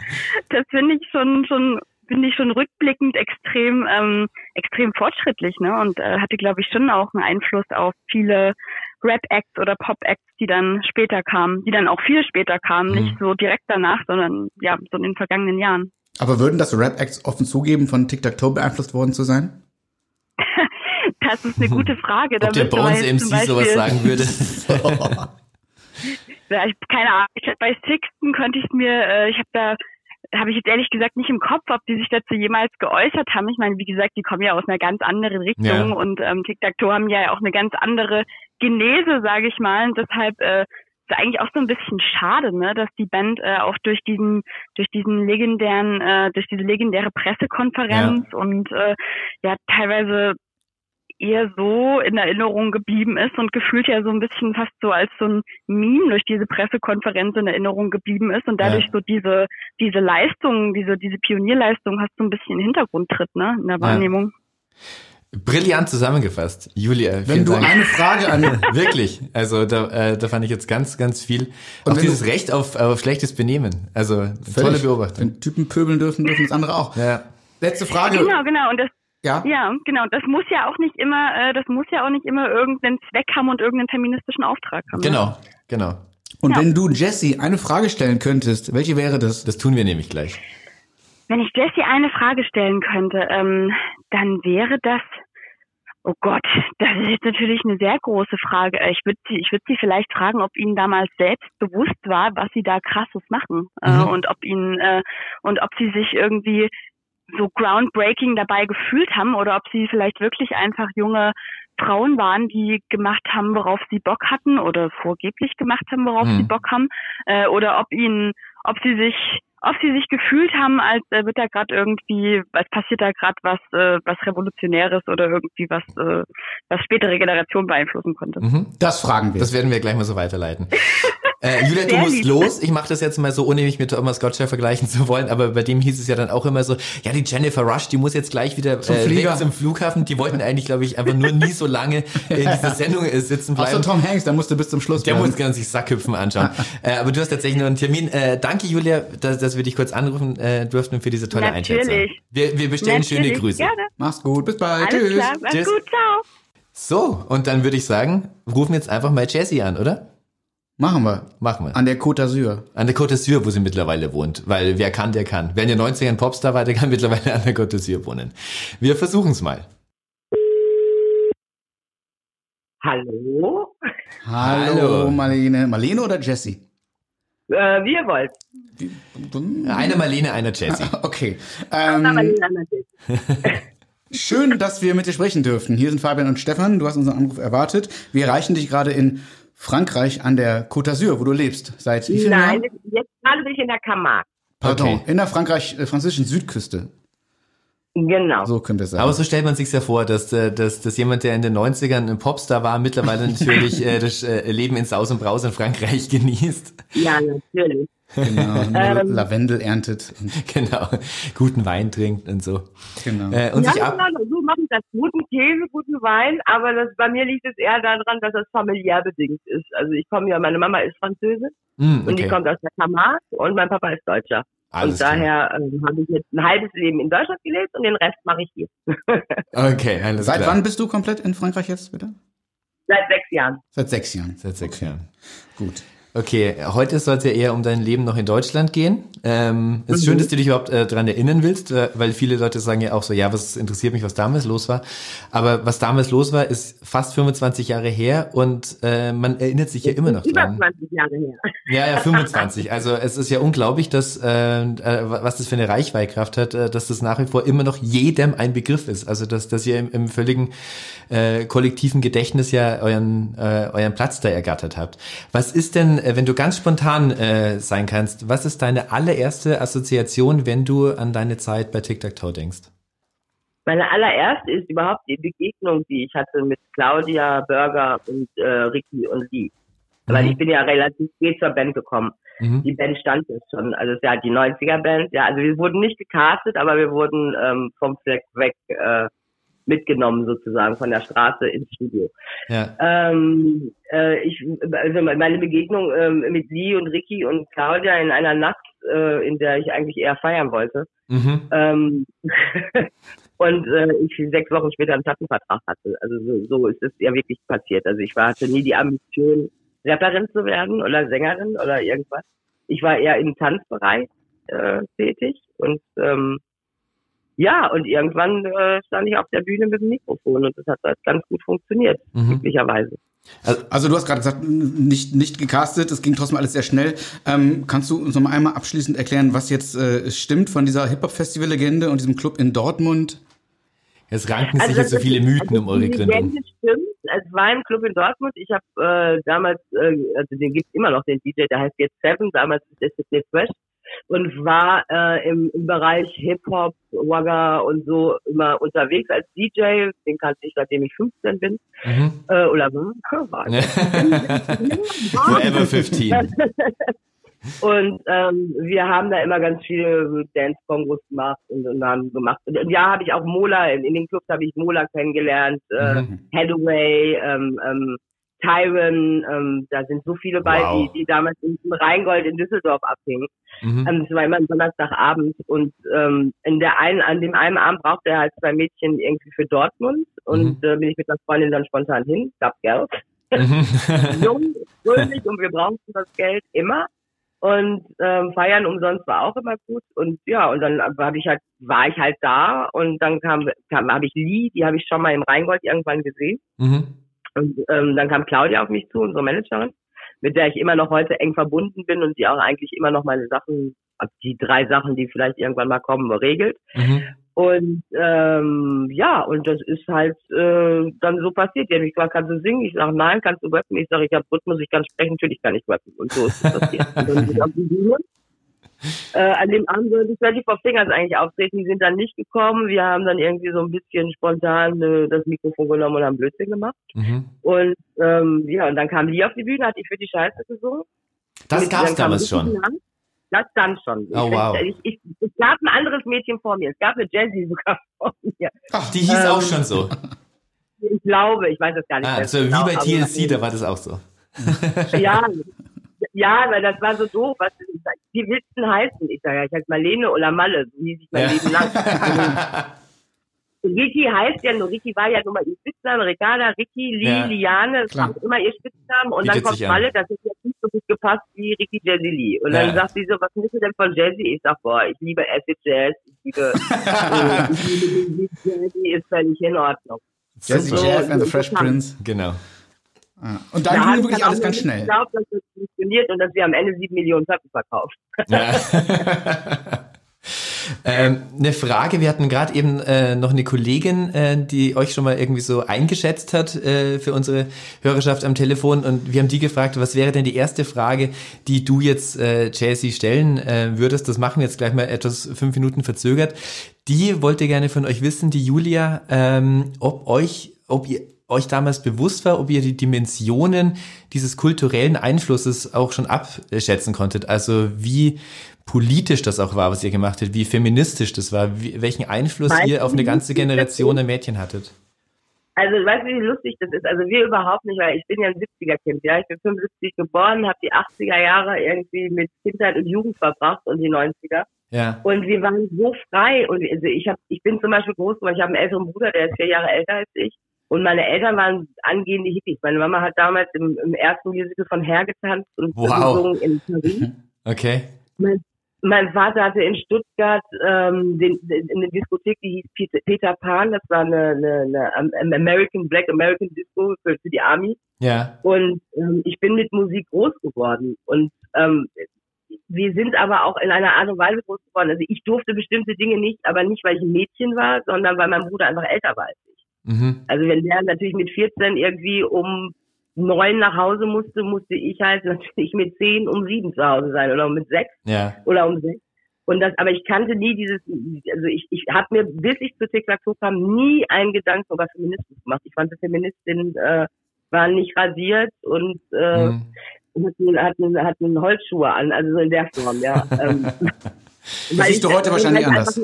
das finde ich schon, schon, finde ich schon rückblickend extrem, ähm, extrem fortschrittlich, ne? Und äh, hatte, glaube ich, schon auch einen Einfluss auf viele Rap-Acts oder Pop-Acts, die dann später kamen, die dann auch viel später kamen, nicht so direkt danach, sondern ja, so in den vergangenen Jahren. Aber würden das Rap-Acts offen zugeben, von Tic-Tac-Toe beeinflusst worden zu sein? Das ist eine gute Frage. Ob der Bones MC sowas Beispiel- sagen würde. Ja, ich, keine Ahnung. Ich, bei Sixten könnte ich mir, äh, ich habe da, habe ich jetzt ehrlich gesagt nicht im Kopf, ob die sich dazu jemals geäußert haben. Ich meine, wie gesagt, die kommen ja aus einer ganz anderen Richtung Ja. und ähm, Tic-Tac-Toe haben ja auch eine ganz andere Genese, sage ich mal. Und deshalb äh, ist eigentlich auch so ein bisschen schade, ne, dass die Band äh, auch durch diesen, durch diesen legendären, äh, durch diese legendäre Pressekonferenz und äh, ja teilweise eher so in Erinnerung geblieben ist und gefühlt ja so ein bisschen fast so als so ein Meme durch diese Pressekonferenz in Erinnerung geblieben ist und dadurch Ja. so diese diese Leistung, diese diese Pionierleistung hast so ein bisschen in den Hintergrund tritt, ne, in der Wahrnehmung. Brillant zusammengefasst, Julia. Wenn du Dank. eine Frage an Wirklich, also da, äh, da fand ich jetzt ganz, ganz viel. Und auch dieses du- Recht auf, auf schlechtes Benehmen. Also tolle Beobachtung. Wenn Typen pöbeln dürfen, dürfen das andere auch. Ja. Letzte Frage. Genau, genau. Und das Ja? ja, genau. Das muss ja auch nicht immer, äh, das muss ja auch nicht immer irgendeinen Zweck haben und irgendeinen feministischen Auftrag haben. ne? Genau, genau. Und Ja. wenn du Jesse eine Frage stellen könntest, welche wäre das? Das tun wir nämlich gleich. Wenn ich Jesse eine Frage stellen könnte, ähm, dann wäre das, oh Gott, das ist jetzt natürlich eine sehr große Frage. Äh, Ich würde sie, ich würde sie vielleicht fragen, ob ihnen damals selbst bewusst war, was sie da krasses machen äh, Mhm. und ob ihnen äh, und ob sie sich irgendwie so groundbreaking dabei gefühlt haben oder ob sie vielleicht wirklich einfach junge Frauen waren, die gemacht haben, worauf sie Bock hatten oder vorgeblich gemacht haben, worauf Mhm. sie Bock haben, äh, oder ob ihnen, ob sie sich, ob sie sich gefühlt haben, als äh, wird da gerade irgendwie, als passiert da gerade was, äh, was Revolutionäres oder irgendwie was, äh, was spätere Generationen beeinflussen konnte. Mhm. Das fragen wir. Das werden wir gleich mal so weiterleiten. Äh, Julia, du musst lieb. los. Ich mache das jetzt mal so, ohne mich mit Thomas Gottschalk vergleichen zu wollen, aber bei dem hieß es ja dann auch immer so, ja, die Jennifer Rush, die muss jetzt gleich wieder Zum äh, Flieger. weg zum Flughafen. Die wollten eigentlich, glaube ich, einfach nur nie so lange in dieser Sendung äh, sitzen bleiben. Außer Tom Hanks, der musste bis zum Schluss Der bleiben. muss ganz sich Sackhüpfen anschauen. äh, aber du hast tatsächlich noch einen Termin. Äh, danke, Julia, dass, dass wir dich kurz anrufen äh, durften für diese tolle Natürlich. Einschätzung. Wir, wir bestellen schöne Natürlich, Grüße. Gerne. Mach's gut, bis bald. Alles Tschüss. klar. Mach's Tschüss. gut. Ciao. So, und dann würde ich sagen, rufen jetzt einfach mal Jessie an, oder? Machen wir. Machen wir. An der Côte d'Azur. An der Côte d'Azur, wo sie mittlerweile wohnt. Weil wer kann, der kann. Wer in den 90ern ein Popstar war, der kann mittlerweile an der Côte d'Azur wohnen. Wir versuchen es mal. Hallo? Hallo, Hallo. Marlene. Marlene oder Jessie? Äh, wie ihr wollt. Eine Marlene, einer Jessie. Okay. Ähm, nicht anders ist. schön, dass wir mit dir sprechen dürfen. Hier sind Fabian und Stefan. Du hast unseren Anruf erwartet. Wir erreichen dich gerade in Frankreich an der Côte d'Azur, wo du lebst. Seit wie vielen Nein, Jahren? jetzt gerade bin ich in der Camargue. Pardon. Okay. In der Frankreich, äh, französischen Südküste. Genau. So könnte es sein. Aber so stellt man sich ja vor, dass, äh, dass, dass jemand, der in den 90ern ein Popstar war, mittlerweile natürlich äh, das äh, Leben in Saus und Braus in Frankreich genießt. Ja, natürlich. Genau. Nur Ähm. Lavendel erntet. Und, Genau. Guten Wein trinkt und so. genau. Äh, und ja, sich ab. genau, so mache ich das. Guten Käse, guten Wein, aber das, bei mir liegt es eher daran, dass das familiär bedingt ist. Also ich komme ja, meine Mama ist Französin Hm, und die okay. kommt aus der Camargue und mein Papa ist Deutscher. Alles und daher ähm, habe ich jetzt ein halbes Leben in Deutschland gelebt und den Rest mache ich hier. Okay, alles Seit klar. wann bist du komplett in Frankreich jetzt bitte? Seit sechs Jahren. Seit sechs Jahren. Seit sechs Jahren. Gut. Okay, heute soll es ja eher um dein Leben noch in Deutschland gehen. Ähm, es ist schön, dass du dich überhaupt äh, daran erinnern willst, äh, weil viele Leute sagen ja auch so, ja, was interessiert mich, was damals los war. Aber was damals los war, ist fast 25 Jahre her und äh, man erinnert sich ja immer noch dran. 20 Jahre her. Ja, ja, 25. Also es ist ja unglaublich, dass äh, äh, was das für eine Reichweitkraft hat, äh, dass das nach wie vor immer noch jedem ein Begriff ist. Also dass, dass ihr im, im völligen äh, kollektiven Gedächtnis ja euren äh, euren Platz da ergattert habt. Was ist denn, äh, wenn du ganz spontan äh, sein kannst, was ist deine allererste Assoziation, wenn du an deine Zeit bei Tic Tac Toe denkst? Meine allererste ist überhaupt die Begegnung, die ich hatte mit Claudia, Burger und äh, Ricky und Lee. Weil Mhm. ich bin ja relativ spät zur Band gekommen. Mhm. Die Band stand jetzt schon, also es ist ja die 90er-Band. Ja, also wir wurden nicht gecastet, aber wir wurden ähm, vom Fleck weg äh, mitgenommen sozusagen von der Straße ins Studio. Ja. Ähm, äh, ich, also meine Begegnung ähm, mit Lee und Ricky und Claudia in einer Nacht, äh, in der ich eigentlich eher feiern wollte. Mhm. Ähm, und äh, ich sechs Wochen später einen Plattenvertrag hatte. Also so, so ist es ja wirklich passiert. Also ich war, hatte nie die Ambition, Rapperin zu werden oder Sängerin oder irgendwas. Ich war eher im Tanzbereich äh, tätig und ähm, ja, und irgendwann äh, stand ich auf der Bühne mit dem Mikrofon und das hat halt ganz gut funktioniert, Mhm. glücklicherweise. Also du hast gerade gesagt, nicht, nicht gecastet, es ging trotzdem alles sehr schnell. Ähm, kannst du uns noch mal einmal abschließend erklären, was jetzt äh, stimmt von dieser Hip-Hop-Festival-Legende und diesem Club in Dortmund? Jetzt ranken sich jetzt so viele Mythen also um eure Gründung. Legende stimmt. Es war ein Club in Dortmund. Ich habe äh, damals, äh, also den gibt's immer noch, den DJ, der heißt jetzt Seven, damals ist es Sydney Fresh und war äh, im, im Bereich Hip-Hop, Wagga und so immer unterwegs als DJ. Den kannte ich, seitdem ich 15 bin. Mhm. Äh, oder war. war. Forever 15. Und ähm, wir haben da immer ganz viele Dance-Kongos gemacht und, und haben gemacht. Und, und ja, habe ich auch Mola, in, in den Clubs habe ich Mola kennengelernt, äh, Mhm. Hathaway, ähm, ähm, Tyron, ähm, da sind so viele bei, Wow. die, die damals in in Rheingold in Düsseldorf abhingen. Mhm. Ähm, Es war immer ein Donnerstagabend und ähm, in der einen, an dem einen Abend brauchte er halt zwei Mädchen irgendwie für Dortmund und Mhm. äh, bin ich mit einer Freundin dann spontan hin, gab Geld Mhm. jung, fröhlich und wir brauchten das Geld immer. Und ähm, feiern umsonst war auch immer gut. Und ja, und dann habe ich halt, war ich halt da und dann kam, kam habe ich Lee, die habe ich schon mal im Rheingold irgendwann gesehen. Mhm. Und ähm, dann kam Claudia auf mich zu, unsere Managerin, mit der ich immer noch heute eng verbunden bin und die auch eigentlich immer noch meine Sachen, also die drei Sachen, die vielleicht irgendwann mal kommen, regelt. Mhm. Und ähm, ja, und das ist halt äh, dann so passiert. Die hat mich gefragt, kannst du singen? Ich sage, nein, kannst du rappen? Ich sage, ich habe Rhythmus, ich kann sprechen, natürlich kann ich rappen. Und so ist es passiert. Äh, an dem Abend sollte 24 Fingers eigentlich auftreten, die sind dann nicht gekommen. Wir haben dann irgendwie so ein bisschen spontan äh, das Mikrofon genommen und haben Blödsinn gemacht. Mhm. Und ähm, ja, und dann kam Lee auf die Bühne, hat die für die Scheiße gesungen. Das dann kam damals schon. Lang. Das dann schon. Oh, wow. Ich, ich, es gab ein anderes Mädchen vor mir. Es gab eine Jessie sogar vor mir. Die hieß auch Ähm, schon so. Ich glaube, ich weiß es gar nicht. Ah, also wie genau, bei aber- TLC, da war das auch so. Ja, ja, weil das war so doof. Was, wie willst du denn heißen? Ich sage, ja, ich heiße Marlene oder Malle. So hieß ich mein Ja. Leben lang. Ricky heißt ja nur, Ricky war ja nur mal ihr Spitzname, Ricarda, Ricky, Lee, Ja, Liane, das war immer ihr Spitzname und dann Bietet kommt sich an. Malle, das ist jetzt nicht so gut gepasst wie Ricky Jazzy Lee. Und dann Ja. sagt sie so, was nimmst du denn von Jazzy? Ich sag, boah, ich liebe Acid Jazz, ich liebe, äh, ich liebe Jazzy ist völlig in Ordnung. Jazzy. Jeff and the Fresh Prince. Genau. Und Da dann ging ich wirklich alles auch ganz schnell. geglaubt, dass das funktioniert und dass wir am Ende sieben Millionen Platten verkaufen. Ja. ähm, eine Frage, wir hatten gerade eben äh, noch eine Kollegin, äh, die euch schon mal irgendwie so eingeschätzt hat äh, für unsere Hörerschaft am Telefon und wir haben die gefragt, was wäre denn die erste Frage, die du jetzt äh, Jaycee stellen äh, würdest? Das machen wir jetzt gleich mal etwas fünf Minuten verzögert. Die wollte gerne von euch wissen, die Julia, ähm, ob euch, ob ihr euch damals bewusst war, ob ihr die Dimensionen dieses kulturellen Einflusses auch schon abschätzen konntet. Also wie politisch das auch war, was ihr gemacht habt, wie feministisch das war, wie, welchen Einfluss Weißt ihr auf eine ganze Generation der Mädchen hattet. Also weißt du, wie lustig das ist? Also wir überhaupt nicht, weil ich bin ja ein 70er-Kind. Ja, ich bin 75 geboren, habe die 80er Jahre irgendwie mit Kindheit und Jugend verbracht und die 90er. Ja. Und wir waren so frei. Und also ich hab, ich bin zum Beispiel groß geworden. Ich habe einen älteren Bruder, der ist vier Jahre älter als ich. Und meine Eltern waren angehende Hippies. Meine Mama hat damals im, im ersten Musical von Hair getanzt und Wow. gesungen in Paris. Okay. Mein, mein Vater hatte in Stuttgart ähm, den, den, eine Diskothek, die hieß Peter, Peter Pan. Das war eine, eine, eine American Black American Disco für, für die Army. Ja. Und ähm, ich bin mit Musik groß geworden. Und ähm, wir sind aber auch in einer Art und Weise groß geworden. Also ich durfte bestimmte Dinge nicht, aber nicht, weil ich ein Mädchen war, sondern weil mein Bruder einfach älter war als ich. Mhm. Also wenn der natürlich mit 14 irgendwie um neun nach Hause musste, musste ich halt natürlich mit zehn um sieben zu Hause sein oder mit sechs Ja. oder um sechs. Und das, aber ich kannte nie dieses, also ich, ich habe mir wirklich zu Tic-Tac-Toe kam nie einen Gedanken über Feminismus gemacht. Ich fand, Feministinnen äh, waren nicht rasiert und äh, Mhm. hatten, hatten, hatten Holzschuhe an, also so in der Form, ja. ähm, Das siehst du heute wahrscheinlich ich anders.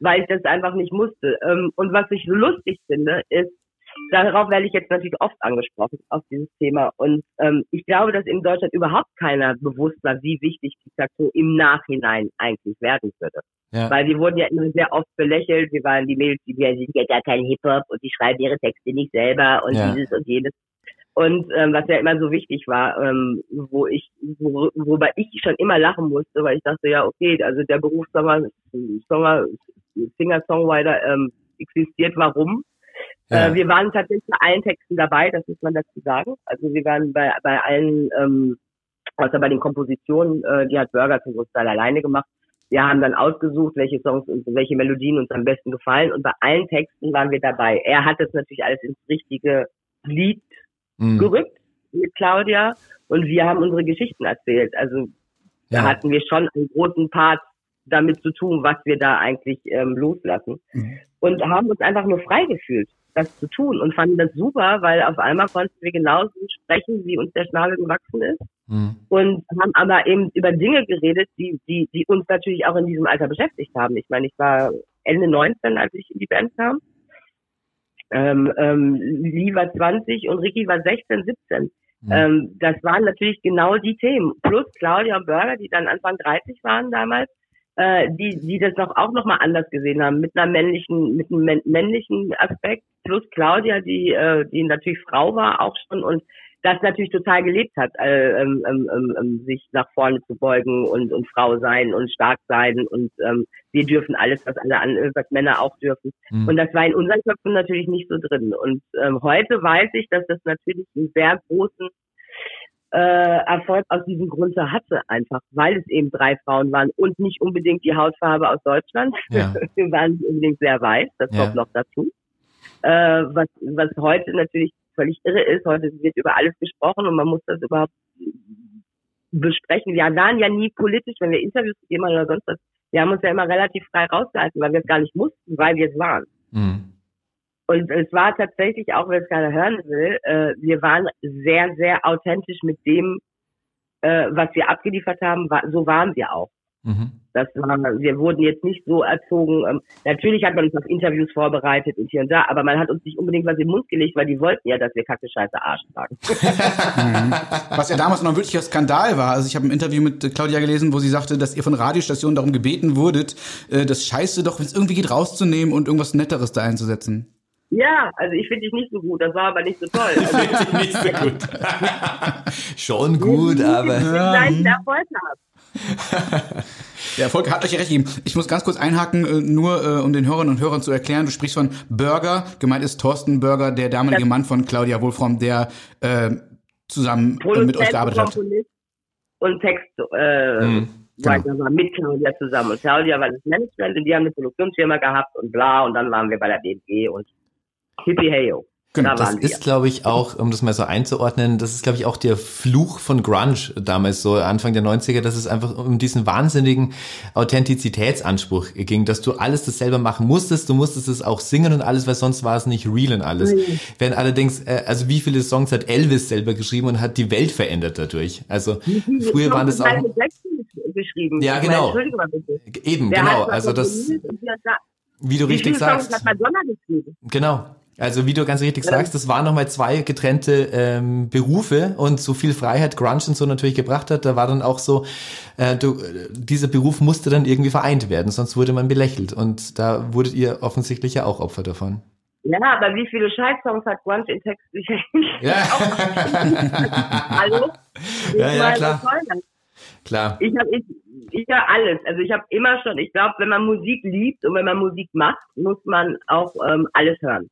Weil ich das einfach nicht musste. Ähm, und was ich so lustig finde, ist, darauf werde ich jetzt natürlich oft angesprochen, auf dieses Thema. Und ähm, ich glaube, dass in Deutschland überhaupt keiner bewusst war, wie wichtig Tic-Tac-Toe im Nachhinein eigentlich werden würde. Ja. Weil wir wurden ja immer sehr oft belächelt. Wir waren die Mädels, die wir sind ja gar kein Hip-Hop und die schreiben ihre Texte nicht selber und Ja. dieses und jenes. Und ähm, was ja immer so wichtig war, ähm, wo ich, wo, worüber ich schon immer lachen musste, weil ich dachte, ja, okay, also der Beruf Songer, Songer, Singer-Songwriter ähm, existiert, warum? Ja. Äh, wir waren tatsächlich bei allen Texten dabei, das muss man dazu sagen. Also wir waren bei, bei allen, ähm, außer bei den Kompositionen, äh, die hat Burger zum Großteil alleine gemacht. Wir haben dann ausgesucht, welche Songs und welche Melodien uns am besten gefallen und bei allen Texten waren wir dabei. Er hat es natürlich alles ins richtige Lied Mhm. gerückt mit Claudia und wir haben unsere Geschichten erzählt. Also da Ja. hatten wir schon einen großen Part damit zu tun, was wir da eigentlich ähm, loslassen. Mhm. Und haben uns einfach nur frei gefühlt, das zu tun und fanden das super, weil auf einmal konnten wir genauso sprechen, wie uns der Schnabel gewachsen ist Mhm. und haben aber eben über Dinge geredet, die, die, die uns natürlich auch in diesem Alter beschäftigt haben. Ich meine, ich war Ende 19, als ich in die Band kam. Ähm, ähm, Lee war 20 und Ricky war 16, 17. Mhm. Ähm, das waren natürlich genau die Themen. Plus Claudia und Burger, die dann Anfang 30 waren damals, äh, die, die das noch auch nochmal anders gesehen haben, mit einer männlichen, mit einem männ- männlichen Aspekt. Plus Claudia, die, äh, die natürlich Frau war auch schon und das natürlich total gelebt hat, äh, ähm, ähm, ähm, ähm, sich nach vorne zu beugen und, und Frau sein und stark sein und ähm, wir dürfen alles, was alle an, was Männer auch dürfen. Mhm. Und das war in unseren Köpfen natürlich nicht so drin. Und ähm, heute weiß ich, dass das natürlich einen sehr großen äh, Erfolg aus diesem Grunde hatte, einfach, weil es eben drei Frauen waren und nicht unbedingt die Hautfarbe aus Deutschland. Ja. Wir waren nicht unbedingt sehr weiß, das Ja. kommt noch dazu. Äh, was, was heute natürlich völlig irre ist, heute wird über alles gesprochen und man muss das überhaupt besprechen. Wir waren ja nie politisch, wenn wir Interviews gegeben haben oder sonst was. Wir haben uns ja immer relativ frei rausgehalten, weil wir es gar nicht mussten, weil wir es waren. Mhm. Und es war tatsächlich, auch wenn es keiner hören will, äh, wir waren sehr, sehr authentisch mit dem, äh, was wir abgeliefert haben. War, so waren wir auch. Mhm. Das war, wir wurden jetzt nicht so erzogen. Ähm, natürlich hat man uns auf Interviews vorbereitet und hier und da, aber man hat uns nicht unbedingt was in den Mund gelegt, weil die wollten ja, dass wir Kacke, Scheiße, Arsch sagen. Mhm. Was ja damals noch ein wirklicher Skandal war. Also ich habe ein Interview mit Claudia gelesen, wo sie sagte, dass ihr von Radiostationen darum gebeten wurdet, äh, das Scheiße doch, wenn es irgendwie geht, rauszunehmen und irgendwas Netteres da einzusetzen. ja, also ich finde dich nicht so gut, das war aber nicht so toll. Also, nicht so gut. Schon gut, aber. Nein, Erfolg haben. Der Erfolg hat euch ja recht gegeben. Ich muss ganz kurz einhaken, äh, nur äh, um den Hörerinnen und Hörern zu erklären. Du sprichst von Burger. Gemeint ist Thorsten Burger, der damalige Das- Mann von Claudia Wolfram, der äh, zusammen äh, mit euch Produzent, gearbeitet hat. Und Text äh, Mhm, genau. War mit Claudia zusammen. Und Claudia war das Management und die haben eine Produktionsfirma gehabt und bla und dann waren wir bei der BMG und Hippie Heyo. Genau, da Das ist, glaube ich, auch, um das mal so einzuordnen, das ist, glaube ich, auch der Fluch von Grunge damals, so Anfang der 90er, dass es einfach um diesen wahnsinnigen Authentizitätsanspruch ging, dass du alles das selber machen musstest, du musstest es auch singen und alles, weil sonst war es nicht real und alles. Während allerdings, äh, also wie viele Songs hat Elvis selber geschrieben und hat die Welt verändert dadurch? Also früher waren das auch, geschrieben. Ja, meine, genau. Entschuldigung mal bitte. eben, Der genau, also das, wie du richtig sagst. hat Madonna geschrieben? Genau. Also wie du ganz richtig sagst, das waren nochmal zwei getrennte ähm, Berufe und so viel Freiheit Grunge und so natürlich gebracht hat, da war dann auch so, äh, du, äh, dieser Beruf musste dann irgendwie vereint werden, sonst wurde man belächelt und da wurdet ihr offensichtlich ja auch Opfer davon. Ja, aber wie viele Scheißsongs hat Grunge in Text geschrieben? Ja, Hallo? Ja, Ich ja, klar. klar. Ich habe ich, ich hör alles. Also ich habe immer schon, ich glaube, wenn man Musik liebt und wenn man Musik macht, muss man auch ähm, alles hören.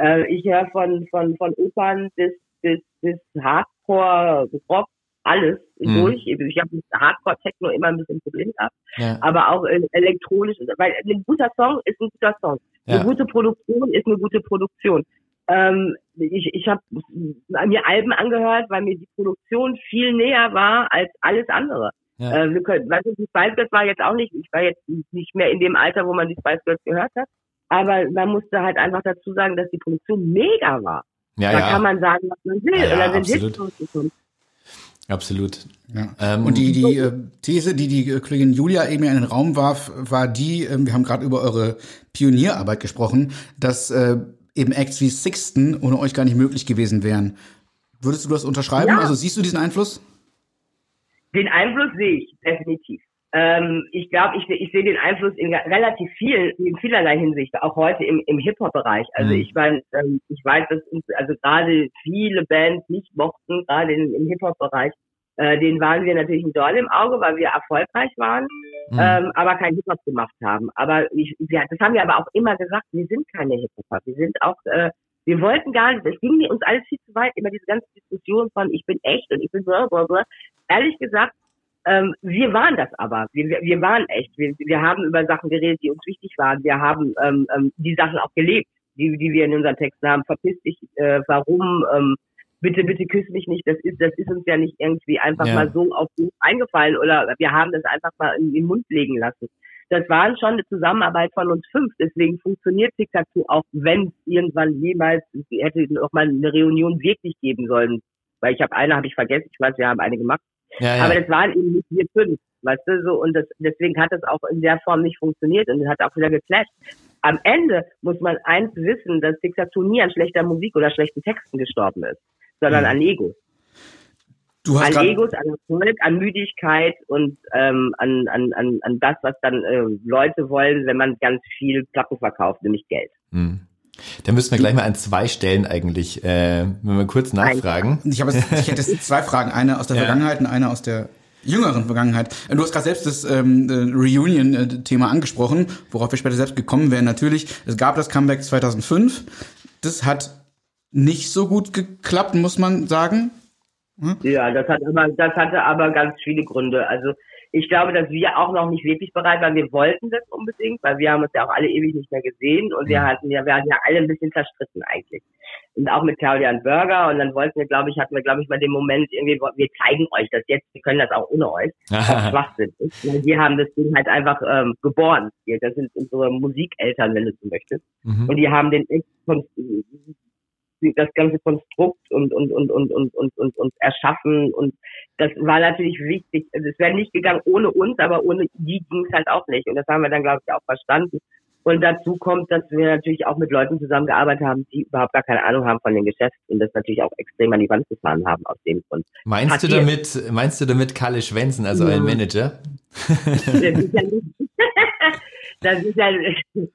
Äh, ich höre von, von, von Opern bis, bis, bis Hardcore, Rock, alles Mhm. durch. Ich habe mit Hardcore-Techno immer ein bisschen Probleme gehabt, Ja. aber auch äh, elektronisch, weil ein guter Song ist ein guter Song. Ja. Eine gute Produktion ist eine gute Produktion. Ähm, ich ich habe mir Alben angehört, weil mir die Produktion viel näher war als alles andere. Ja. Äh, wir können, weißt du, die Spice Girls war jetzt auch nicht, ich war jetzt nicht mehr in dem Alter, wo man die Spice Girls gehört hat. Aber man musste halt einfach dazu sagen, dass die Produktion mega war. Ja, da ja. kann man sagen, was man will. Ja, dann sind absolut. Hits rausgekommen. Absolut. Ja. Ähm, und die, die äh, These, die die äh, Kollegin Julia eben in den Raum warf, war die, ähm, wir haben gerade über eure Pionierarbeit gesprochen, dass äh, eben Acts wie Sixten ohne euch gar nicht möglich gewesen wären. Würdest du das unterschreiben? Ja. Also siehst du diesen Einfluss? Den Einfluss sehe ich definitiv. Ähm, ich glaube, ich, ich sehe den Einfluss in relativ viel, in vielerlei Hinsicht, auch heute im, im Hip-Hop-Bereich. Also Mhm. ich meine, ähm, ich weiß, dass uns also gerade viele Bands nicht mochten, gerade im, im Hip-Hop-Bereich. Äh, denen waren wir natürlich ein Dorn im Auge, weil wir erfolgreich waren, Mhm. ähm, aber kein Hip-Hop gemacht haben. Aber ich, wir, das haben wir aber auch immer gesagt, wir sind keine Hip-Hopper. Wir sind auch, äh, wir wollten gar nicht, es ging uns alles viel zu weit, immer diese ganze Diskussion von ich bin echt und ich bin bla. Ehrlich gesagt, ähm, wir waren das aber. Wir, wir, wir waren echt. Wir, wir haben über Sachen geredet, die uns wichtig waren. Wir haben ähm, ähm, die Sachen auch gelebt, die, die wir in unseren Texten haben. Verpiss dich, äh, warum, ähm, bitte, bitte küss mich nicht. Das ist, das ist uns ja nicht irgendwie einfach Ja. mal so auf eingefallen oder wir haben das einfach mal in den Mund legen lassen. Das waren schon eine Zusammenarbeit von uns fünf. Deswegen funktioniert tic tac auch wenn es irgendwann jemals hätte noch mal eine Reunion wirklich geben sollen. Weil ich habe eine, habe ich vergessen. Ich weiß, wir haben eine gemacht. Ja, ja. Aber das waren eben nicht wir fünf, weißt du, so, und das, deswegen hat es auch in der Form nicht funktioniert und hat auch wieder geclasht. Am Ende muss man eins wissen, dass Diktatur nie an schlechter Musik oder schlechten Texten gestorben ist, sondern Mhm. an Egos. Du hast An Egos, an Erfolg, an Müdigkeit und ähm, an, an, an, an das, was dann äh, Leute wollen, wenn man ganz viel Platten verkauft, nämlich Geld. Hm. Da müssen wir gleich mal an zwei Stellen eigentlich, äh, wenn wir kurz nachfragen. Ich, habe jetzt, ich hätte jetzt zwei Fragen, eine aus der Ja. Vergangenheit und eine aus der jüngeren Vergangenheit. Äh, Du hast gerade selbst das ähm, äh, Reunion-Thema angesprochen, worauf wir später selbst gekommen wären. Natürlich, es gab das Comeback 2005. Das hat nicht so gut geklappt, muss man sagen. Ja, das hat aber, das hatte aber ganz viele Gründe. Also ich glaube, dass wir auch noch nicht wirklich bereit waren. Wir wollten das unbedingt, weil wir haben uns ja auch alle ewig nicht mehr gesehen und wir hatten ja, wir hatten ja alle ein bisschen zerstritten eigentlich. Und auch mit Claudia und Burger und dann wollten wir, glaube ich, hatten wir, glaube ich, mal den Moment irgendwie, wir zeigen euch das jetzt, wir können das auch ohne euch. Was Schwachsinn ist. Wir haben das Ding halt einfach ähm, geboren. Das sind unsere Musikeltern, wenn du so möchtest. Mhm. Und die haben den echt das ganze Konstrukt und und und und und und und, und erschaffen und das war natürlich wichtig. Also Es wäre nicht gegangen ohne uns, aber ohne die ging es halt auch nicht. Und das haben wir dann, glaube ich, auch verstanden. Und dazu kommt, dass wir natürlich auch mit Leuten zusammengearbeitet haben, die überhaupt gar keine Ahnung haben von den Geschäften und das natürlich auch extrem an die Wand gefahren haben aus dem Grund. Meinst du Passiert. damit, meinst du damit Kalle Schwensen, also Ja. euer Manager? Das ist ja nicht, das ist ja, die-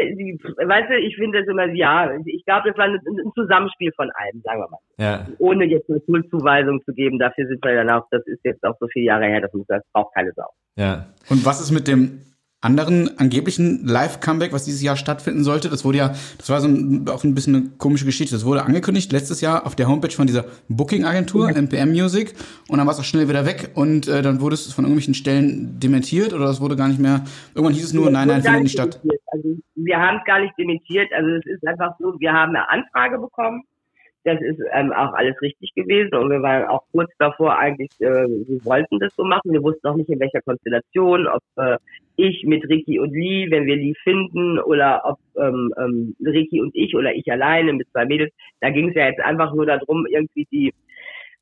weißt du, ich finde das immer, ja, ich glaube, das war ein, ein Zusammenspiel von allem, sagen wir mal. Ja. Ohne jetzt eine Schulzuweisung zu geben, dafür sind wir dann auch, das ist jetzt auch so viele Jahre her, das, muss, das braucht keine Sau. Ja. Und was ist mit dem anderen angeblichen Live-Comeback, was dieses Jahr stattfinden sollte? Das wurde ja, das war so ein, auch ein bisschen eine komische Geschichte. Das wurde angekündigt letztes Jahr auf der Homepage von dieser Booking-Agentur, MPM Music, und dann war es auch schnell wieder weg und äh, dann wurde es von irgendwelchen Stellen dementiert oder es wurde gar nicht mehr. Irgendwann hieß es nur, nein, nein, findet nicht statt. Also, wir haben es gar nicht dementiert. Also es ist einfach so, wir haben eine Anfrage bekommen. Das ist ähm, auch alles richtig gewesen und wir waren auch kurz davor eigentlich, äh, wir wollten das so machen. Wir wussten auch nicht in welcher Konstellation, ob äh, ich mit Ricky und Lee, wenn wir Lee finden, oder ob ähm, ähm, Ricky und ich oder ich alleine mit zwei Mädels. Da ging es ja jetzt einfach nur darum, irgendwie die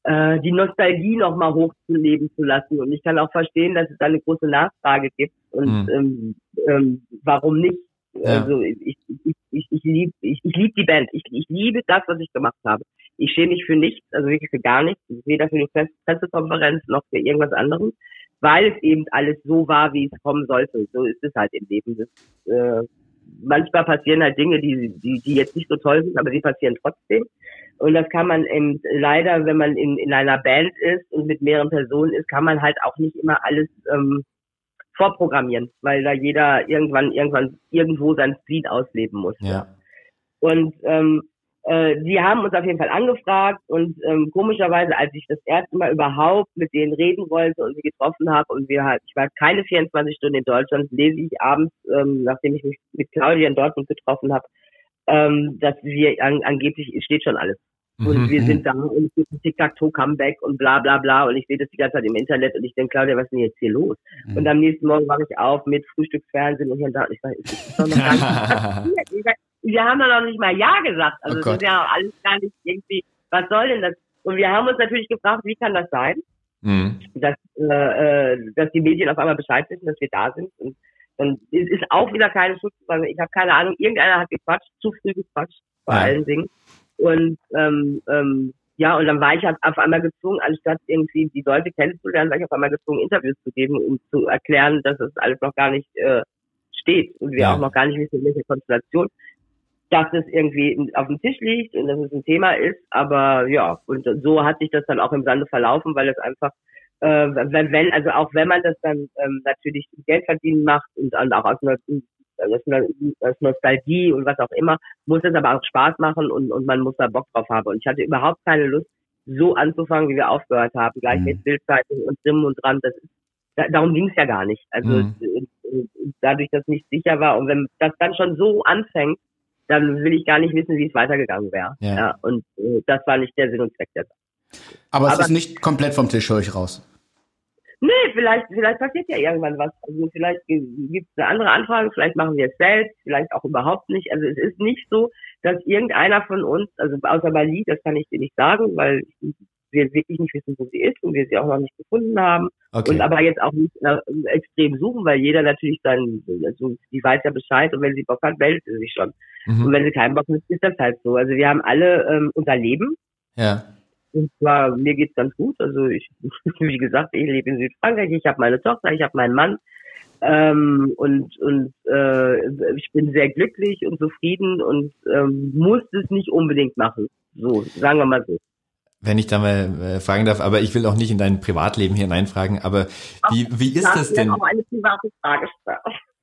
äh, die Nostalgie nochmal hochzuleben zu lassen. Und ich kann auch verstehen, dass es da eine große Nachfrage gibt und Mhm. ähm, ähm, warum nicht. Ja. Also ich, ich, ich, ich, liebe ich, ich lieb die Band. Ich, ich liebe das, was ich gemacht habe. Ich schäme mich für nichts, also wirklich für gar nichts, weder für die Press- Pressekonferenz noch für irgendwas anderes, weil es eben alles so war, wie es kommen sollte. So ist es halt im Leben. Das, äh, manchmal passieren halt Dinge, die, die, die jetzt nicht so toll sind, aber sie passieren trotzdem. Und das kann man eben leider, wenn man in, in einer Band ist und mit mehreren Personen ist, kann man halt auch nicht immer alles ähm, vorprogrammieren, weil da jeder irgendwann irgendwann irgendwo sein Spleen ausleben muss. Ja. Und ähm, äh, die haben uns auf jeden Fall angefragt und ähm, komischerweise, als ich das erste Mal überhaupt mit denen reden wollte und sie getroffen habe und wir halt, ich war keine 24 Stunden in Deutschland, lese ich abends, ähm, nachdem ich mich mit Claudia in Dortmund getroffen habe, ähm, dass wir an, angeblich es steht schon alles. Und Mhm, wir mhm. sind da und Tic-Tac-Toe-Comeback und bla bla bla und ich sehe das die ganze Zeit im Internet und ich denke, Claudia, was ist denn jetzt hier los? Mhm. Und am nächsten Morgen wache ich auf mit Frühstücksfernsehen und hier und da und ich sage, passiert. Ich sag, Wir haben doch noch nicht mal Ja gesagt. Also Oh Gott. ist ja auch alles gar nicht irgendwie, was soll denn das? Und wir haben uns natürlich gefragt, wie kann das sein? Mhm. dass, äh, äh, dass die Medien auf einmal Bescheid wissen, dass wir da sind. Und, und es ist auch wieder keine Schuld, weil ich habe keine Ahnung, irgendeiner hat gequatscht, zu früh gequatscht, vor Ja. allen Dingen. Und ähm, ähm, ja, und dann war ich halt auf einmal gezwungen, anstatt irgendwie die Leute kennenzulernen, war ich auf einmal gezwungen, Interviews zu geben, um zu erklären, dass es alles noch gar nicht äh, steht und wir Ja. auch noch gar nicht wissen, in welcher Konstellation dass es irgendwie auf dem Tisch liegt und dass es ein Thema ist, aber ja, und so hat sich das dann auch im Sande verlaufen, weil es einfach, äh, wenn, wenn, also auch wenn man das dann ähm, natürlich Geld verdienen macht und, und auch aus einer, aus Nostalgie und was auch immer, muss es aber auch Spaß machen und, und man muss da Bock drauf haben. Und ich hatte überhaupt keine Lust, so anzufangen, wie wir aufgehört haben, gleich Mhm. mit Bildzeitung und Drimmen und dran. Das ist, da, darum ging es ja gar nicht. Also Mhm. äh, äh, dadurch, dass nicht sicher war und wenn das dann schon so anfängt, dann will ich gar nicht wissen, wie es weitergegangen wäre. Ja. und äh, das war nicht der Sinn und Zweck der Sache. Aber es Aber- ist nicht komplett vom Tisch, höre ich raus. Nee, vielleicht, vielleicht passiert ja irgendwann was. Also vielleicht gibt es eine andere Anfrage, vielleicht machen wir es selbst, vielleicht auch überhaupt nicht. Also es ist nicht so, dass irgendeiner von uns, also außer Bali, das kann ich dir nicht sagen, weil wir wirklich nicht wissen, wo sie ist und wir sie auch noch nicht gefunden haben. Okay. Und aber jetzt auch nicht äh, extrem suchen, weil jeder natürlich dann, also die weiß ja Bescheid und wenn sie Bock hat, meldet sie sich schon. Und mhm. wenn sie keinen Bock hat, ist das halt so. Also wir haben alle ähm, unser Leben. Ja. Und zwar, mir geht's ganz gut. Also ich, wie gesagt, ich lebe in Südfrankreich, ich habe meine Tochter, ich habe meinen Mann. Ähm, und und äh, ich bin sehr glücklich und zufrieden und ähm, muss es nicht unbedingt machen. So, sagen wir mal so. Wenn ich da mal äh, fragen darf, aber ich will auch nicht in dein Privatleben hier hineinfragen, aber wie, wie ist das denn? auch eine private Frage.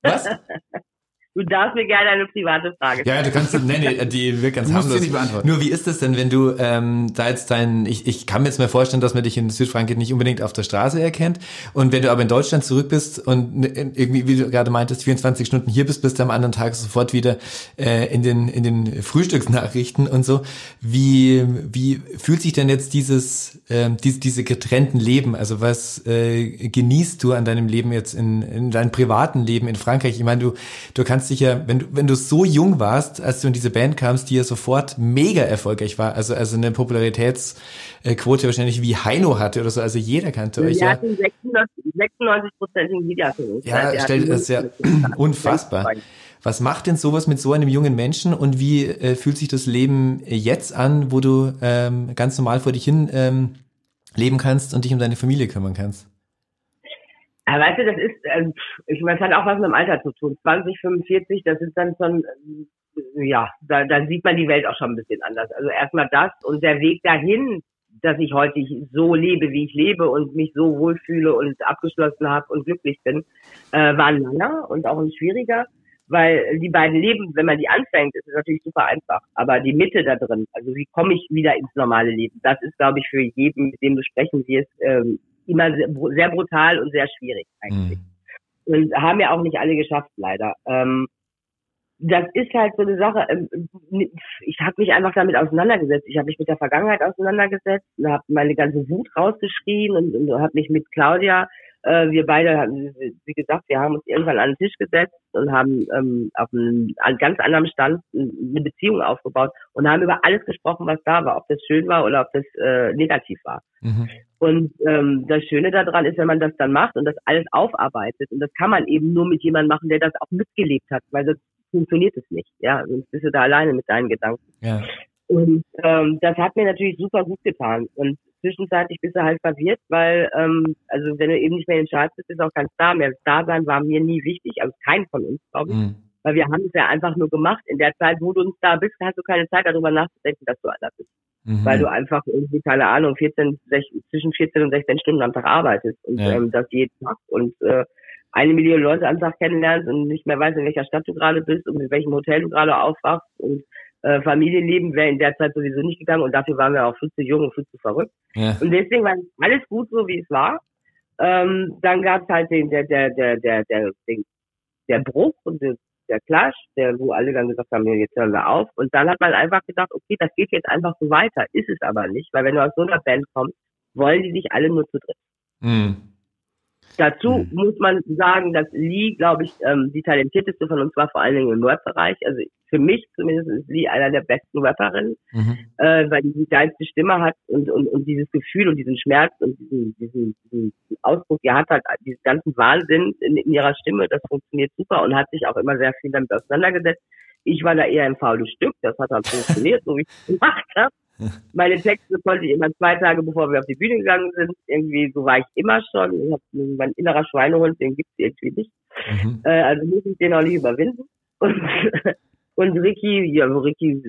Was? Du darfst mir gerne eine private Frage stellen. Ja, du kannst, nee, nee, die wird ganz harmlos. nicht beantworten. Nur wie ist das denn, wenn du ähm, da jetzt dein, ich, ich kann mir jetzt mal vorstellen, dass man dich in Südfrankreich nicht unbedingt auf der Straße erkennt und wenn du aber in Deutschland zurück bist und ne- irgendwie, wie du gerade meintest, 24 Stunden hier bist, bist du am anderen Tag sofort wieder äh, in den in den Frühstücksnachrichten und so. Wie wie fühlt sich denn jetzt dieses ähm, diese, diese getrennten Leben? Also was äh, genießt du an deinem Leben jetzt in, in deinem privaten Leben in Frankreich? Ich meine, du du kannst dich ja, wenn du wenn du so jung warst, als du in diese Band kamst, die ja sofort mega erfolgreich war, also also eine Popularitätsquote wahrscheinlich wie Heino hatte oder so, also jeder kannte euch Wir ja. hatten 96 Prozent in Videoaufnahmen. Ja, stell dir das ja unfassbar. Was macht denn sowas mit so einem jungen Menschen und wie äh, fühlt sich das Leben jetzt an, wo du ähm, ganz normal vor dich hin ähm, leben kannst und dich um deine Familie kümmern kannst? Ja, weißt du, das ist, ähm, ich meine, es hat auch was mit dem Alter zu tun. 20, 45, das ist dann schon, ähm, ja, da, da sieht man die Welt auch schon ein bisschen anders. Also erstmal das und der Weg dahin, dass ich heute so lebe, wie ich lebe und mich so wohlfühle und abgeschlossen habe und glücklich bin, äh, war ein langer und auch ein schwieriger, weil die beiden Leben, wenn man die anfängt, ist es natürlich super einfach. Aber die Mitte da drin, also wie komme ich wieder ins normale Leben, das ist, glaube ich, für jeden, mit dem du sprechen wirst, ähm, immer sehr, sehr brutal und sehr schwierig eigentlich. Mhm. Und haben ja auch nicht alle geschafft, leider. Ähm, das ist halt so eine Sache. ähm, Ich habe mich einfach damit auseinandergesetzt. Ich habe mich mit der Vergangenheit auseinandergesetzt, habe meine ganze Wut rausgeschrien und, und habe mich mit Claudia, äh, wir beide, haben, wie gesagt, wir haben uns irgendwann an den Tisch gesetzt und haben ähm, auf einem an ganz anderem Stand eine Beziehung aufgebaut und haben über alles gesprochen, was da war, ob das schön war oder ob das äh, negativ war. Mhm. Und ähm, das Schöne daran ist, wenn man das dann macht und das alles aufarbeitet, und das kann man eben nur mit jemandem machen, der das auch mitgelebt hat, weil sonst funktioniert es nicht. Ja, sonst bist du da alleine mit deinen Gedanken. Ja. Und ähm, das hat mir natürlich super gut getan. Und zwischenzeitlich bist du halt verwirrt, weil, ähm, also wenn du eben nicht mehr in den Charts bist, ist auch kein Star mehr. Star sein war mir nie wichtig, also kein von uns, glaube ich. Mhm. Weil wir haben es ja einfach nur gemacht. In der Zeit, wo du ein Star bist, hast du keine Zeit darüber nachzudenken, dass du einer bist Mhm. weil du einfach irgendwie, keine Ahnung, 14, 16, zwischen 14 und 16 Stunden am Tag arbeitest und Ja. ähm, das jeden Tag und äh, eine Million Leute am Tag kennenlernst und nicht mehr weißt, in welcher Stadt du gerade bist und in welchem Hotel du gerade aufwachst und äh, Familienleben wäre in der Zeit sowieso nicht gegangen und dafür waren wir auch viel zu jung und viel zu verrückt. ja. Und deswegen war alles gut so, wie es war. Ähm, dann gab es halt den, der, der, der, der, der, den, der Bruch und das, der Clash, der, wo alle dann gesagt haben, jetzt hören wir auf. Und dann hat man einfach gedacht, okay, das geht jetzt einfach so weiter. Ist es aber nicht, weil wenn du aus so einer Band kommst, wollen die sich alle nur zu dritt. Mhm. Dazu Mhm. muss man sagen, dass Lee, glaube ich, ähm, die talentierteste von uns war, vor allen Dingen im Rap-Bereich. Also für mich zumindest ist Lee einer der besten Rapperinnen, Mhm. äh, weil die die geilste Stimme hat und, und, und dieses Gefühl und diesen Schmerz und diesen, diesen, diesen Ausdruck, die hat halt diesen ganzen Wahnsinn in, in ihrer Stimme, das funktioniert super und hat sich auch immer sehr viel damit auseinandergesetzt. Ich war da eher ein faules Stück, das hat dann funktioniert, so wie ich es gemacht habe. Meine Texte konnte ich immer zwei Tage, bevor wir auf die Bühne gegangen sind. Irgendwie, so war ich immer schon. Ich hab, mein innerer Schweinehund, den gibt's irgendwie nicht. Mhm. Äh, also muss ich den auch nicht überwinden. Und, und Ricky, ja, Ricky,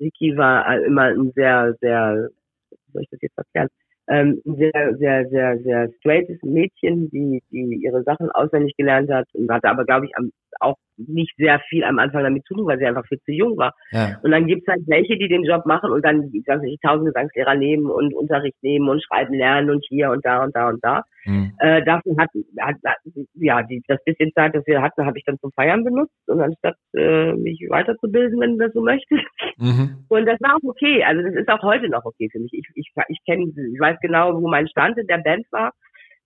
Ricky war immer ein sehr, sehr, wie soll ich das jetzt erklären? Ähm, sehr, sehr, sehr, sehr straightes Mädchen, die, die ihre Sachen auswendig gelernt hat und hatte aber, glaube ich, am, auch nicht sehr viel am Anfang damit zu tun, weil sie einfach viel zu jung war. Ja. Und dann gibt's halt welche, die den Job machen und dann die ganze tausend Gesangslehrer nehmen und Unterricht nehmen und schreiben lernen und hier und da und da und da. Mhm. Äh, dafür hat, hat, hat ja die, das bisschen Zeit, das wir hatten, habe ich dann zum Feiern benutzt und anstatt äh, mich weiterzubilden, wenn du das so möchtest. Mhm. Und das war auch okay. Also das ist auch heute noch okay für mich. Ich, ich, ich kenne, ich weiß genau, wo mein Stand in der Band war.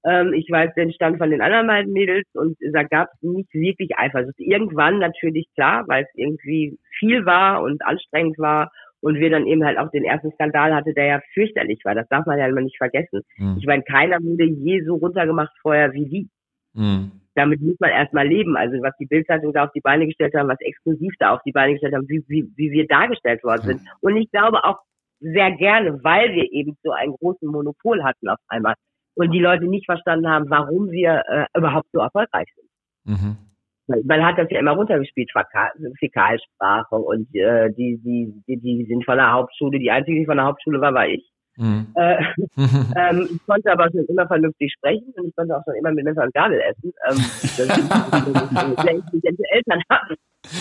Ähm, ich weiß den Stand von den anderen beiden Mädels und da gab es nicht wirklich Eifersucht. Irgendwann natürlich klar, weil es irgendwie viel war und anstrengend war und wir dann eben halt auch den ersten Skandal hatte, der ja fürchterlich war. Das darf man ja immer nicht vergessen. Mhm. Ich meine, keiner wurde je so runtergemacht vorher wie die. Mhm. Damit muss man erstmal leben. Also was die Bildzeitung da auf die Beine gestellt haben, was exklusiv da auf die Beine gestellt haben, wie, wie, wie wir dargestellt worden sind. Und ich glaube auch sehr gerne, weil wir eben so einen großen Monopol hatten auf einmal und die Leute nicht verstanden haben, warum wir äh, überhaupt so erfolgreich sind. Mhm. Man man hat das ja immer runtergespielt, Fäka- Fäkalsprache und äh, die, die, die, die sind von der Hauptschule, die einzige, die von der Hauptschule war, war ich. Mhm. Äh, Mhm. ähm, ich konnte aber schon immer vernünftig sprechen und ich konnte auch schon immer mit Messer und Gabel essen. Ähm, das ist sehr intelligente Eltern haben.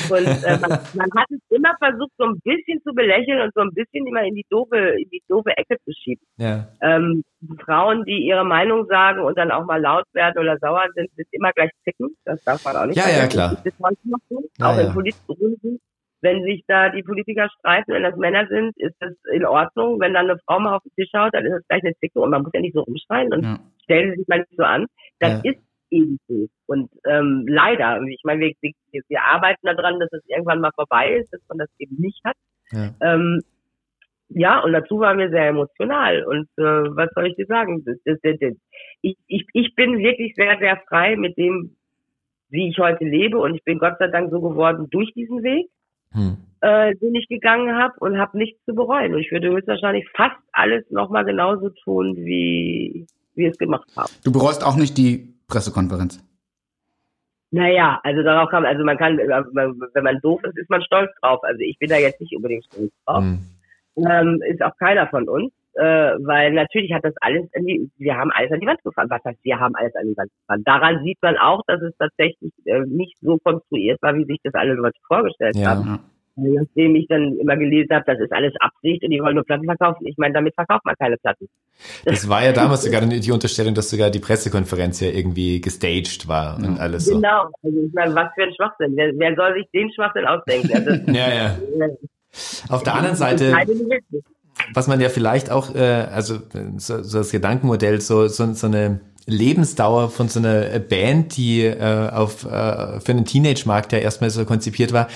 Und äh, man, man hat es immer versucht, so ein bisschen zu belächeln und so ein bisschen immer in die doofe, in die doofe Ecke zu schieben. Ja. Ähm, Frauen, die ihre Meinung sagen und dann auch mal laut werden oder sauer sind, sind immer gleich zicken. Das darf man auch nicht Ja, ja, vergessen. klar. Das ist noch so. Ja, auch ja. in politischen. Wenn sich da die Politiker streiten, wenn das Männer sind, ist das in Ordnung. Wenn dann eine Frau mal auf den Tisch haut, dann ist das gleich eine Zicke und man muss ja nicht so rumschreien und Ja. stellen Sie sich mal nicht so an. Das Ja. ist eben so. Und ähm, leider, ich meine, wir, wir, wir arbeiten daran, dass es irgendwann mal vorbei ist, dass man das eben nicht hat. Ja. Ähm, ja, und dazu waren wir sehr emotional. Und äh, was soll ich dir sagen? Das, das, das, ich, ich, ich bin wirklich sehr, sehr frei mit dem, wie ich heute lebe. Und ich bin Gott sei Dank so geworden durch diesen Weg, Mhm. äh, den ich gegangen habe und habe nichts zu bereuen. Und ich würde höchstwahrscheinlich fast alles nochmal genauso tun, wie wir es gemacht haben. Du bereust auch nicht die Pressekonferenz. Naja, also darauf kann, also man kann, äh, wenn man doof ist, ist man stolz drauf. Also ich bin da jetzt nicht unbedingt stolz drauf. Mhm. ähm, ist auch keiner von uns, äh, weil natürlich hat das alles an die, wir haben alles an die Wand gefahren. Was heißt, wir haben alles an die Wand gefahren? Daran sieht man auch, dass es tatsächlich äh, nicht so konstruiert war, wie sich das alle Leute vorgestellt Ja. haben. Nachdem ich dann immer gelesen habe, das ist alles Absicht und die wollen nur Platten verkaufen. Ich meine, damit verkauft man keine Platten. Das war ja damals sogar die Unterstellung, dass sogar die Pressekonferenz ja irgendwie gestaged war und alles so. Genau. Also ich meine, was für ein Schwachsinn. Wer, wer soll sich den Schwachsinn ausdenken? Also, Ja, ja. Auf der anderen Seite. Was man ja vielleicht auch, äh, also so, so das Gedankenmodell, so, so, so eine Lebensdauer von so einer Band, die äh, auf äh, für einen Teenage-Markt ja erstmal so konzipiert war,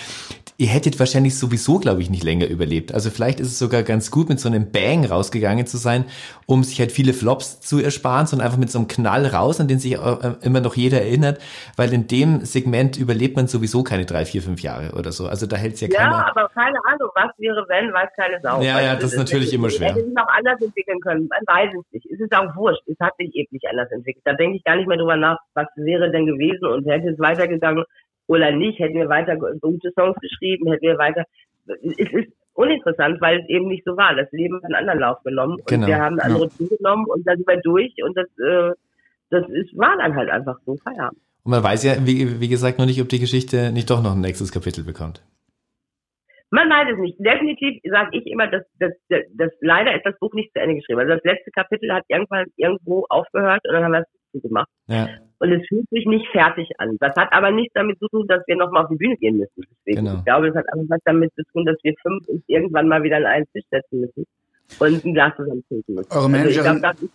ihr hättet wahrscheinlich sowieso, glaube ich, nicht länger überlebt. Also vielleicht ist es sogar ganz gut, mit so einem Bang rausgegangen zu sein, um sich halt viele Flops zu ersparen, sondern einfach mit so einem Knall raus, an den sich auch, äh, immer noch jeder erinnert, weil in dem Segment überlebt man sowieso keine drei, vier, fünf Jahre oder so. Also da hält es ja Ja, keiner. aber keine Ahnung, was wäre, wenn, weiß keine Sau. Ja, ja, das ist natürlich immer schwer. Hätte sich auch anders entwickeln können, man weiß es nicht. Es ist auch wurscht, es hat sich eben nicht anders entwickelt. Da denke ich gar nicht mehr drüber nach, was wäre denn gewesen und hätte es weitergegangen oder nicht, hätten wir weiter gute Songs geschrieben, hätten wir weiter, es ist uninteressant, weil es eben nicht so war. Das Leben hat einen anderen Lauf genommen und Genau, wir haben eine andere zugenommen und da sind wir durch und das, äh, das ist, war dann halt einfach so Feierabend. Und man weiß ja, wie, wie gesagt, noch nicht, ob die Geschichte nicht doch noch ein nächstes Kapitel bekommt. Man weiß es nicht. Definitiv sage ich immer, dass, dass, dass leider ist das Buch nicht zu Ende geschrieben. Also das letzte Kapitel hat irgendwann irgendwo aufgehört und dann haben wir es gemacht. Ja, Und es fühlt sich nicht fertig an. Das hat aber nichts damit zu tun, dass wir nochmal auf die Bühne gehen müssen. Deswegen. Genau. Ich glaube, es hat einfach was damit zu tun, dass wir fünf uns irgendwann mal wieder an einen Tisch setzen müssen und ein Glas zusammen trinken müssen. Eure also ich Managerin- glaube, das ist,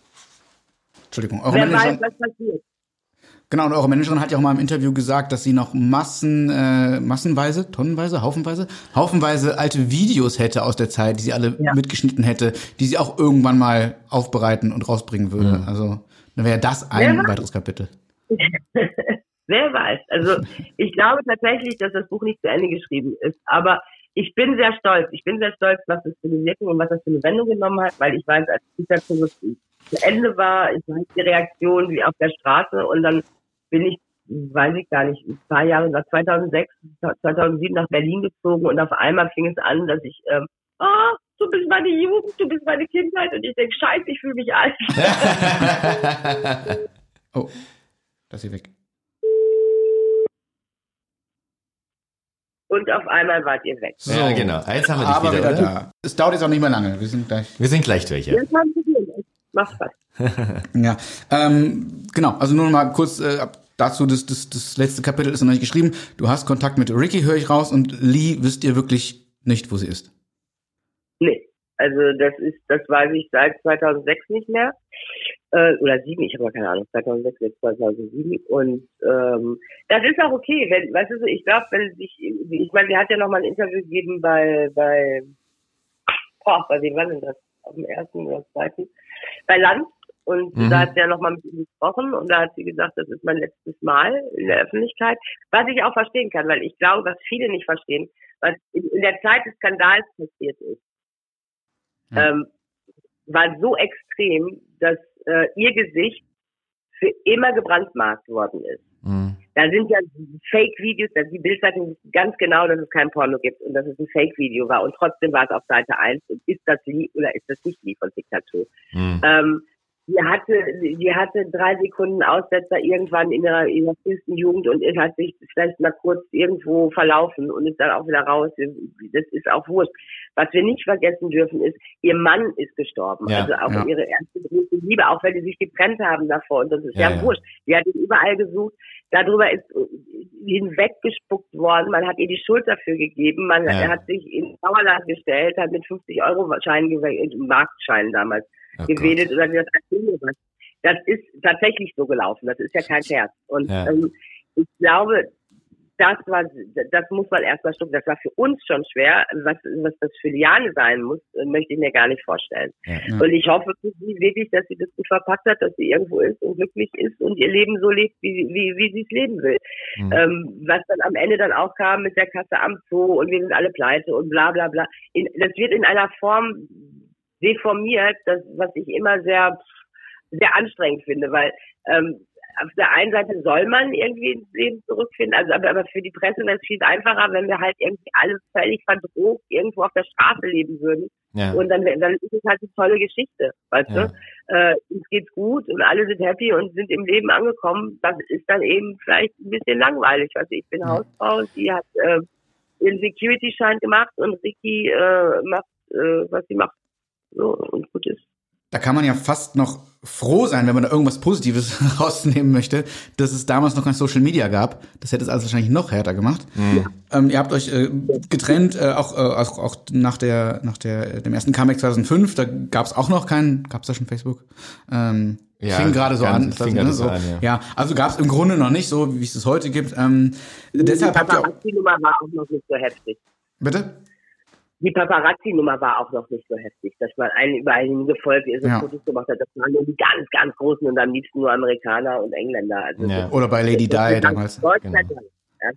Entschuldigung, eure wer Managerin, weiß, was passiert. genau, und eure Managerin hat ja auch mal im Interview gesagt, dass sie noch Massen, äh, massenweise, tonnenweise, haufenweise, haufenweise alte Videos hätte aus der Zeit, die sie alle Ja. mitgeschnitten hätte, die sie auch irgendwann mal aufbereiten und rausbringen würde. Also dann wäre das ein Wer weiteres Kapitel. Wer weiß. Also ich glaube tatsächlich, dass das Buch nicht zu Ende geschrieben ist. Aber ich bin sehr stolz. Ich bin sehr stolz, was das für eine Wirkung und was das für eine Wendung genommen hat, weil ich weiß, als dieser Kurs zu Ende war, ich weiß die Reaktion wie auf der Straße und dann bin ich, weiß ich gar nicht, ein paar Jahre nach 2006, 2007 nach Berlin gezogen und auf einmal fing es an, dass ich, ähm, ah, du bist meine Jugend, du bist meine Kindheit und ich denke, scheiße, ich fühle mich alt. Oh, das ist hier weg. Und auf einmal wart ihr weg. So. ja genau. Jetzt haben wir dich Aber wieder, wieder, da. Es dauert jetzt auch nicht mehr lange. Wir sind gleich. Wir sind gleich durch, ja. Das haben wir. Macht Spaß. Ja, ähm, genau. Also nur noch mal kurz äh, dazu, das, das, das letzte Kapitel ist noch nicht geschrieben. Du hast Kontakt mit Ricky, höre ich raus, und Lee wisst ihr wirklich nicht, wo sie ist. Nee. Also das ist, das weiß ich seit 2006 nicht mehr. Äh, oder sieben, ich habe ja keine Ahnung, 2006 bis 2007. Und ähm, das ist auch okay. Wenn, weißt du, so, ich glaube, wenn sich, ich meine, sie hat ja noch mal ein Interview gegeben bei, bei, boah, bei wem war denn das? Auf dem ersten oder zweiten? Bei Land. Und Mhm. da hat sie ja noch mal mit ihm gesprochen und da hat sie gesagt, das ist mein letztes Mal in der Öffentlichkeit. Was ich auch verstehen kann, weil ich glaube, was viele nicht verstehen, was in der Zeit des Skandals passiert ist, ähm, war so extrem, dass äh, ihr Gesicht für immer gebrandmarkt worden ist. Mhm. Da sind ja Fake-Videos, da die Bildzeitung ganz genau, dass es kein Porno gibt und dass es ein Fake-Video war und trotzdem war es auf Seite 1 und ist das Lie oder ist das nicht Lie von Diktatur? Mhm. Ähm, die hatte, die hatte drei Sekunden Aussetzer irgendwann in ihrer, in ihrer frühesten Jugend und es hat sich vielleicht mal kurz irgendwo verlaufen und ist dann auch wieder raus. Das ist auch wurscht. Was wir nicht vergessen dürfen ist, ihr Mann ist gestorben. Ja, also auch ja. ihre erste große Liebe, auch wenn die sich getrennt haben davor. Und das ist Ja, ja, wurscht. Die hat ihn überall gesucht. Darüber ist hinweggespuckt worden. Man hat ihr die Schuld dafür gegeben. Man hat sich in Sauerland gestellt, hat mit 50 Euro Scheinen, gewe- Marktscheinen damals Oh gewedelt Gott. oder erzähl mir was. Das ist tatsächlich so gelaufen. Das ist ja kein Scherz. Und Ja. ähm, ich glaube, das war, das muss man erstmal schlucken. Das war für uns schon schwer. Was, was das für Liane sein muss, äh, möchte ich mir gar nicht vorstellen. Ja. Und ich hoffe für sie wirklich, dass sie das gut verpackt hat, dass sie irgendwo ist und glücklich ist und ihr Leben so lebt, wie, wie, wie sie es leben will. Mhm. Ähm, was dann am Ende dann auch kam mit der Kasse am Zoo und wir sind alle pleite und bla bla bla. In, das wird in einer Form deformiert, das, was ich immer sehr, sehr anstrengend finde, weil ähm, auf der einen Seite soll man irgendwie ins Leben zurückfinden, also aber, aber für die Presse wäre es viel einfacher, wenn wir halt irgendwie alle völlig verdroht irgendwo auf der Straße leben würden. Ja. Und dann, dann ist es halt eine tolle Geschichte, weißt Ja. du? Äh, uns geht's gut und alle sind happy und sind im Leben angekommen. Das ist dann eben vielleicht ein bisschen langweilig. Also ich bin Hausfrau und sie hat äh, ihren Security-Schein gemacht und Ricky äh, macht, äh, was sie macht. So, und gut ist. Da kann man ja fast noch froh sein, wenn man da irgendwas Positives rausnehmen möchte, dass es damals noch kein Social Media gab. Das hätte es also wahrscheinlich noch härter gemacht. Ähm, ihr habt euch äh, getrennt, äh, auch, äh, auch, auch nach der nach der dem ersten Comeback 2005. Da gab es auch noch keinen. Gab es da schon Facebook? Ähm, Ja, fing gerade so an. fing gerade so an, ja. ja, also gab es im Grunde noch nicht so, wie es es heute gibt. Ähm, deshalb die habt ihr auch, Paparazzi-Nummer war auch noch nicht so heftig. bitte? Die Paparazzi-Nummer war auch noch nicht so heftig, dass man einen überall hingefolgt ist und Ja. Fotos gemacht hat. Das waren nur die ganz, ganz großen und am liebsten nur Amerikaner und Engländer. Also Ja. Oder bei Lady Di damals. Gott sei Genau. Dank.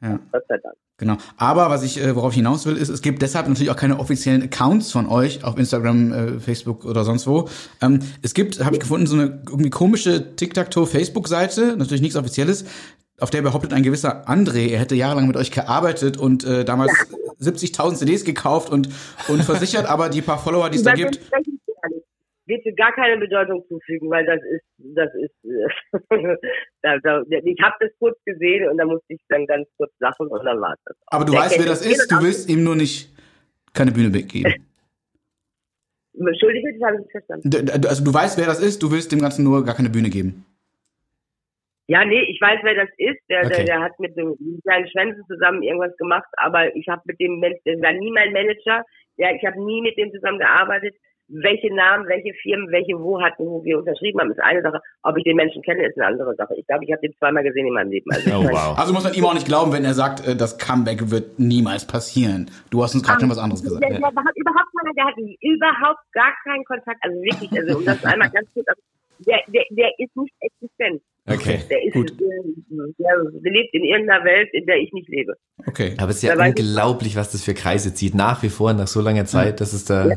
Ja, Ja. Gott sei Dank. Genau. Aber was ich, äh, worauf ich hinaus will, ist, es gibt deshalb natürlich auch keine offiziellen Accounts von euch auf Instagram, äh, Facebook oder sonst wo. Ähm, es gibt, habe ich gefunden, so eine irgendwie komische Tic-Tac-Toe-Facebook-Seite, natürlich nichts Offizielles, auf der behauptet ein gewisser André, er hätte jahrelang mit euch gearbeitet und äh, damals 70.000 CDs gekauft und, und versichert, aber die paar Follower, die es da gibt. Bitte gar keine Bedeutung zufügen, weil das ist, das ist, äh, da, da, ich habe das kurz gesehen und da musste ich dann ganz kurz lachen und dann war es das. aber du Der weißt, wer das ist, du willst ihm nur nicht keine Bühne geben. Entschuldige, das habe ich nicht verstanden. Also du weißt, wer das ist, du willst dem Ganzen nur gar keine Bühne geben. Ja, nee, ich weiß, wer das ist. Der, Okay. der, der hat mit dem mit seinen Schwänzen zusammen irgendwas gemacht, aber ich habe mit dem Mensch, der war nie mein Manager. Ja, ich habe nie mit dem zusammen gearbeitet. Welche Namen, welche Firmen, welche wo hatten, wo wir unterschrieben haben, ist eine Sache. Ob ich den Menschen kenne, ist eine andere Sache. Ich glaube, ich habe den zweimal gesehen in meinem Leben. Also Oh, wow. Also muss man ihm auch nicht glauben, wenn er sagt, äh, das Comeback wird niemals passieren. Du hast uns gerade schon was anderes gesagt. Der, der, der hat überhaupt der hat überhaupt gar keinen Kontakt. Also wirklich, also um das einmal ganz kurz, der, der, der ist nicht existent. Okay. Der ist, Gut. der, der lebt in irgendeiner Welt, in der ich nicht lebe. Okay. Aber es ist ja Da weiß ich- unglaublich, was das für Kreise zieht. Nach wie vor, nach so langer Zeit, dass es da. Ja.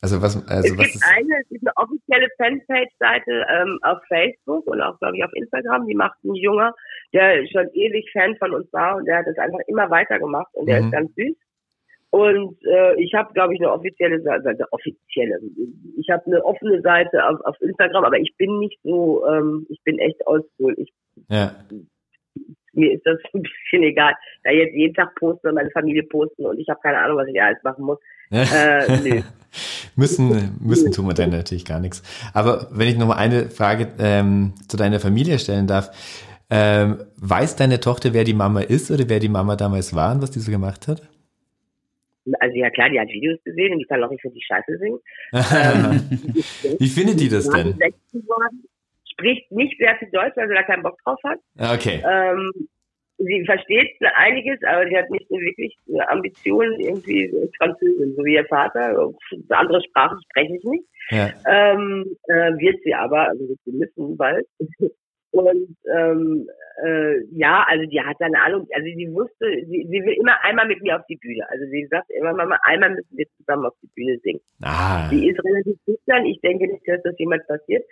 Also was, also es was gibt ist. eine, es gibt eine offizielle Fanpage-Seite ähm, auf Facebook und auch, glaube ich, auf Instagram. Die macht ein Junger, der schon ewig Fan von uns war und der hat das einfach immer weitergemacht und der Mhm. ist ganz süß. Und äh, ich habe, glaube ich, eine offizielle Seite, offizielle. Ich habe eine offene Seite auf, auf Instagram, aber ich bin nicht so, ähm, ich bin echt oldschool. Ich, Ja. mir ist das ein bisschen egal. Da jetzt jeden Tag posten und meine Familie posten und ich habe keine Ahnung, was ich alles machen muss. Äh, nö. müssen, müssen tun wir dann natürlich gar nichts. Aber wenn ich noch mal eine Frage ähm, zu deiner Familie stellen darf, ähm, weiß deine Tochter, wer die Mama ist oder wer die Mama damals war und was die so gemacht hat? Also ja klar, die hat Videos gesehen und die kann auch nicht für die Scheiße singen. Wie findet die das denn? 16 geworden, Spricht nicht sehr viel Deutsch, weil sie da keinen Bock drauf hat. Okay. Ähm, sie versteht einiges, aber sie hat nicht so wirklich Ambitionen, irgendwie Französin, so wie ihr Vater. Andere Sprachen spreche ich nicht. Ja. Ähm, äh, wird sie aber, also sie müssen bald. Und ähm, äh, ja, also die hat eine Ahnung, also sie wusste, sie, sie will immer einmal mit mir auf die Bühne. Also sie sagt immer, Mama, einmal müssen wir zusammen auf die Bühne singen. Ah. Die ist relativ schüchtern. Ich denke nicht, dass das jemals passiert.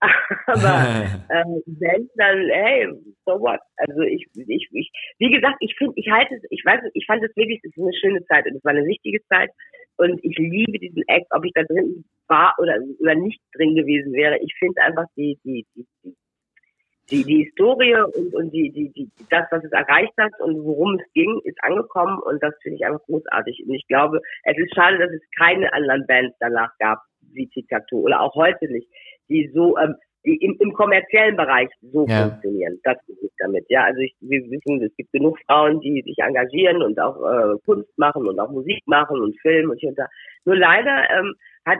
Aber ähm, wenn, dann, hey, so what? Also ich, ich, ich, wie gesagt, ich finde, ich halte es, ich weiß, ich fand es wirklich, es ist eine schöne Zeit und es war eine wichtige Zeit und ich liebe diesen Act, ob ich da drin war oder, oder nicht drin gewesen wäre. Ich finde einfach die, die, die, die die, die Historie und, und die, die, die, das, was es erreicht hat und worum es ging, ist angekommen und das finde ich einfach großartig. Und ich glaube, es ist schade, dass es keine anderen Bands danach gab, wie Tic-Tac-Toe oder auch heute nicht, die so, ähm, die im, im kommerziellen Bereich so Ja. funktionieren. Das ist es damit. Ja, also ich, wir wissen, es gibt genug Frauen, die sich engagieren und auch äh, Kunst machen und auch Musik machen und Film und hier und da. Nur leider ähm, hat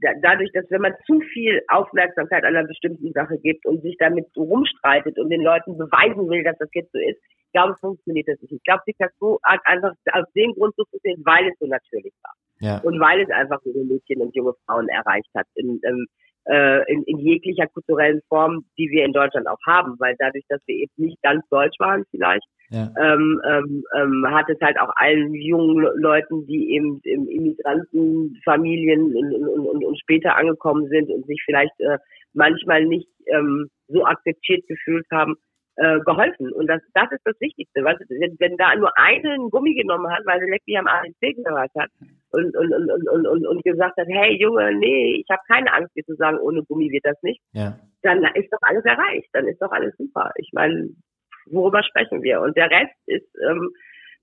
da- dadurch, dass wenn man zu viel Aufmerksamkeit einer bestimmten Sache gibt und sich damit so rumstreitet und den Leuten beweisen will, dass das jetzt so ist, ich glaube, funktioniert das nicht. Ich glaube, Picasso hat einfach aus dem Grund so funktioniert, weil es so natürlich war Ja. und weil es einfach junge Mädchen und junge Frauen erreicht hat in, ähm, äh, in, in jeglicher kulturellen Form, die wir in Deutschland auch haben, weil dadurch, dass wir eben nicht ganz deutsch waren vielleicht, Ja. ähm, ähm, ähm, hat es halt auch allen jungen Le- Leuten, die eben in Immigrantenfamilien und, und, und, und später angekommen sind und sich vielleicht äh, manchmal nicht ähm, so akzeptiert gefühlt haben, äh, geholfen. Und das, das ist das Wichtigste. Weißt du, wenn, wenn da nur eine einen Gummi genommen hat, weil sie Lecky am ANC gehört hat und, und, und, und, und, und, und gesagt hat, hey Junge, nee, ich habe keine Angst, dir zu sagen, ohne Gummi wird das nicht, Ja. dann ist doch alles erreicht, dann ist doch alles super. Ich meine, worüber sprechen wir? Und der Rest ist, ähm,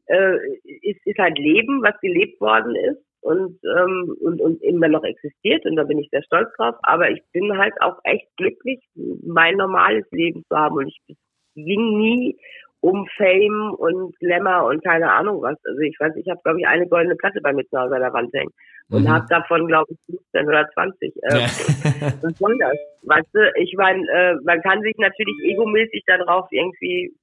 äh, ist, ist halt Leben, was gelebt worden ist und, ähm, und, und immer noch existiert und da bin ich sehr stolz drauf. Aber ich bin halt auch echt glücklich, mein normales Leben zu haben und ich ging nie um Fame und Glamour und keine Ahnung was. Also ich weiß, ich habe glaube ich eine goldene Platte bei mir zu Hause an der Wand hängen und Mhm. habe davon glaube ich 15 oder 20. Äh, Ja. was soll das? Weißt du, ich meine, äh, man kann sich natürlich egomäßig darauf irgendwie,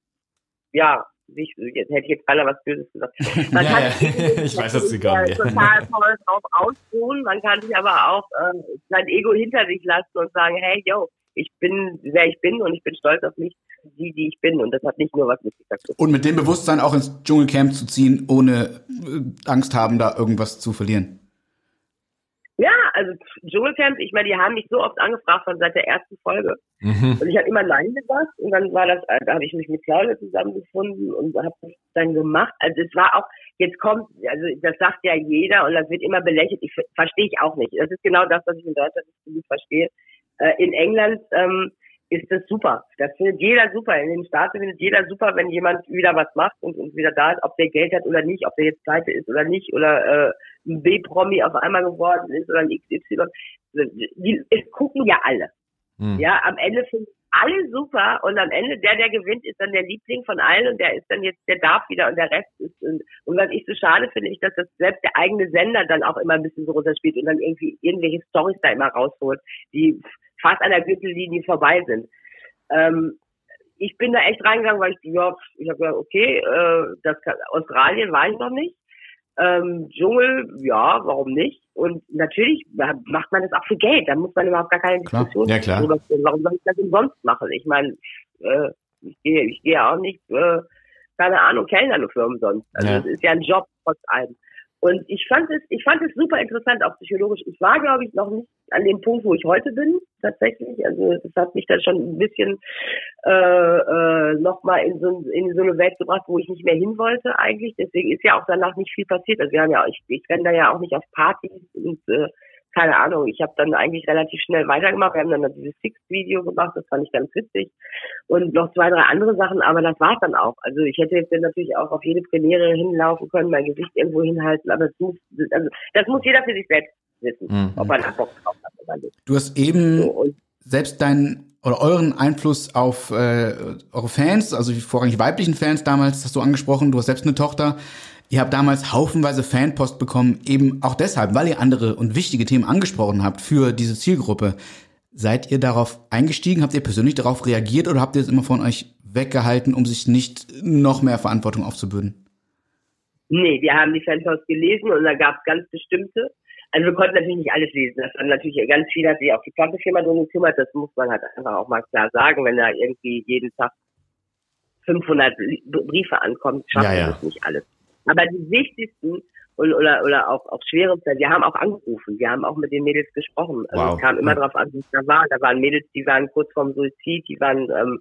ja, sich, jetzt hätte ich jetzt keiner was Böses gesagt. Man Ja, kann ja. Ich weiß, was Sie kommen, äh, total toll drauf ausruhen. Man kann sich aber auch äh, sein Ego hinter sich lassen und sagen, hey, yo, ich bin, wer ich bin und ich bin stolz auf mich, die, die ich bin. Und das hat nicht nur was mit sich zu tun. Und mit dem Bewusstsein auch ins Dschungelcamp zu ziehen, ohne äh, Angst haben, da irgendwas zu verlieren. Ja, also Dschungelcamp, ich meine, die haben mich so oft angefragt von seit der ersten Folge. Mhm. Und ich habe immer Nein gesagt und dann war das, äh, da habe ich mich mit Claudia zusammengefunden und habe das dann gemacht. Also es war auch, jetzt kommt, also das sagt ja jeder und das wird immer belächelt. Ich ver- verstehe ich auch nicht. Das ist genau das, was ich in Deutschland nicht so gut verstehe. Äh, in England ähm, ist das super. Das findet jeder super. In den Staaten findet jeder super, wenn jemand wieder was macht und, und wieder da ist, ob der Geld hat oder nicht, ob der jetzt pleite ist oder nicht oder äh, ein B-Promi auf einmal geworden ist oder ein XY. Die, es gucken ja alle. Mhm. Ja, am Ende finden alle super und am Ende der, der gewinnt, ist dann der Liebling von allen und der ist dann jetzt, der darf wieder und der Rest ist und, und was ich so schade finde, ist, dass das selbst der eigene Sender dann auch immer ein bisschen so runterspielt und dann irgendwie irgendwelche Storys da immer rausholt, die fast an der Gürtellinie vorbei sind. Ähm, ich bin da echt reingegangen, weil ich, ja, ich habe gesagt, okay, äh, das kann, Australien war ich noch nicht. Ähm, Dschungel, ja, warum nicht? Und natürlich macht man das auch für Geld. Da muss man überhaupt gar keine Klar. Diskussion Ja, klar. drüber führen. Warum soll ich das umsonst machen? Ich meine, äh, ich gehe ich gehe auch nicht, äh, keine Ahnung, Kellner nur für umsonst. Also Ja. es ist ja ein Job trotz allem. Und ich fand es, ich fand es super interessant, auch psychologisch. Ich war, glaube ich, noch nicht an dem Punkt, wo ich heute bin, tatsächlich. Also das hat mich dann schon ein bisschen äh, äh, nochmal in so, in so eine Welt gebracht, wo ich nicht mehr hin wollte eigentlich. Deswegen ist ja auch danach nicht viel passiert. Also wir haben ja, ich, ich renne da ja auch nicht auf Partys und äh, keine Ahnung. Ich habe dann eigentlich relativ schnell weitergemacht. Wir haben dann dieses Six-Video gemacht, das fand ich ganz witzig. Und noch zwei, drei andere Sachen, aber das war's dann auch. Also ich hätte jetzt natürlich auch auf jede Premiere hinlaufen können, mein Gesicht irgendwo hinhalten, aber das muss, also das muss jeder für sich selbst wissen, Mhm. ob er da Bock drauf hat oder nicht. Du hast eben So, selbst deinen oder euren Einfluss auf äh, eure Fans, also vorrangig weiblichen Fans damals, hast du angesprochen, du hast selbst eine Tochter. Ihr habt damals haufenweise Fanpost bekommen, eben auch deshalb, weil ihr andere und wichtige Themen angesprochen habt für diese Zielgruppe. Seid ihr darauf eingestiegen? Habt ihr persönlich darauf reagiert oder habt ihr es immer von euch weggehalten, um sich nicht noch mehr Verantwortung aufzubürden? Nee, wir haben die Fanpost gelesen und da gab es ganz bestimmte. Also wir konnten natürlich nicht alles lesen. Das waren natürlich ganz viele, hat sich auch die Plattenfirma drum gekümmert. Das muss man halt einfach auch mal klar sagen, wenn da irgendwie jeden Tag 500 Li- Briefe ankommen, schafft Ja, man ja. das nicht alles. Aber die wichtigsten und, oder, oder auch, auch schwere Fälle, wir haben auch angerufen, wir haben auch mit den Mädels gesprochen. Also Wow. es kam immer drauf an, wie es da war. Da waren Mädels, die waren kurz vorm Suizid, die waren, ähm,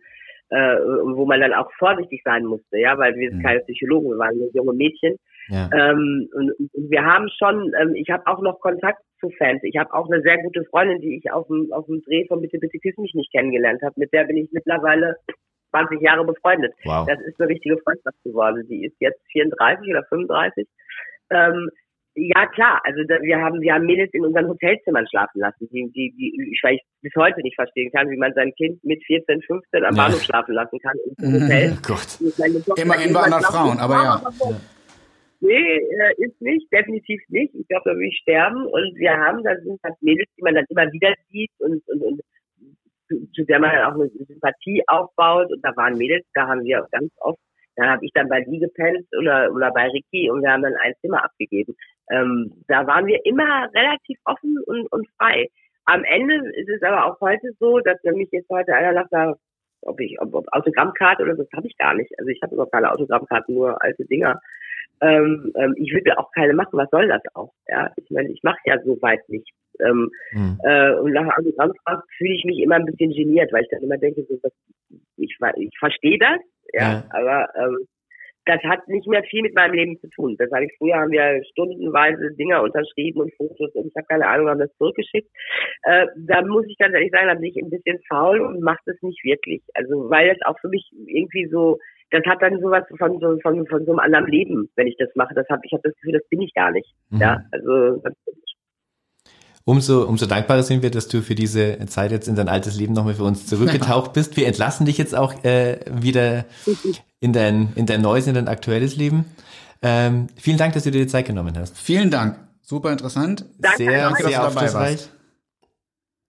äh, wo man dann auch vorsichtig sein musste, ja, weil wir sind Mhm. keine Psychologen, wir waren nur junge Mädchen. Ja. Ähm, und, und wir haben schon, ähm, ich habe auch noch Kontakt zu Fans. Ich habe auch eine sehr gute Freundin, die ich auf dem, auf dem Dreh von Bitte, Bitte Küss mich nicht kennengelernt habe. Mit der bin ich mittlerweile 20 Jahre befreundet. Wow. Das ist eine richtige Freundschaft geworden. Die ist jetzt 34 oder 35. Ähm, ja klar, also da, wir haben wir haben Mädels in unseren Hotelzimmern schlafen lassen, die, die, die ich, weil ich bis heute nicht verstehen kann, wie man sein Kind mit 14, 15 am Ja. Bahnhof schlafen lassen kann im Hotel. Oh Gott. Immerhin bei irgendwann anderen Frauen, aber ja. Nee, äh, ist nicht, definitiv nicht. Ich glaube, da will ich sterben. Und wir haben, da sind halt Mädels, die man dann immer wieder sieht und, und, und zu, zu der man dann auch eine Sympathie aufbaut. Und da waren Mädels, da haben wir ganz oft, da habe ich dann bei die gepennt oder, oder bei Ricky und wir haben dann ein Zimmer abgegeben. Ähm, da waren wir immer relativ offen und, und frei. Am Ende ist es aber auch heute so, dass wenn mich jetzt heute einer sagt, da, ob ich, ob, ob Autogrammkarte oder so, das habe ich gar nicht. Also ich habe überhaupt keine Autogrammkarten, nur alte Dinger. Ähm, ähm, ich würde auch keine machen, was soll das auch? Ja, ich meine, ich mache ja so weit nichts. Ähm, Hm. äh, und nach Autogrammfrage fühle ich mich immer ein bisschen geniert, weil ich dann immer denke, so, das, ich, ich verstehe das, ja, Ja. aber ähm, das hat nicht mehr viel mit meinem Leben zu tun. Das habe ich früher haben wir stundenweise Dinger unterschrieben und Fotos und ich habe keine Ahnung, haben das zurückgeschickt. Äh, da muss ich ganz ehrlich sagen, da bin ich ein bisschen faul und mache das nicht wirklich. Also weil das auch für mich irgendwie so, das hat dann sowas von so von, von so einem anderen Leben, wenn ich das mache. Das hab, ich habe das Gefühl, das bin ich gar nicht. Mhm. Ja, also das, Umso, umso dankbarer sind wir, dass du für diese Zeit jetzt in dein altes Leben nochmal für uns zurückgetaucht bist. Wir entlassen dich jetzt auch äh, wieder in dein, in dein neues, in dein aktuelles Leben. Ähm, vielen Dank, dass du dir die Zeit genommen hast. Vielen Dank. Super interessant. Danke sehr, an euch. sehr dass du dabei aufschlussreich. warst.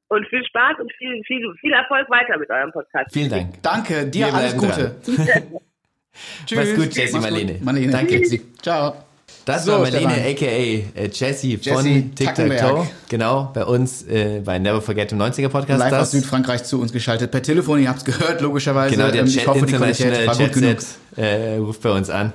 und viel Spaß und viel, viel, viel Erfolg weiter mit eurem Podcast. Vielen Dank. Danke, dir Wir alles Gute. Tschüss. Mach's gut, Jessie gut. Marlene. Marlene. Danke. Ciao. Das So, war Marlene, Stefan. aka äh, Jessie von. Toe. Genau, bei uns äh, bei Never Forget im 90er Podcast. Live aus das. Südfrankreich zu uns geschaltet. Per Telefon, ihr habt's gehört, logischerweise. Genau, der Ähm, Jet ich hoffe, die Qualität International war gut genug. Äh, ruft bei uns an.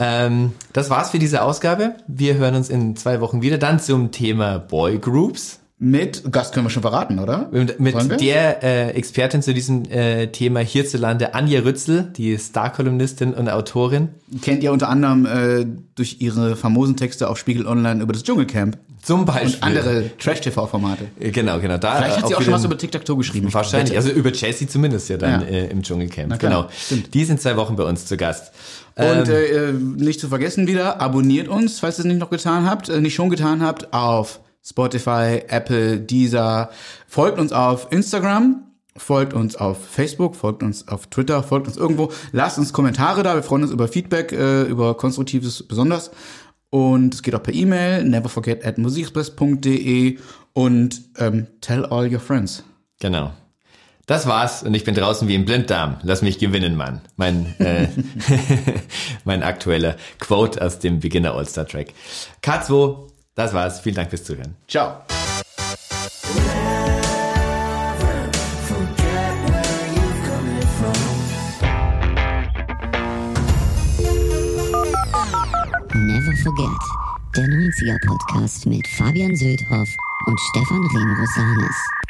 Ähm, das war's für diese Ausgabe. Wir hören uns in zwei Wochen wieder. Dann zum Thema Boy Groups. Mit, Gast können wir schon verraten, oder? Mit, der äh, Expertin zu diesem äh, Thema hierzulande, Anja Rützel, die Star-Kolumnistin und Autorin. Kennt ihr unter anderem äh, durch ihre famosen Texte auf Spiegel Online über das Dschungelcamp Zum Beispiel. und andere Trash-TV-Formate. Äh, Genau, genau. Da, Vielleicht hat sie auch schon was über TikTok geschrieben. Wahrscheinlich, also über Jessie zumindest ja dann Ja. äh, im Dschungelcamp. Klar, genau. stimmt. Die sind zwei Wochen bei uns zu Gast. Und Ähm, äh, nicht zu vergessen wieder, abonniert uns, falls ihr es nicht noch getan habt, äh, nicht schon getan habt, auf Spotify, Apple, Deezer. Folgt uns auf Instagram folgt uns auf Facebook, folgt uns auf Twitter, folgt uns irgendwo. Lasst uns Kommentare da. Wir freuen uns über Feedback, äh, über Konstruktives besonders. Und es geht auch per E-Mail, neverforget at musikexpress.de und ähm, tell all your friends. Genau. Das war's und ich bin draußen wie im Blinddarm. Lass mich gewinnen, Mann. Mein, äh, mein aktueller Quote aus dem Beginner All-Star Track. K2, das war's. Vielen Dank fürs Zuhören. Ciao. Never Forget, der 90er Podcast mit Fabian Söldhoff und Stefan Remrosanis.